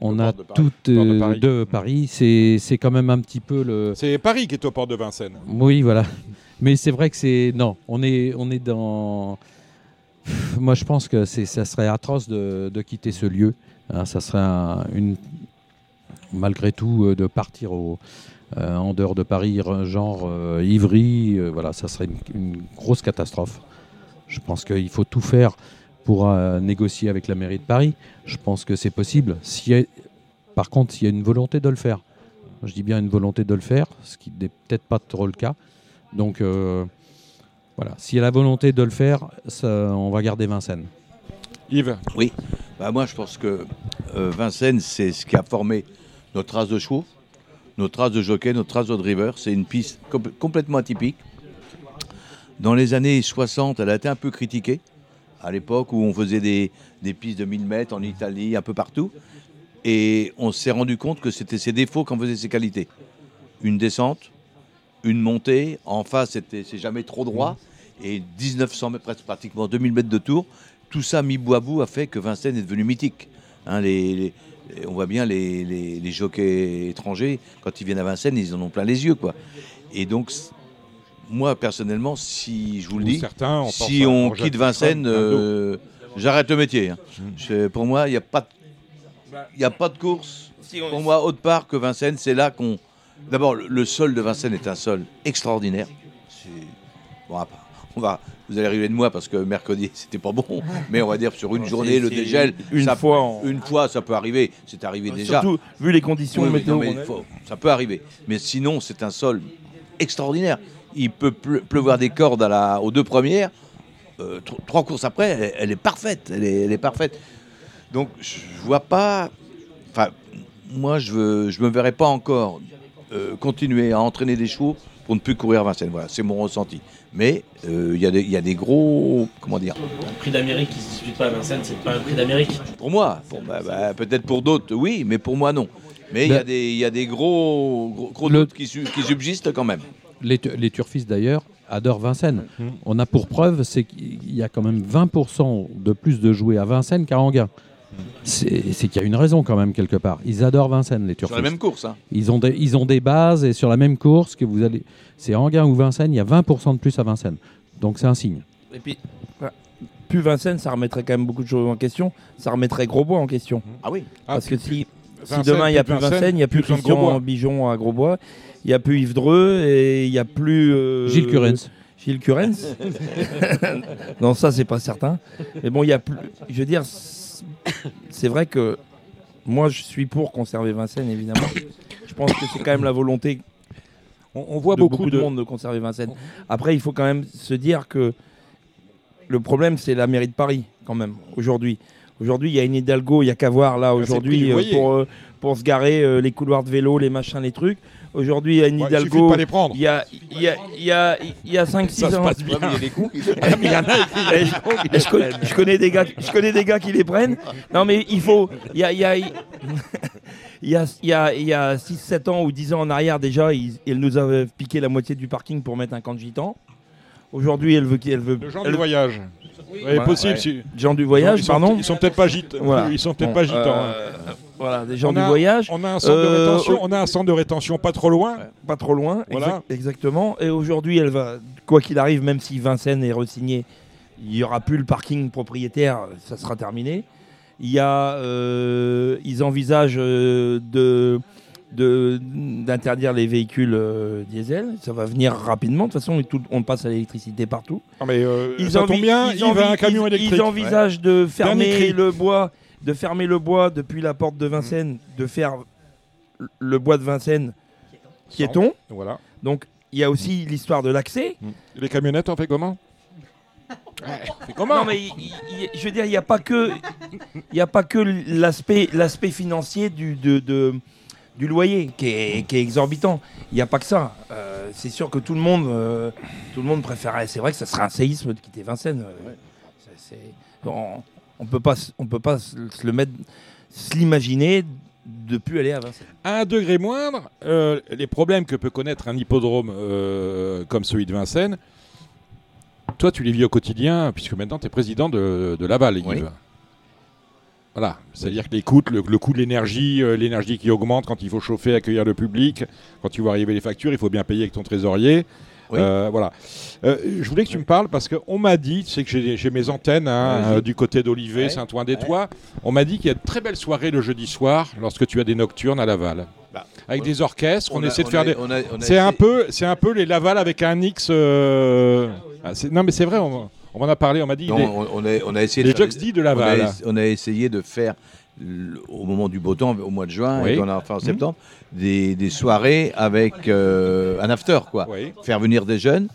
On a tout de euh, Paris. de Paris. C'est quand même un petit peu le. C'est Paris qui est aux portes de Vincennes. Oui, voilà. Mais c'est vrai que c'est non. On est on est dans. Moi, je pense que ça serait atroce de, de quitter ce lieu. Hein, ça serait un- une malgré tout euh, de partir au, euh, en dehors de Paris, re- genre euh, Ivry, euh, voilà, ça serait une, une grosse catastrophe. Je pense qu'il faut tout faire pour euh, négocier avec la mairie de Paris. Je pense que c'est possible. A- par contre, s'il y a une volonté de le faire, je dis bien une volonté de le faire, ce qui n'est peut-être pas trop le cas. Donc euh, voilà, s'il y a la volonté de le faire, ça- on va garder Vincennes. Yves? Oui, bah, moi je pense que euh, Vincennes, c'est ce qui a formé notre race de chevaux, notre race de jockey, notre race de driver. C'est une piste compl- complètement atypique. Dans les années 60, elle a été un peu critiquée, à l'époque où on faisait des, pistes de 1000 mètres en Italie, un peu partout. Et on s'est rendu compte que c'était ses défauts qu'en faisaient ses qualités. Une descente, une montée, en face c'est jamais trop droit, et 1900 mètres, presque pratiquement 2000 mètres de tour. Tout ça mis bout à bout a fait que Vincennes est devenu mythique. Hein, on voit bien les, les- les jockeys étrangers, quand ils viennent à Vincennes, ils en ont plein les yeux. Quoi. Et donc, moi personnellement, si je vous le dis, certains, on pense si à on quitte Vincennes, euh, j'arrête le métier. hein. Je- pour moi, il n'y a pas de n'y a pas de course. Pour moi, autre part que Vincennes, c'est là qu'on. D'abord, le, sol de Vincennes est un sol extraordinaire. C'est- Bon, après, on va, vous allez rigoler de moi parce que mercredi, c'était pas bon. Mais on va dire sur une journée, le dégel. une ça- fois en- Une fois, ça peut arriver. C'est arrivé déjà. surtout, vu les conditions Oui, météo non, faut- ça peut arriver. Mais sinon, c'est un sol extraordinaire. Il peut pleu- pleuvoir des cordes à la, aux deux premières. euh, tro- trois courses après, elle, elle est parfaite. Elle est, elle est parfaite. Donc, je vois pas. Enfin, moi, je ne je me verrais pas encore euh, continuer à entraîner des chevaux pour ne plus courir à Vincennes. Voilà, c'est mon ressenti. Mais euh, il y, a des- il y a des gros. Comment dire? Un prix d'Amérique qui se dispute pas à Vincennes, c'est pas un prix d'Amérique. Pour moi, pour- bah, bah, peut-être pour d'autres, oui, mais pour moi, non. Mais il y a Le- des, il y a des gros, gros, gros Le- doutes qui, su- qui subsistent quand même. Les, les turfistes d'ailleurs adorent Vincennes. Mmh. On a pour preuve, c'est qu'il y a quand même 20% de plus de jouets à Vincennes qu'à Anguin. C'est qu'il y a une raison quand même quelque part. Ils adorent Vincennes, les Sur turfistes. la même course. Hein. Ils ont, des, ils ont des bases et sur la même course que vous allez. C'est Anguin ou Vincennes, il y a 20% de plus à Vincennes. Donc c'est un signe. Et puis, plus Vincennes, ça remettrait quand même beaucoup de choses en question. Ça remettrait Grosbois en question. Ah oui. Parce que si, demain il n'y a plus Vincennes, il n'y a plus plus. Christian Bijon à Grosbois, il n'y a plus Yves Dreux et il n'y a plus. euh, Gilles Curens. Gilles Curens. non, ça, c'est pas certain. Mais bon, il y a plus. Je veux dire, c'est- vrai que moi, je suis pour conserver Vincennes, évidemment. Je pense que c'est quand même la volonté On, on voit de beaucoup, beaucoup de de monde de conserver Vincennes. Après, il faut quand même se dire que le problème, c'est la mairie de Paris, quand même, aujourd'hui. Aujourd'hui, il y a une Hidalgo, il y a qu'à voir là, Ah, aujourd'hui, euh, pour, euh, pour se garer euh, les couloirs de vélo, les machins, les trucs. Aujourd'hui, il y a il suffit de Hidalgo. pas les prendre. Il y a, il y a, il y a, il y a 5-6 Ça se ans. passe bien. Ouais, mais il y a des coups qui- Eh, mais il y en a qui- eh, je, je connais, je connais des gars, je connais des gars qui les prennent. Non, mais il faut. Il y a, il y a, il y a, il y a, il y a 6-7 ans ou 10 ans en arrière, déjà, ils, elle nous avait piqué la moitié du parking pour mettre un camp de gitans. Aujourd'hui, elle veut. Elle veut le genre elle- du voyage. Oui, Voilà, possible. ouais. si- Gens du voyage, ils sont, pardon. Ils sont peut-être pas gitans. Voilà. Ils sont peut-être Bon, pas gitans. hein. Voilà, des gens On du a- voyage. On a un centre de Euh, rétention. On a un centre de rétention pas trop loin. Pas trop loin, Voilà. exactement. Et aujourd'hui, elle va, quoi qu'il arrive, même si Vincennes est resigné, il n'y aura plus le parking propriétaire, ça sera terminé. Il y a, euh, ils envisagent euh, de d'interdire les véhicules euh, diesel. Ça va venir rapidement. De toute façon, tout- on passe à l'électricité partout. Ah, mais, euh, Ils ça tombe bien, ils il va envi- un camion électrique. Ils envisagent de fermer le bois, de fermer le bois depuis la porte de Vincennes, de faire le bois de Vincennes piéton. Voilà. Donc il y a aussi l'histoire de l'accès. Les camionnettes, on fait comment comment Non mais il- il- il- je veux dire, il n'y a pas que, il y a pas que l'aspect, l'aspect financier du, de, de- du loyer qui est, qui est exorbitant. Il n'y a pas que ça. Euh, c'est sûr que tout le monde, euh, tout le monde préférait. C'est vrai que ça serait un séisme de quitter Vincennes. Euh, c'est- c'est- on, on peut pas, on peut pas se le mettre, se l'imaginer de plus aller à Vincennes. À un degré moindre, euh, les problèmes que peut connaître un hippodrome euh, comme celui de Vincennes, toi, tu les vis au quotidien, puisque maintenant, tu es président de, de Laval. Oui. Voilà, c'est-à-dire que les coûts, le, le coût de l'énergie, euh, l'énergie qui augmente quand il faut chauffer, accueillir le public, quand tu vois arriver les factures, il faut bien payer avec ton trésorier. Oui. Euh, voilà. Euh, je voulais que tu me parles parce qu'on m'a dit, tu sais que j'ai mes antennes hein, euh, du côté d'Olivet, Ouais. Saint-Ouen-des-Tois. On m'a dit qu'il y a de très belles soirées le jeudi soir lorsque tu as des nocturnes à Laval. Bah, avec des orchestres, on, on a- essaie de on faire a- des. C'est un peu, c'est un peu les Laval avec un X. ah, non mais c'est vrai, on, on m'en a parlé, on m'a dit. Non, les- on, a, on a essayé les de des- dits de Laval. On a, on a essayé de faire, au moment du beau temps, au mois de juin, Oui. et qu'on a fait en Mhm. septembre, des, des soirées avec euh, un after, quoi. Oui. Faire venir des jeunes.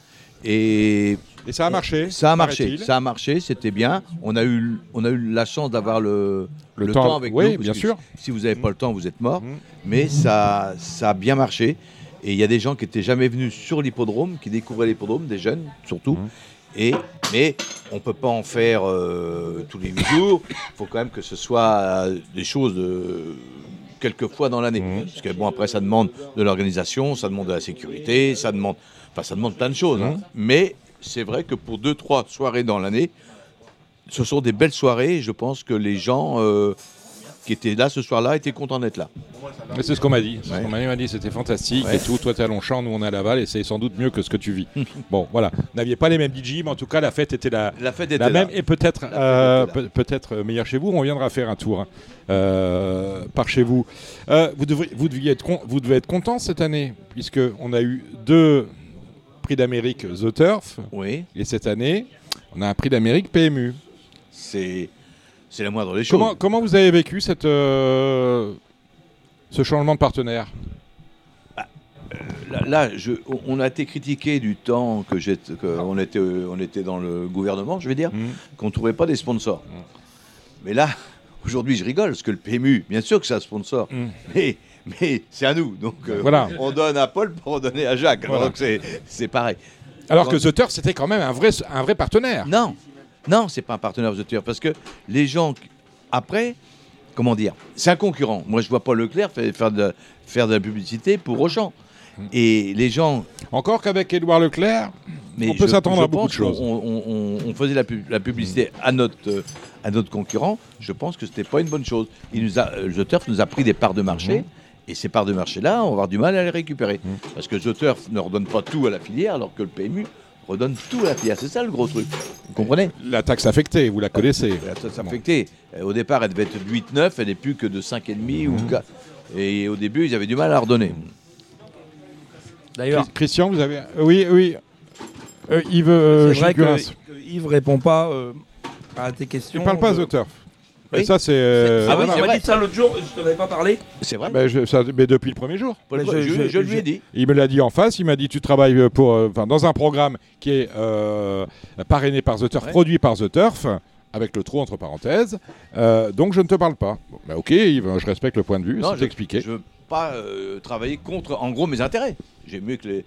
Et, Et ça a marché. ça a marché, ça a marché, c'était bien. On a eu, on a eu la chance d'avoir le, Le le, temps, temps, avec oui, nous. bien sûr. Si vous n'avez pas le temps, vous êtes mort. Mhm. Mais ça, ça a bien marché. Et il y a des gens qui n'étaient jamais venus sur l'hippodrome, qui découvraient l'hippodrome, des jeunes surtout. Mhm. Et, mais on ne peut pas en faire euh, tous les huit jours. Il faut quand même que ce soit euh, des choses quelques fois dans l'année. Mhm. Parce que bon, après, ça demande de l'organisation, ça demande de la sécurité, ça demande, enfin, ça demande plein de choses. hein. Mhm. Mais c'est vrai que pour deux, trois soirées dans l'année, ce sont des belles soirées. Je pense que les gens euh, qui étaient là ce soir-là étaient contents d'être là. C'est ce qu'on m'a dit. Ce Ouais. m'a dit, c'était fantastique Ouais. et tout. Toi, t'es à Longchamp, nous, on est à Laval et c'est sans doute mieux que ce que tu vis. bon, voilà. N'aviez pas les mêmes DJ, mais en tout cas, la fête était la, La fête la était même là. et peut-être euh, était peut- peut-être meilleure chez vous. On viendra faire un tour hein, euh, par chez vous. Euh, vous, devriez, vous, deviez être con- vous devez être content cette année, puisque on a eu deux prix d'Amérique The Turf Oui, et cette année, on a un prix d'Amérique PMU. c'est c'est la moindre des choses. Comment, comment vous avez vécu cette, euh, ce changement de partenaire là, là, je- on a été critiqué du temps que j'étais, qu'on était, euh, on était dans le gouvernement, je vais dire, qu'on ne trouvait pas des sponsors. Mais là, aujourd'hui, je rigole, parce que le PMU, bien sûr que c'est un sponsor, mais, mais c'est à nous. Donc, euh, Voilà. on donne à Paul pour donner à Jacques. Voilà. Donc, c'est, pareil. Alors que The Turf, c'était quand même un vrai, un vrai partenaire. Non, non, c'est pas un partenaire The Turf, parce que les gens, après, comment dire, c'est un concurrent. Moi, je vois pas Leclerc faire, de, faire de la publicité pour Auchan. Et les gens. Encore qu'avec Édouard Leclerc, on peut s'attendre à beaucoup de choses. On, on- on faisait la, pub- la publicité à notre, euh, à notre concurrent. Je pense que c'était pas une bonne chose. Il nous a, euh, The Turf nous a pris des parts de marché. Mhm. Et ces parts de marché-là, on va avoir du mal à les récupérer. Parce que The Turf ne redonne pas tout à la filière, alors que le PMU redonne tout à la filière. C'est ça le gros truc. Vous comprenez La taxe affectée, vous la connaissez. La taxe affectée. Euh, Au départ, elle devait être de 8-9, elle n'est plus que de 5,5 Mhm. ou 4. Et au début, ils avaient du mal à redonner. D'ailleurs, Chris- Christian, vous avez. euh, Oui, oui. Euh, Yves, euh, c'est vrai que, que Yves répond pas euh, à tes questions. Il parle pas de- The Turf. Oui. Et ça, c'est. euh, ah oui, voilà. c'est dit ça l'autre jour, je t'en avais pas parlé. C'est vrai. Ben, je- ça- mais depuis le premier jour. Je- je- je lui ai dit. Il me l'a dit en face. Il m'a dit tu travailles euh, pour, euh, enfin, dans un programme qui est euh, parrainé par The Turf, Ouais. produit par The Turf, avec le trou entre parenthèses. Euh, donc je ne te parle pas. Bon, ben, ok, Yves, je respecte le point de vue. Non, C'est je- expliqué. Je veux pas euh, travailler contre, en gros, mes intérêts. J'aime mieux que les,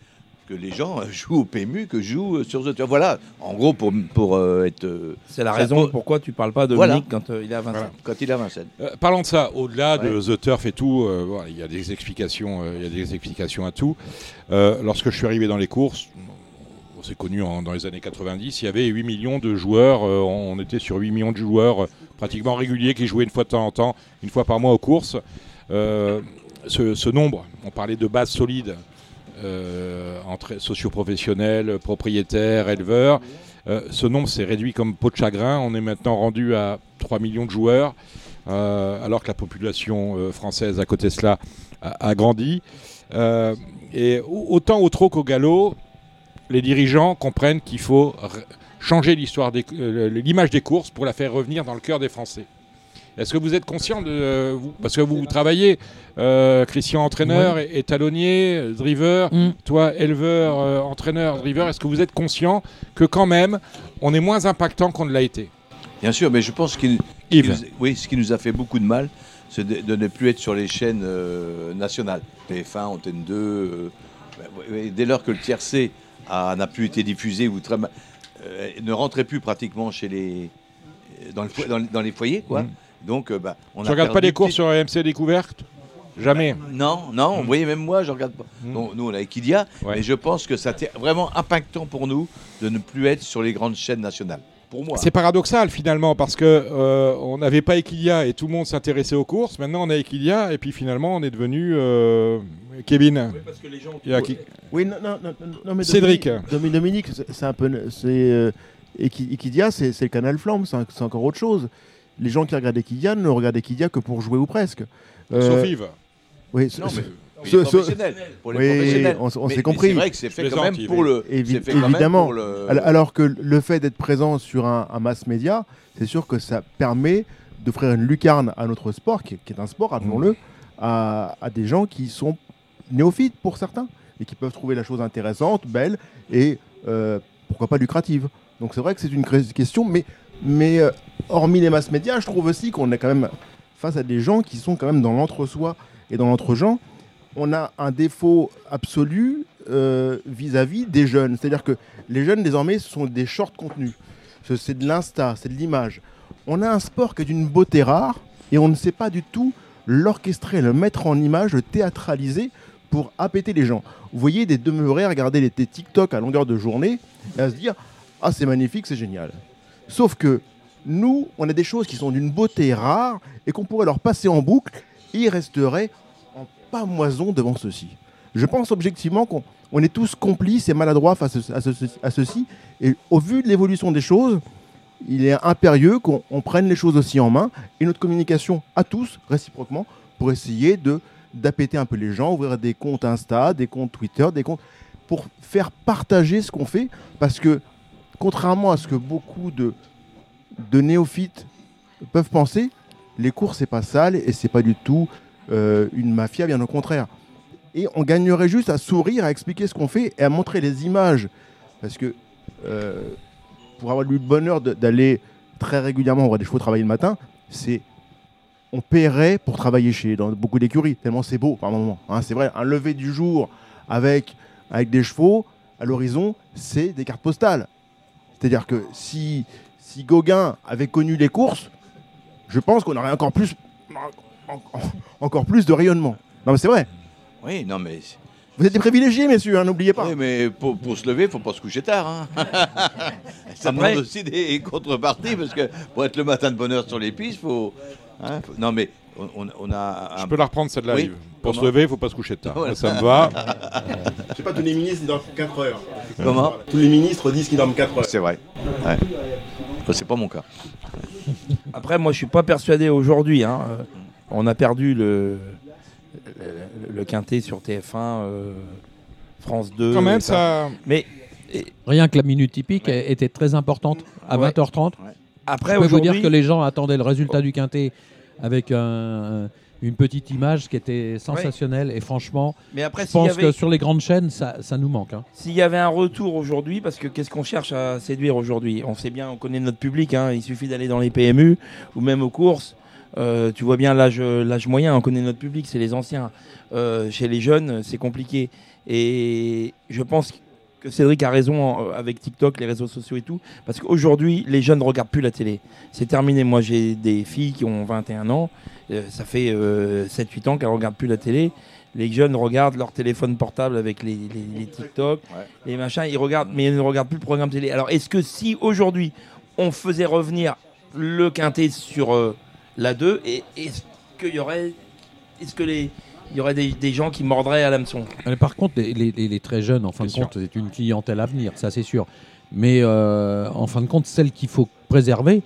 que les gens jouent au PMU que jouent euh, sur The Turf. Voilà, en gros, pour, pour euh, être. euh, C'est la raison pour- pourquoi tu parles pas de Voilà. Dominique quand euh, il est à Vincennes. Quand il est à Vincennes. Euh, parlons de ça, au-delà de. The Turf et tout, euh, voilà, il y a des explications, euh, il y a des explications à tout. Euh, lorsque je suis arrivé dans les courses, on s'est connu en- dans les années 90, il y avait 8 millions de joueurs, euh, on était sur 8 millions de joueurs euh, pratiquement réguliers qui jouaient une fois de temps en temps, une fois par mois aux courses. Euh, ce, ce nombre, on parlait de base solide, entre socioprofessionnels, propriétaires, éleveurs. Euh, ce nombre s'est réduit comme peau de chagrin. On est maintenant rendu à 3 millions de joueurs, euh, alors que la population euh, française à côté de cela a, grandi. Euh, et au- autant au trot qu'au galop, les dirigeants comprennent qu'il faut changer l'histoire euh, l'image des courses pour la faire revenir dans le cœur des Français. Est-ce que vous êtes conscient de... euh, vous- parce que vous travaillez, euh, Christian, entraîneur et, et talonnier, euh, driver, toi, éleveur, euh, entraîneur, driver, est-ce que vous êtes conscient que quand même, on est moins impactant qu'on ne l'a été? Bien sûr, mais je pense qu'il. Oui, ce qui nous a fait beaucoup de mal, c'est de, de ne plus être sur les chaînes euh, nationales. TF1, Antenne 2. euh, bah, ouais, dès lors que le tiercé n'a plus été diffusé ou très euh, ne rentrait plus pratiquement chez les dans, le fo- dans, les- dans les foyers, quoi. Mhm. Donc, euh, bah, on Tu a regardes pas les courses petit- sur RMC Découverte Jamais. Non, non, vous voyez, même moi, je regarde pas. Donc, nous, on a Equidia, Ouais. mais je pense que ça été vraiment impactant pour nous de ne plus être sur les grandes chaînes nationales. Pour moi. C'est paradoxal finalement parce que euh, on n'avait pas Equidia et tout le monde s'intéressait aux courses. Maintenant on a Equidia et puis finalement on est devenu euh, Kevin. Il y a qui- Oui, non, non, non, non, non, mais Cédric. Dominique, Domi- Dominique, c'est un peu. C'est, euh, Equi- Equidia, c'est c'est le canal Flamme, c'est un- c'est encore autre chose. Les gens qui regardent Equidia ne regardent Equidia que pour jouer ou presque. Sauf Yves. Oui, Non, ce- mais ce- pour les ce- professionnels, pour les Oui, professionnels. on, s'est compris. c'est vrai que c'est fait quand même pour le- Évi- c'est fait quand même évidemment. pour le- Al- Alors que le fait d'être présent sur un, un mass média, c'est sûr que ça permet d'offrir une lucarne à notre sport, qui, qui est un sport, rappelons-le, à, à des gens qui sont néophytes pour certains et qui peuvent trouver la chose intéressante, belle et euh, pourquoi pas lucrative. Donc c'est vrai que c'est une question, mais, mais euh, hormis les mass médias, je trouve aussi qu'on est quand même face à des gens qui sont quand même dans l'entre-soi et dans l'entre-gens. On a un défaut absolu euh, vis-à-vis des jeunes. C'est-à-dire que les jeunes, désormais, ce sont des short contenus. Ce- C'est de l'insta, c'est de l'image. On a un sport qui est d'une beauté rare et on ne sait pas du tout l'orchestrer, le mettre en image, le théâtraliser pour appéter les gens. Vous voyez des demeurés à regarder les, TikTok à longueur de journée et à se dire Ah, c'est magnifique, c'est génial. Sauf que nous, on a des choses qui sont d'une beauté rare et qu'on pourrait leur passer en boucle et ils resteraient en pamoison devant ceci. Je pense objectivement qu'on on est tous complices et maladroits face à, ce- à ceci. Et au vu de l'évolution des choses, il est impérieux qu'on on prenne les choses aussi en main et notre communication à tous, réciproquement, pour essayer de un peu les gens, ouvrir des comptes Insta, des comptes Twitter, des comptes pour faire partager ce qu'on fait. Parce que, contrairement à ce que beaucoup de, de néophytes peuvent penser, les cours, c'est pas sale et c'est pas du tout euh, une mafia, bien au contraire. Et on gagnerait juste à sourire, à expliquer ce qu'on fait et à montrer les images. Parce que euh, pour avoir le bonheur d'aller très régulièrement voir des chevaux travailler le matin, c'est on paierait pour travailler chez dans beaucoup d'écuries, tellement c'est beau par moment. hein. c'est vrai, un lever du jour avec, avec des chevaux à l'horizon, c'est des cartes postales. C'est-à-dire que si, si Gauguin avait connu les courses, je pense qu'on aurait encore plus, en- en- encore plus de rayonnement. Non mais c'est vrai. Oui, non, mais. Vous êtes des privilégiés, messieurs, hein, n'oubliez pas. Oui, mais pour, pour se lever, il faut pas se coucher tard. hein. Ça Après- demande aussi des contreparties, parce que pour être le matin de bonne heure sur les pistes, faut. hein, faut- Non, mais on, a. Je peux la reprendre celle-là. Oui. Pour se lever, il faut pas se coucher de tard. Voilà. Ça me va. Je sais pas, tous les ministres ils dorment 4 heures. Comment Tous les ministres disent qu'ils dorment 4 heures. C'est vrai. Ouais. Enfin, c'est pas mon cas. Après, moi, je suis pas persuadé aujourd'hui. hein, euh, On a perdu le, le, le quintet sur TF1, euh, France 2. Quand même, ça- Mais Rien que la minute typique était très importante à Ouais. 20h30. Après, je peux vous dire que les gens attendaient le résultat du quintet avec un- une petite image qui était sensationnelle et franchement, Mais après, je pense avait- que sur les grandes chaînes, ça, ça nous manque. hein. S'il y avait un retour aujourd'hui, parce que qu'est-ce qu'on cherche à séduire aujourd'hui? On sait bien, on connaît notre public, hein, il suffit d'aller dans les PMU ou même aux courses. Euh, tu vois bien l'âge l'âge moyen, on connaît notre public, c'est les anciens. Euh, chez les jeunes, c'est compliqué. Et je pense que Cédric a raison euh, avec TikTok, les réseaux sociaux et tout, parce qu'aujourd'hui, les jeunes ne regardent plus la télé. C'est terminé. Moi, j'ai des filles qui ont 21 ans, ça fait 7-8 ans qu'elles ne regardent plus la télé. Les jeunes regardent leur téléphone portable avec les, les- les TikTok, les machins, ils regardent, mais ils ne regardent plus le programme télé. Alors, est-ce que si aujourd'hui on faisait revenir le quintet sur euh, la 2, et est-ce qu'il y aurait, est-ce que les, il y aurait des, des gens qui mordraient à l'hameçon? Mais par contre, les, les- les- les très jeunes, en fin de compte, c'est une clientèle à venir, ça c'est sûr. Mais euh, en fin de compte, celle qu'il faut préserver,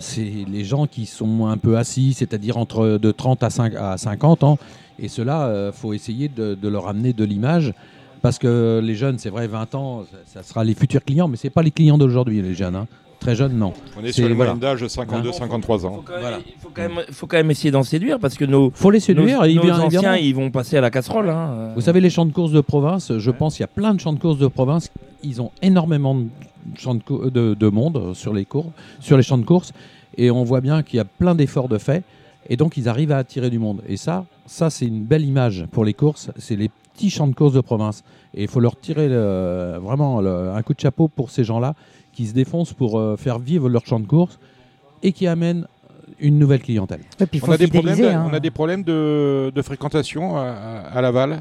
c'est les gens qui sont un peu assis, c'est-à-dire entre de 30 à, 5 à 50 ans. Et cela, il faut essayer de, de leur amener de l'image. Parce que les jeunes, c'est vrai, 20 ans, ça, ça sera les futurs clients, mais ce n'est pas les clients d'aujourd'hui, les jeunes. hein. Très jeunes, non. On est sur le voilà. moyenne d'âge de 52-53 ans. Il faut quand, même, faut quand même essayer d'en séduire parce que nos, faut les séduire, nos, et nos bien anciens évidemment. ils vont passer à la casserole. hein. Vous savez, les champs de course de province, je pense qu'il y a plein de champs de course de province. Ils ont énormément de, champs de, cou- de- de monde sur les, cours, sur les champs de course. Et on voit bien qu'il y a plein d'efforts de fait. Et donc, ils arrivent à attirer du monde. Et ça, ça c'est une belle image pour les courses. C'est les petits champs de course de province. Et il faut leur tirer le- vraiment le- un coup de chapeau pour ces gens-là qui se défoncent pour euh, faire vivre leur champ de course et qui amènent une nouvelle clientèle. on, a des problèmes de, on a des problèmes de, de fréquentation à, à Laval?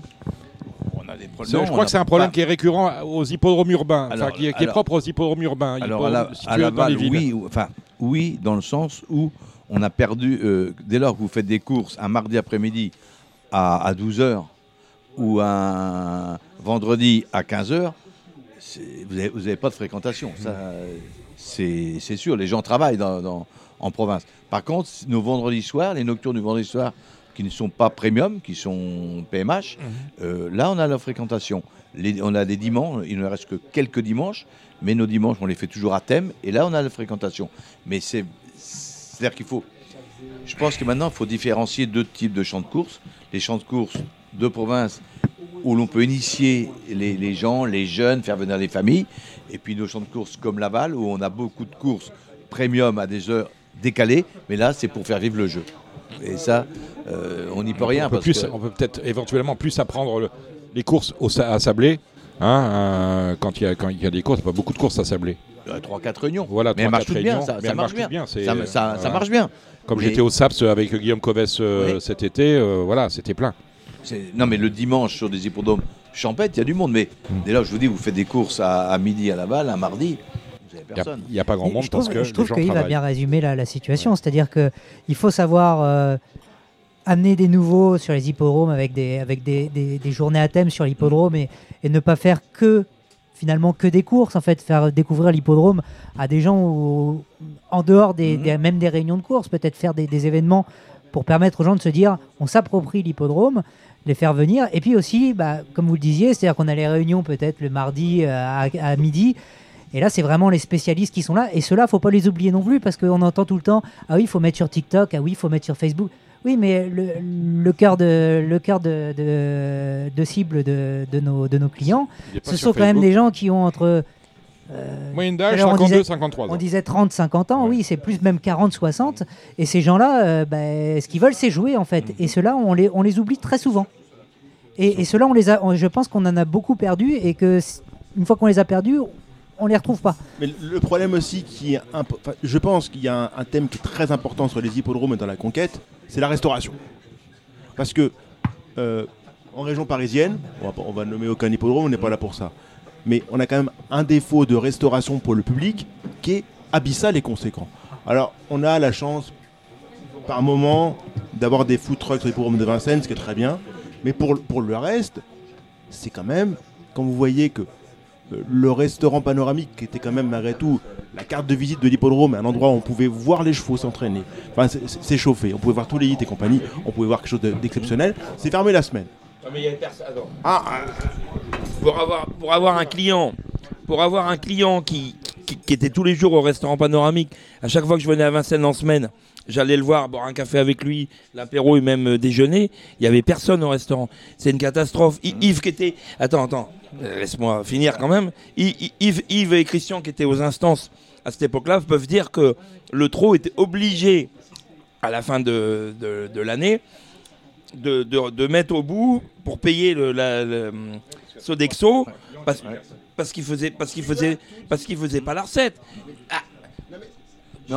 On a des C'est- Non, je crois a que c'est un problème pas- qui est récurrent aux hippodromes urbains, Alors, qui, est, qui est alors- propre aux hippodromes urbains. Alors à, la, à dans Laval, les villes. oui, ou- enfin oui, dans le sens où on a perdu, euh, dès lors que vous faites des courses un mardi après-midi à, à 12h ou un vendredi à 15h, vous n'avez vous avez pas de fréquentation. Ça, c'est c'est sûr, les gens travaillent dans- dans- en province. Par contre, nos vendredis soirs, les nocturnes du vendredi soir, qui ne sont pas premium, qui sont PMH, euh, là on a la fréquentation. Les- on a des dimanches, il ne reste que quelques dimanches, mais nos dimanches on les fait toujours à thème, et là on a la fréquentation. Mais c'est, c'est-à-dire qu'il faut, je pense que maintenant il faut différencier deux types de champs de course. Les champs de course de province où l'on peut initier les, les gens, les jeunes, faire venir les familles, et puis nos champs de course comme Laval où on a beaucoup de courses premium à des heures décalées, mais là c'est pour faire vivre le jeu. Et ça, euh, on n'y peut rien. On peut, parce plus- que- on peut peut-être éventuellement plus apprendre le- les courses au, à Sablé. hein, euh, quand il y, a- y des courses, il n'y a pas beaucoup de courses à Sablé. 3-4 réunions. Voilà, Mais elles 3-4 marchent toutes bien, réunions. ça- Mais ça elles marche toutes bien. Ça- ça- ça voilà. marche bien. Comme Mais- j'étais au SAPS avec Guillaume Covès euh, Oui. cet été, voilà, c'était plein. Non, mais le dimanche sur des hippodromes champêtres, il y a du monde. Mais Hmm. dès là, je vous dis, vous faites des courses à, à midi à Laval, un mardi, personne. Il n'y a pas grand monde je parce trouve, que je trouve qu'il va bien résumer la, la situation. C'est-à-dire qu'il faut savoir euh, amener des nouveaux sur les hippodromes avec des, avec des, des- des journées à thème sur l'hippodrome et, et ne pas faire que finalement que des courses en fait. Faire découvrir l'hippodrome à des gens où- en dehors des, des- même des réunions de courses peut-être faire des, des événements pour permettre aux gens de se dire on s'approprie l'hippodrome les faire venir. Et puis aussi bah, comme vous le disiez c'est à dire qu'on a les réunions peut-être le mardi euh, à, à midi et là, c'est vraiment les spécialistes qui sont là. Et ceux-là, faut pas les oublier non plus parce qu'on entend tout le temps Ah oui, il faut mettre sur TikTok. Ah oui, il faut mettre sur Facebook. Oui, mais le, le cœur de, le cœur de, de, de cible de, de nos, de nos clients, ce sont quand même des gens qui ont entre. euh, Moyenne d'âge l'heure, on 52, disait- 53 ans. On disait 30, 50 ans, oui, c'est plus même 40, 60. Et ces gens-là, euh, ben, ce qu'ils veulent, c'est jouer, en fait. Mm. Et ceux-là, on les, on les oublie très souvent. Et, et ceux-là, on les a, on- je pense qu'on en a beaucoup perdus et que une fois qu'on les a perdus, on les retrouve pas. Mais le problème aussi, qui est je pense qu'il y a un, thème qui est très important sur les hippodromes et dans la conquête, c'est la restauration. Parce que euh, en région parisienne, on va, va nommer aucun hippodrome, on n'est pas là pour ça. Mais on a quand même un défaut de restauration pour le public qui est abyssal et conséquent. Alors, on a la chance, par moment, d'avoir des food trucks sur l'hippodrome de Vincennes, ce qui est très bien. Mais pour, pour le reste, c'est quand même, quand vous voyez que le restaurant panoramique, qui était quand même malgré tout la carte de visite de l'hippodrome, un endroit où on pouvait voir les chevaux s'entraîner, enfin s'échauffer, on pouvait voir tous les hits et compagnie, on pouvait voir quelque chose de- d'exceptionnel, c'est fermé la semaine. Ah, pour avoir, pour avoir un client, pour avoir un client qui, qui, qui était tous les jours au restaurant panoramique, à chaque fois que je venais à Vincennes en semaine, j'allais le voir, boire un café avec lui, l'apéro et même euh, déjeuner, il y avait personne au restaurant. C'est une catastrophe. I- Yves qui était, attends, attends, euh, laisse-moi finir quand même. I- Yves, Yves et Christian qui étaient aux instances à cette époque-là peuvent dire que le trot était obligé à la fin de, de- de l'année de, de- mettre au bout pour payer le, la, le, Sodexo parce, parce qu'il faisait parce qu'il faisait parce qu'il faisait pas la recette. Ah,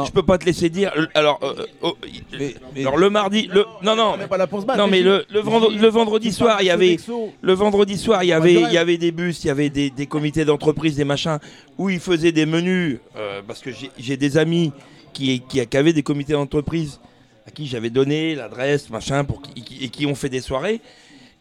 je peux pas te laisser dire. Alors, euh, oh, alors le mardi, le non non, pas battre, non mais le, le, vendre- je- le vendredi soir il y avait le vendredi soir il y avait il y avait des bus, il y avait des, des comités d'entreprise, des machins où ils faisaient des menus euh, parce que j'ai- des amis qui, qui, qui avaient des comités d'entreprise à qui j'avais donné l'adresse, machin, pour qui, et qui ont fait des soirées.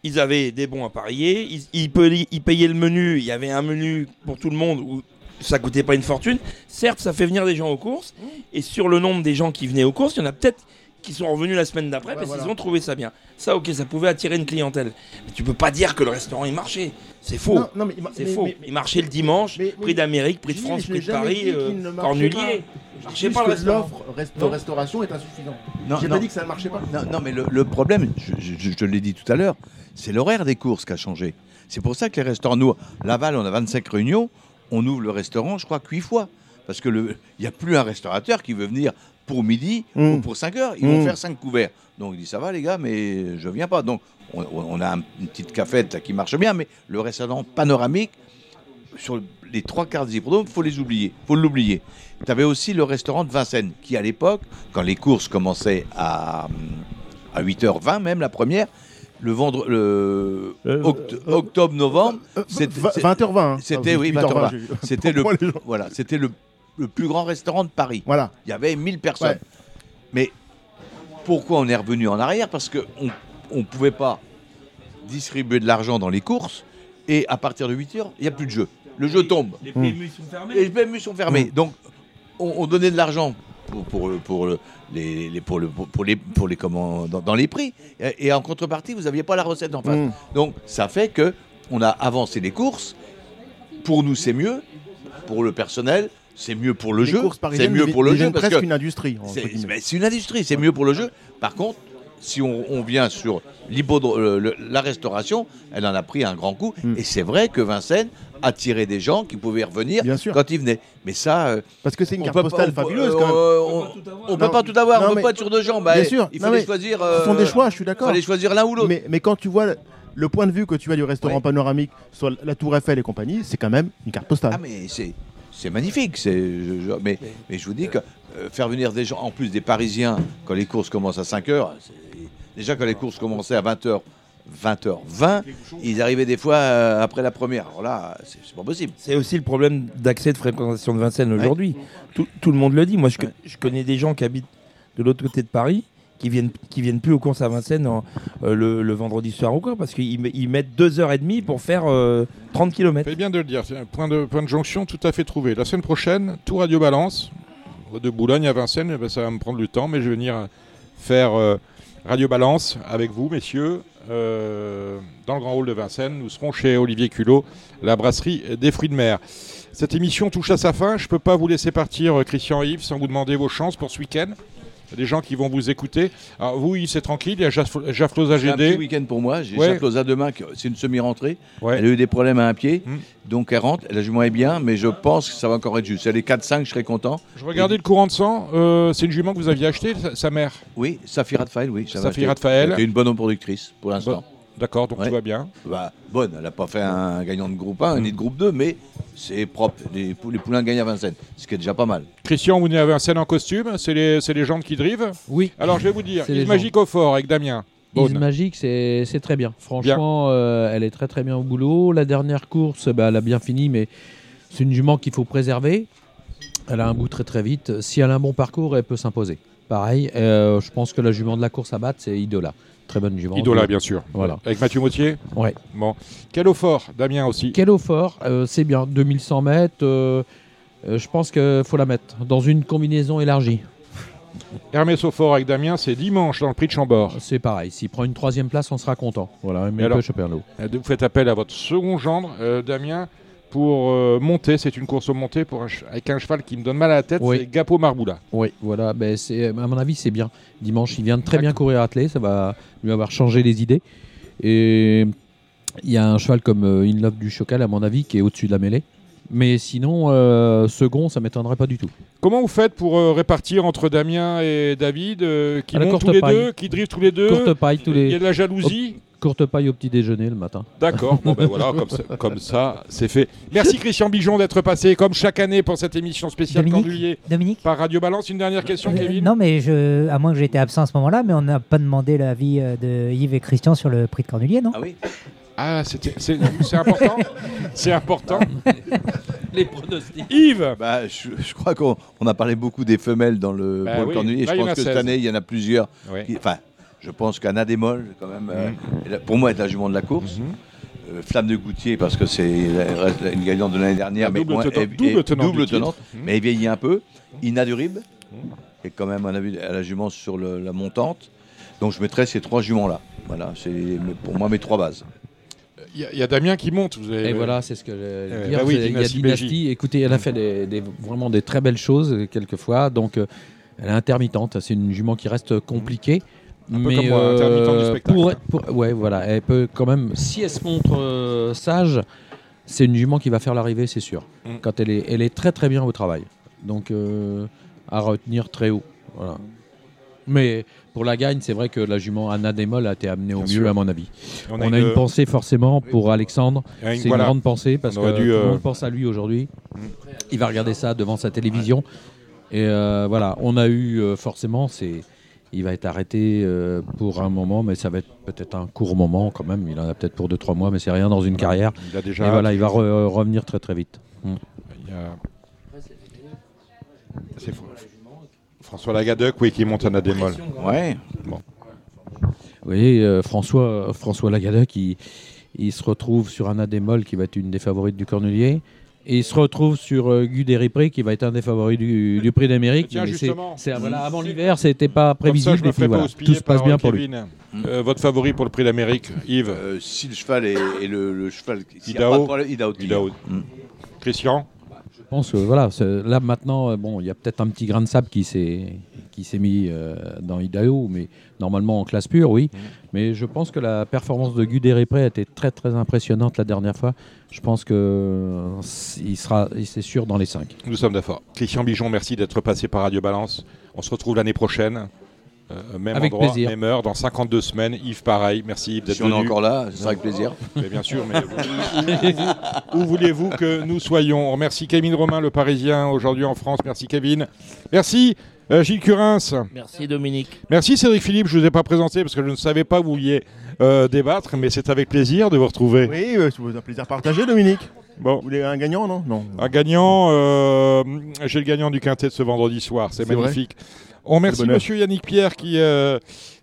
Ils avaient des bons à parier, ils, payaient, ils payaient le menu, il y avait un menu pour tout le monde où ça coûtait pas une fortune. Certes, ça fait venir des gens aux courses, et sur le nombre des gens qui venaient aux courses, il y en a peut-être qui sont revenus la semaine d'après parce voilà. qu'ils ont trouvé ça bien. Ça, ok, ça pouvait attirer une clientèle. Mais tu peux pas dire que le restaurant il marchait. C'est faux. Non, non, mais il mar- c'est mais- faux. mais- il marchait le dimanche, prix d'Amérique, prix de France, prix de Paris, euh, ne marchait Cornulier. pas. Le l'offre de restauration est insuffisante. Non, J'ai non. pas dit que ça ne marchait pas. Non, non, mais le, le problème, je, je- je te l'ai dit tout à l'heure, c'est l'horaire des courses qui a changé. C'est pour ça que les restaurants, nous, Laval, on a 25 réunions, on ouvre le restaurant, je crois, 8 fois. Parce qu'il n'y a plus un restaurateur qui veut venir pour midi ou pour 5 heures. Ils vont Mm. faire 5 couverts. Donc il dit, ça va les gars, mais je viens pas. Donc on, on a un- une petite cafette qui marche bien, mais le restaurant panoramique, sur les trois quarts des hippodromes, faut les oublier, faut l'oublier. Tu avais aussi le restaurant de Vincennes, qui à l'époque, quand les courses commençaient à, à 8h20 même, la première, le vendre, le oct- octobre-novembre, c'était- v- 20h20, hein. C'était Ah, oui, 8h20, 20h20. j'ai vu. C'était le, voilà, c'était le, le plus grand restaurant de Paris. Voilà. Il y avait 1000 personnes. Ouais. Mais pourquoi on est revenu en arrière? Parce qu'on ne pouvait pas distribuer de l'argent dans les courses et à partir de 8 heures, il n'y a plus de jeu. Le jeu tombe. Les PMU sont fermés. Et les PMU sont fermés. Donc, on, on donnait de l'argent pour, pour, le- pour, le- les, les- pour, le- pour- pour les, pour les comment, dans, dans les prix. Et, et en contrepartie, vous n'aviez pas la recette en face. Mm. Donc, ça fait que on a avancé les courses. Pour nous, c'est mieux. Pour le personnel, c'est mieux pour le Les jeu. C'est mieux pour le jeu. parce presque que une industrie, C'est c'est une industrie, c'est mieux pour le jeu. Par contre, si on, on vient sur euh, le- la restauration, elle en a pris un grand coup. Hmm. Et c'est vrai que Vincennes attirait des gens qui pouvaient revenir quand ils venaient. Mais ça. euh, Parce que c'est une carte peut postale pas- on peut- fabuleuse, quand même. euh, on- On peut pas tout avoir, non, on peut mais- pas être sur deux jambes. Bah, Bien sûr. Il fallait mais choisir. Ce sont euh, des choix, je suis d'accord. fallait choisir l'un ou l'autre. Mais, mais quand tu vois le, point de vue que tu as du restaurant panoramique sur la Tour Eiffel et compagnie, c'est quand même une carte postale. Ah mais c'est c'est magnifique. C'est je- je- mais, mais je vous dis que euh, faire venir des gens, en plus des Parisiens, quand les courses commencent à 5 heures, c'est- déjà quand les courses commençaient à 20 h 20h20, ils arrivaient des fois euh, après la première. Alors là, c'est c'est pas possible. C'est aussi le problème d'accès de fréquentation de Vincennes aujourd'hui. Tout, tout le monde le dit. Moi, je, co- je connais des gens qui habitent de l'autre côté de Paris qui viennent, qui viennent plus aux courses à Vincennes en- euh, le, le vendredi soir ou quoi, parce qu'ils met- ils mettent deux heures et demie pour faire euh, 30 km. C'est bien de le dire. C'est un point de, point de jonction tout à fait trouvé. La semaine prochaine, tout Radio Balance, de Boulogne à Vincennes, eh ben, ça va me prendre du temps, mais je vais venir faire euh, Radio Balance avec vous, messieurs, euh, dans le grand hall de Vincennes. Nous serons chez Olivier Culot, la brasserie des fruits de mer. Cette émission touche à sa fin. Je ne peux pas vous laisser partir, euh, Christian Yves, sans vous demander vos chances pour ce week-end. Des gens qui vont vous écouter. Alors vous, c'est tranquille, il y a Jaf- Jafloza C'est un petit GD. week-end pour moi. J'ai Ouais. Demain, c'est une semi-rentrée. Ouais. Elle a eu des problèmes à un pied, Hmm. donc elle rentre. La jument est bien, mais je pense que ça va encore être juste. Si elle est 4-5, je serai content. Je regardais le courant de sang, euh, c'est une jument que vous aviez achetée, sa, mère? Oui, Safira Fael, oui. Safira. Fael. Une bonne productrice pour l'instant. D'accord, donc Ouais. tout va bien. Bah, bonne, elle n'a pas fait un gagnant de groupe 1 ni de groupe 2, mais c'est propre. Les, pou- les poulains gagnent à Vincennes, ce qui est déjà pas mal. Christian, vous avez un scène en costume, c'est les, c'est les jambes qui drivent Oui. Alors je vais vous dire, les Magique au fort avec Damien. Magic, c'est c'est très bien. Franchement, euh, elle est très très bien au boulot. La dernière course, bah, elle a bien fini, mais c'est une jument qu'il faut préserver. Elle a un bout très très vite. Si elle a un bon parcours, elle peut s'imposer. Pareil, euh, je pense que la jument de la course à battre, c'est Idola. Très bonne jument. Idola, bien sûr. Voilà. Avec Mathieu Mautier Ouais. Bon. Quel au fort Damien aussi. Quel eau fort, euh, c'est bien. 2100 mètres, euh, euh, je pense qu'il faut la mettre dans une combinaison élargie. Hermès au fort avec Damien, c'est dimanche dans le prix de Chambord. C'est pareil. S'il prend une troisième place, on sera content. Voilà, mais alors. Euh, Vous faites appel à votre second gendre, Damien, pour euh, monter. C'est une course au monté pour un ch- avec un cheval qui me donne mal à la tête, Oui. c'est Gapo Marboula. Oui, voilà. Ben, c'est, à mon avis, c'est bien. Dimanche, il vient de très bien courir attelé. Ça va lui avoir changé les idées. Et il y a un cheval comme euh, In Love du Chocal, à mon avis, qui est au-dessus de la mêlée. Mais sinon, euh, second, ça m'étonnerait pas du tout. Comment vous faites pour euh, répartir entre Damien et David, euh, qui À montent tous les paille. deux, qui drivent tous les deux? Courte paille tous les. Il y a de la jalousie? Courte paille au petit déjeuner le matin. D'accord, bon ben voilà, comme ça, comme ça, c'est fait. Merci Christian Bijon d'être passé comme chaque année pour cette émission spéciale Dominique Candulier Dominique par Radio Balance. Une dernière question, Euh, Kevin Non, mais je, à moins que j'étais absent à ce moment-là, mais on n'a pas demandé l'avis euh, de Yves et Christian sur le prix de Cornulier, non? Ah oui Ah, c'est important C'est important Les pronostics. Yves Bah, je, je crois qu'on on a parlé beaucoup des femelles dans le Bah oui, Cornulier. Je pense que cette 16. année, il y en a plusieurs. Enfin, je pense qu'Anna Démol, quand même, euh, Mhm. pour moi, est la jument de la course. Euh, Flamme de Goutier, parce que c'est la- la- une gagnante de l'année dernière. La mais double tenante- double tenante double Mhm. mais elle vieillit un peu. Ina Durib, qui est quand même, on a vu, à la jument sur le- la montante. Donc, je mettrais ces trois juments-là. Voilà, c'est pour moi mes trois bases. Il y, a- il y a Damien qui monte. Vous avez... Et voilà, c'est ce que j'allais Eh dire. bah oui, il y a. Belgique. Écoutez, elle a fait des, des- vraiment des très belles choses euh, quelquefois. Donc, euh, elle est intermittente. C'est une jument qui reste compliquée. Un peu mais comme moi, intermittent du spectacle. pour, pour- ouais, voilà, elle peut quand même. Si elle se montre euh, sage, c'est une jument qui va faire l'arrivée, c'est sûr. Mm. Quand elle est, elle est très très bien au travail. Donc, euh, à retenir très haut. Voilà. Mais pour la gagne, c'est vrai que la jument Anna Démol a été amenée au Bien mieux, sûr. à mon avis. On On a une- une... pensée forcément pour Alexandre. Et C'est voilà. une grande pensée parce On que tout le euh, monde pense à lui aujourd'hui. Mm. Il va regarder ça devant sa télévision. Et euh, voilà, on a eu euh, forcément, c'est, il va être arrêté euh, pour un moment, mais ça va être peut-être un court moment quand même. Il en a peut-être pour 2-3 mois, mais c'est rien dans une carrière. Il a déjà. Et voilà, il va re- revenir très très vite. Mm. il y a- C'est Fr- François Lagadec, oui, qui monte un adémol. Ouais. Oui, euh, François, François Lagadec, il, il se retrouve sur un Adémol qui va être une des favorites du Cornelier. Et il se retrouve sur euh, Guy Deripré qui va être un des favoris du, du prix d'Amérique. Voilà, avant l'hiver, c'était pas Comme ça, prévisible. je me puis pas voilà, tout se passe par bien pour lui. Kevin. Euh, votre favori pour le prix d'Amérique, Yves Euh, si le cheval est, est le, le cheval. a Idaho. Idaho. Mm. Christian pense que voilà, là maintenant, euh, bon, il y a peut-être un petit grain de sable qui s'est qui s'est mis euh, dans Idaho, mais normalement en classe pure, oui. Mais je pense que la performance de Guy Deripré a été très très impressionnante la dernière fois. Je pense que euh, il sera, c'est sûr dans les 5. Nous sommes d'accord. Christian Bijon, merci d'être passé par Radio Balance. On se retrouve l'année prochaine. Euh, même Avec endroit, plaisir. même heure, dans 52 semaines. Yves, pareil. Merci Yves d'être Si on est encore là, ce sera avec plaisir. Mais bien sûr, mais où, où- où- où voulez-vous que nous soyons? On remercie Kevin Romain, le Parisien, aujourd'hui en France. Merci Kevin. Merci euh, Gilles Curins. Merci Dominique. Merci Cédric Philippe. Je ne vous ai pas présenté parce que je ne savais pas que vous vouliez euh, débattre, mais c'est avec plaisir de vous retrouver. Oui, euh, c'est un plaisir partagé, Dominique. Bon. Vous voulez un gagnant, non? Non. Un gagnant, euh, j'ai le gagnant du quintet de ce vendredi soir, c'est C'est vrai magnifique. On remercie. Monsieur Yannick Pierre qui, euh,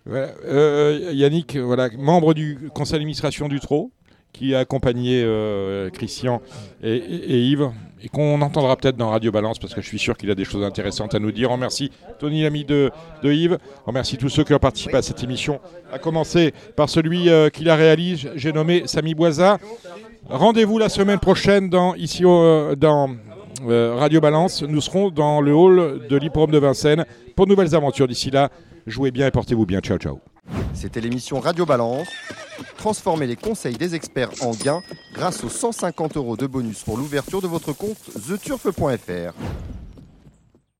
voilà, euh, Yannick, voilà, membre du conseil d'administration du Trot, qui a accompagné euh, Christian et, et- et Yves, et qu'on entendra peut-être dans Radio Balance parce que je suis sûr qu'il a des choses intéressantes à nous dire. On remercie Tony, l'ami de, de Yves. On remercie tous ceux qui ont participé à cette émission, à commencer par celui euh, qui la réalise, j'ai nommé Samy Boisa. Rendez-vous la semaine prochaine dans, ici euh, dans euh, Radio Balance, nous serons dans le hall de l'hippodrome de Vincennes pour de nouvelles aventures. D'ici là, jouez bien et portez-vous bien. Ciao, ciao. C'était l'émission Radio Balance. Transformez les conseils des experts en gains grâce aux 150 euros de bonus pour l'ouverture de votre compte theturf.fr.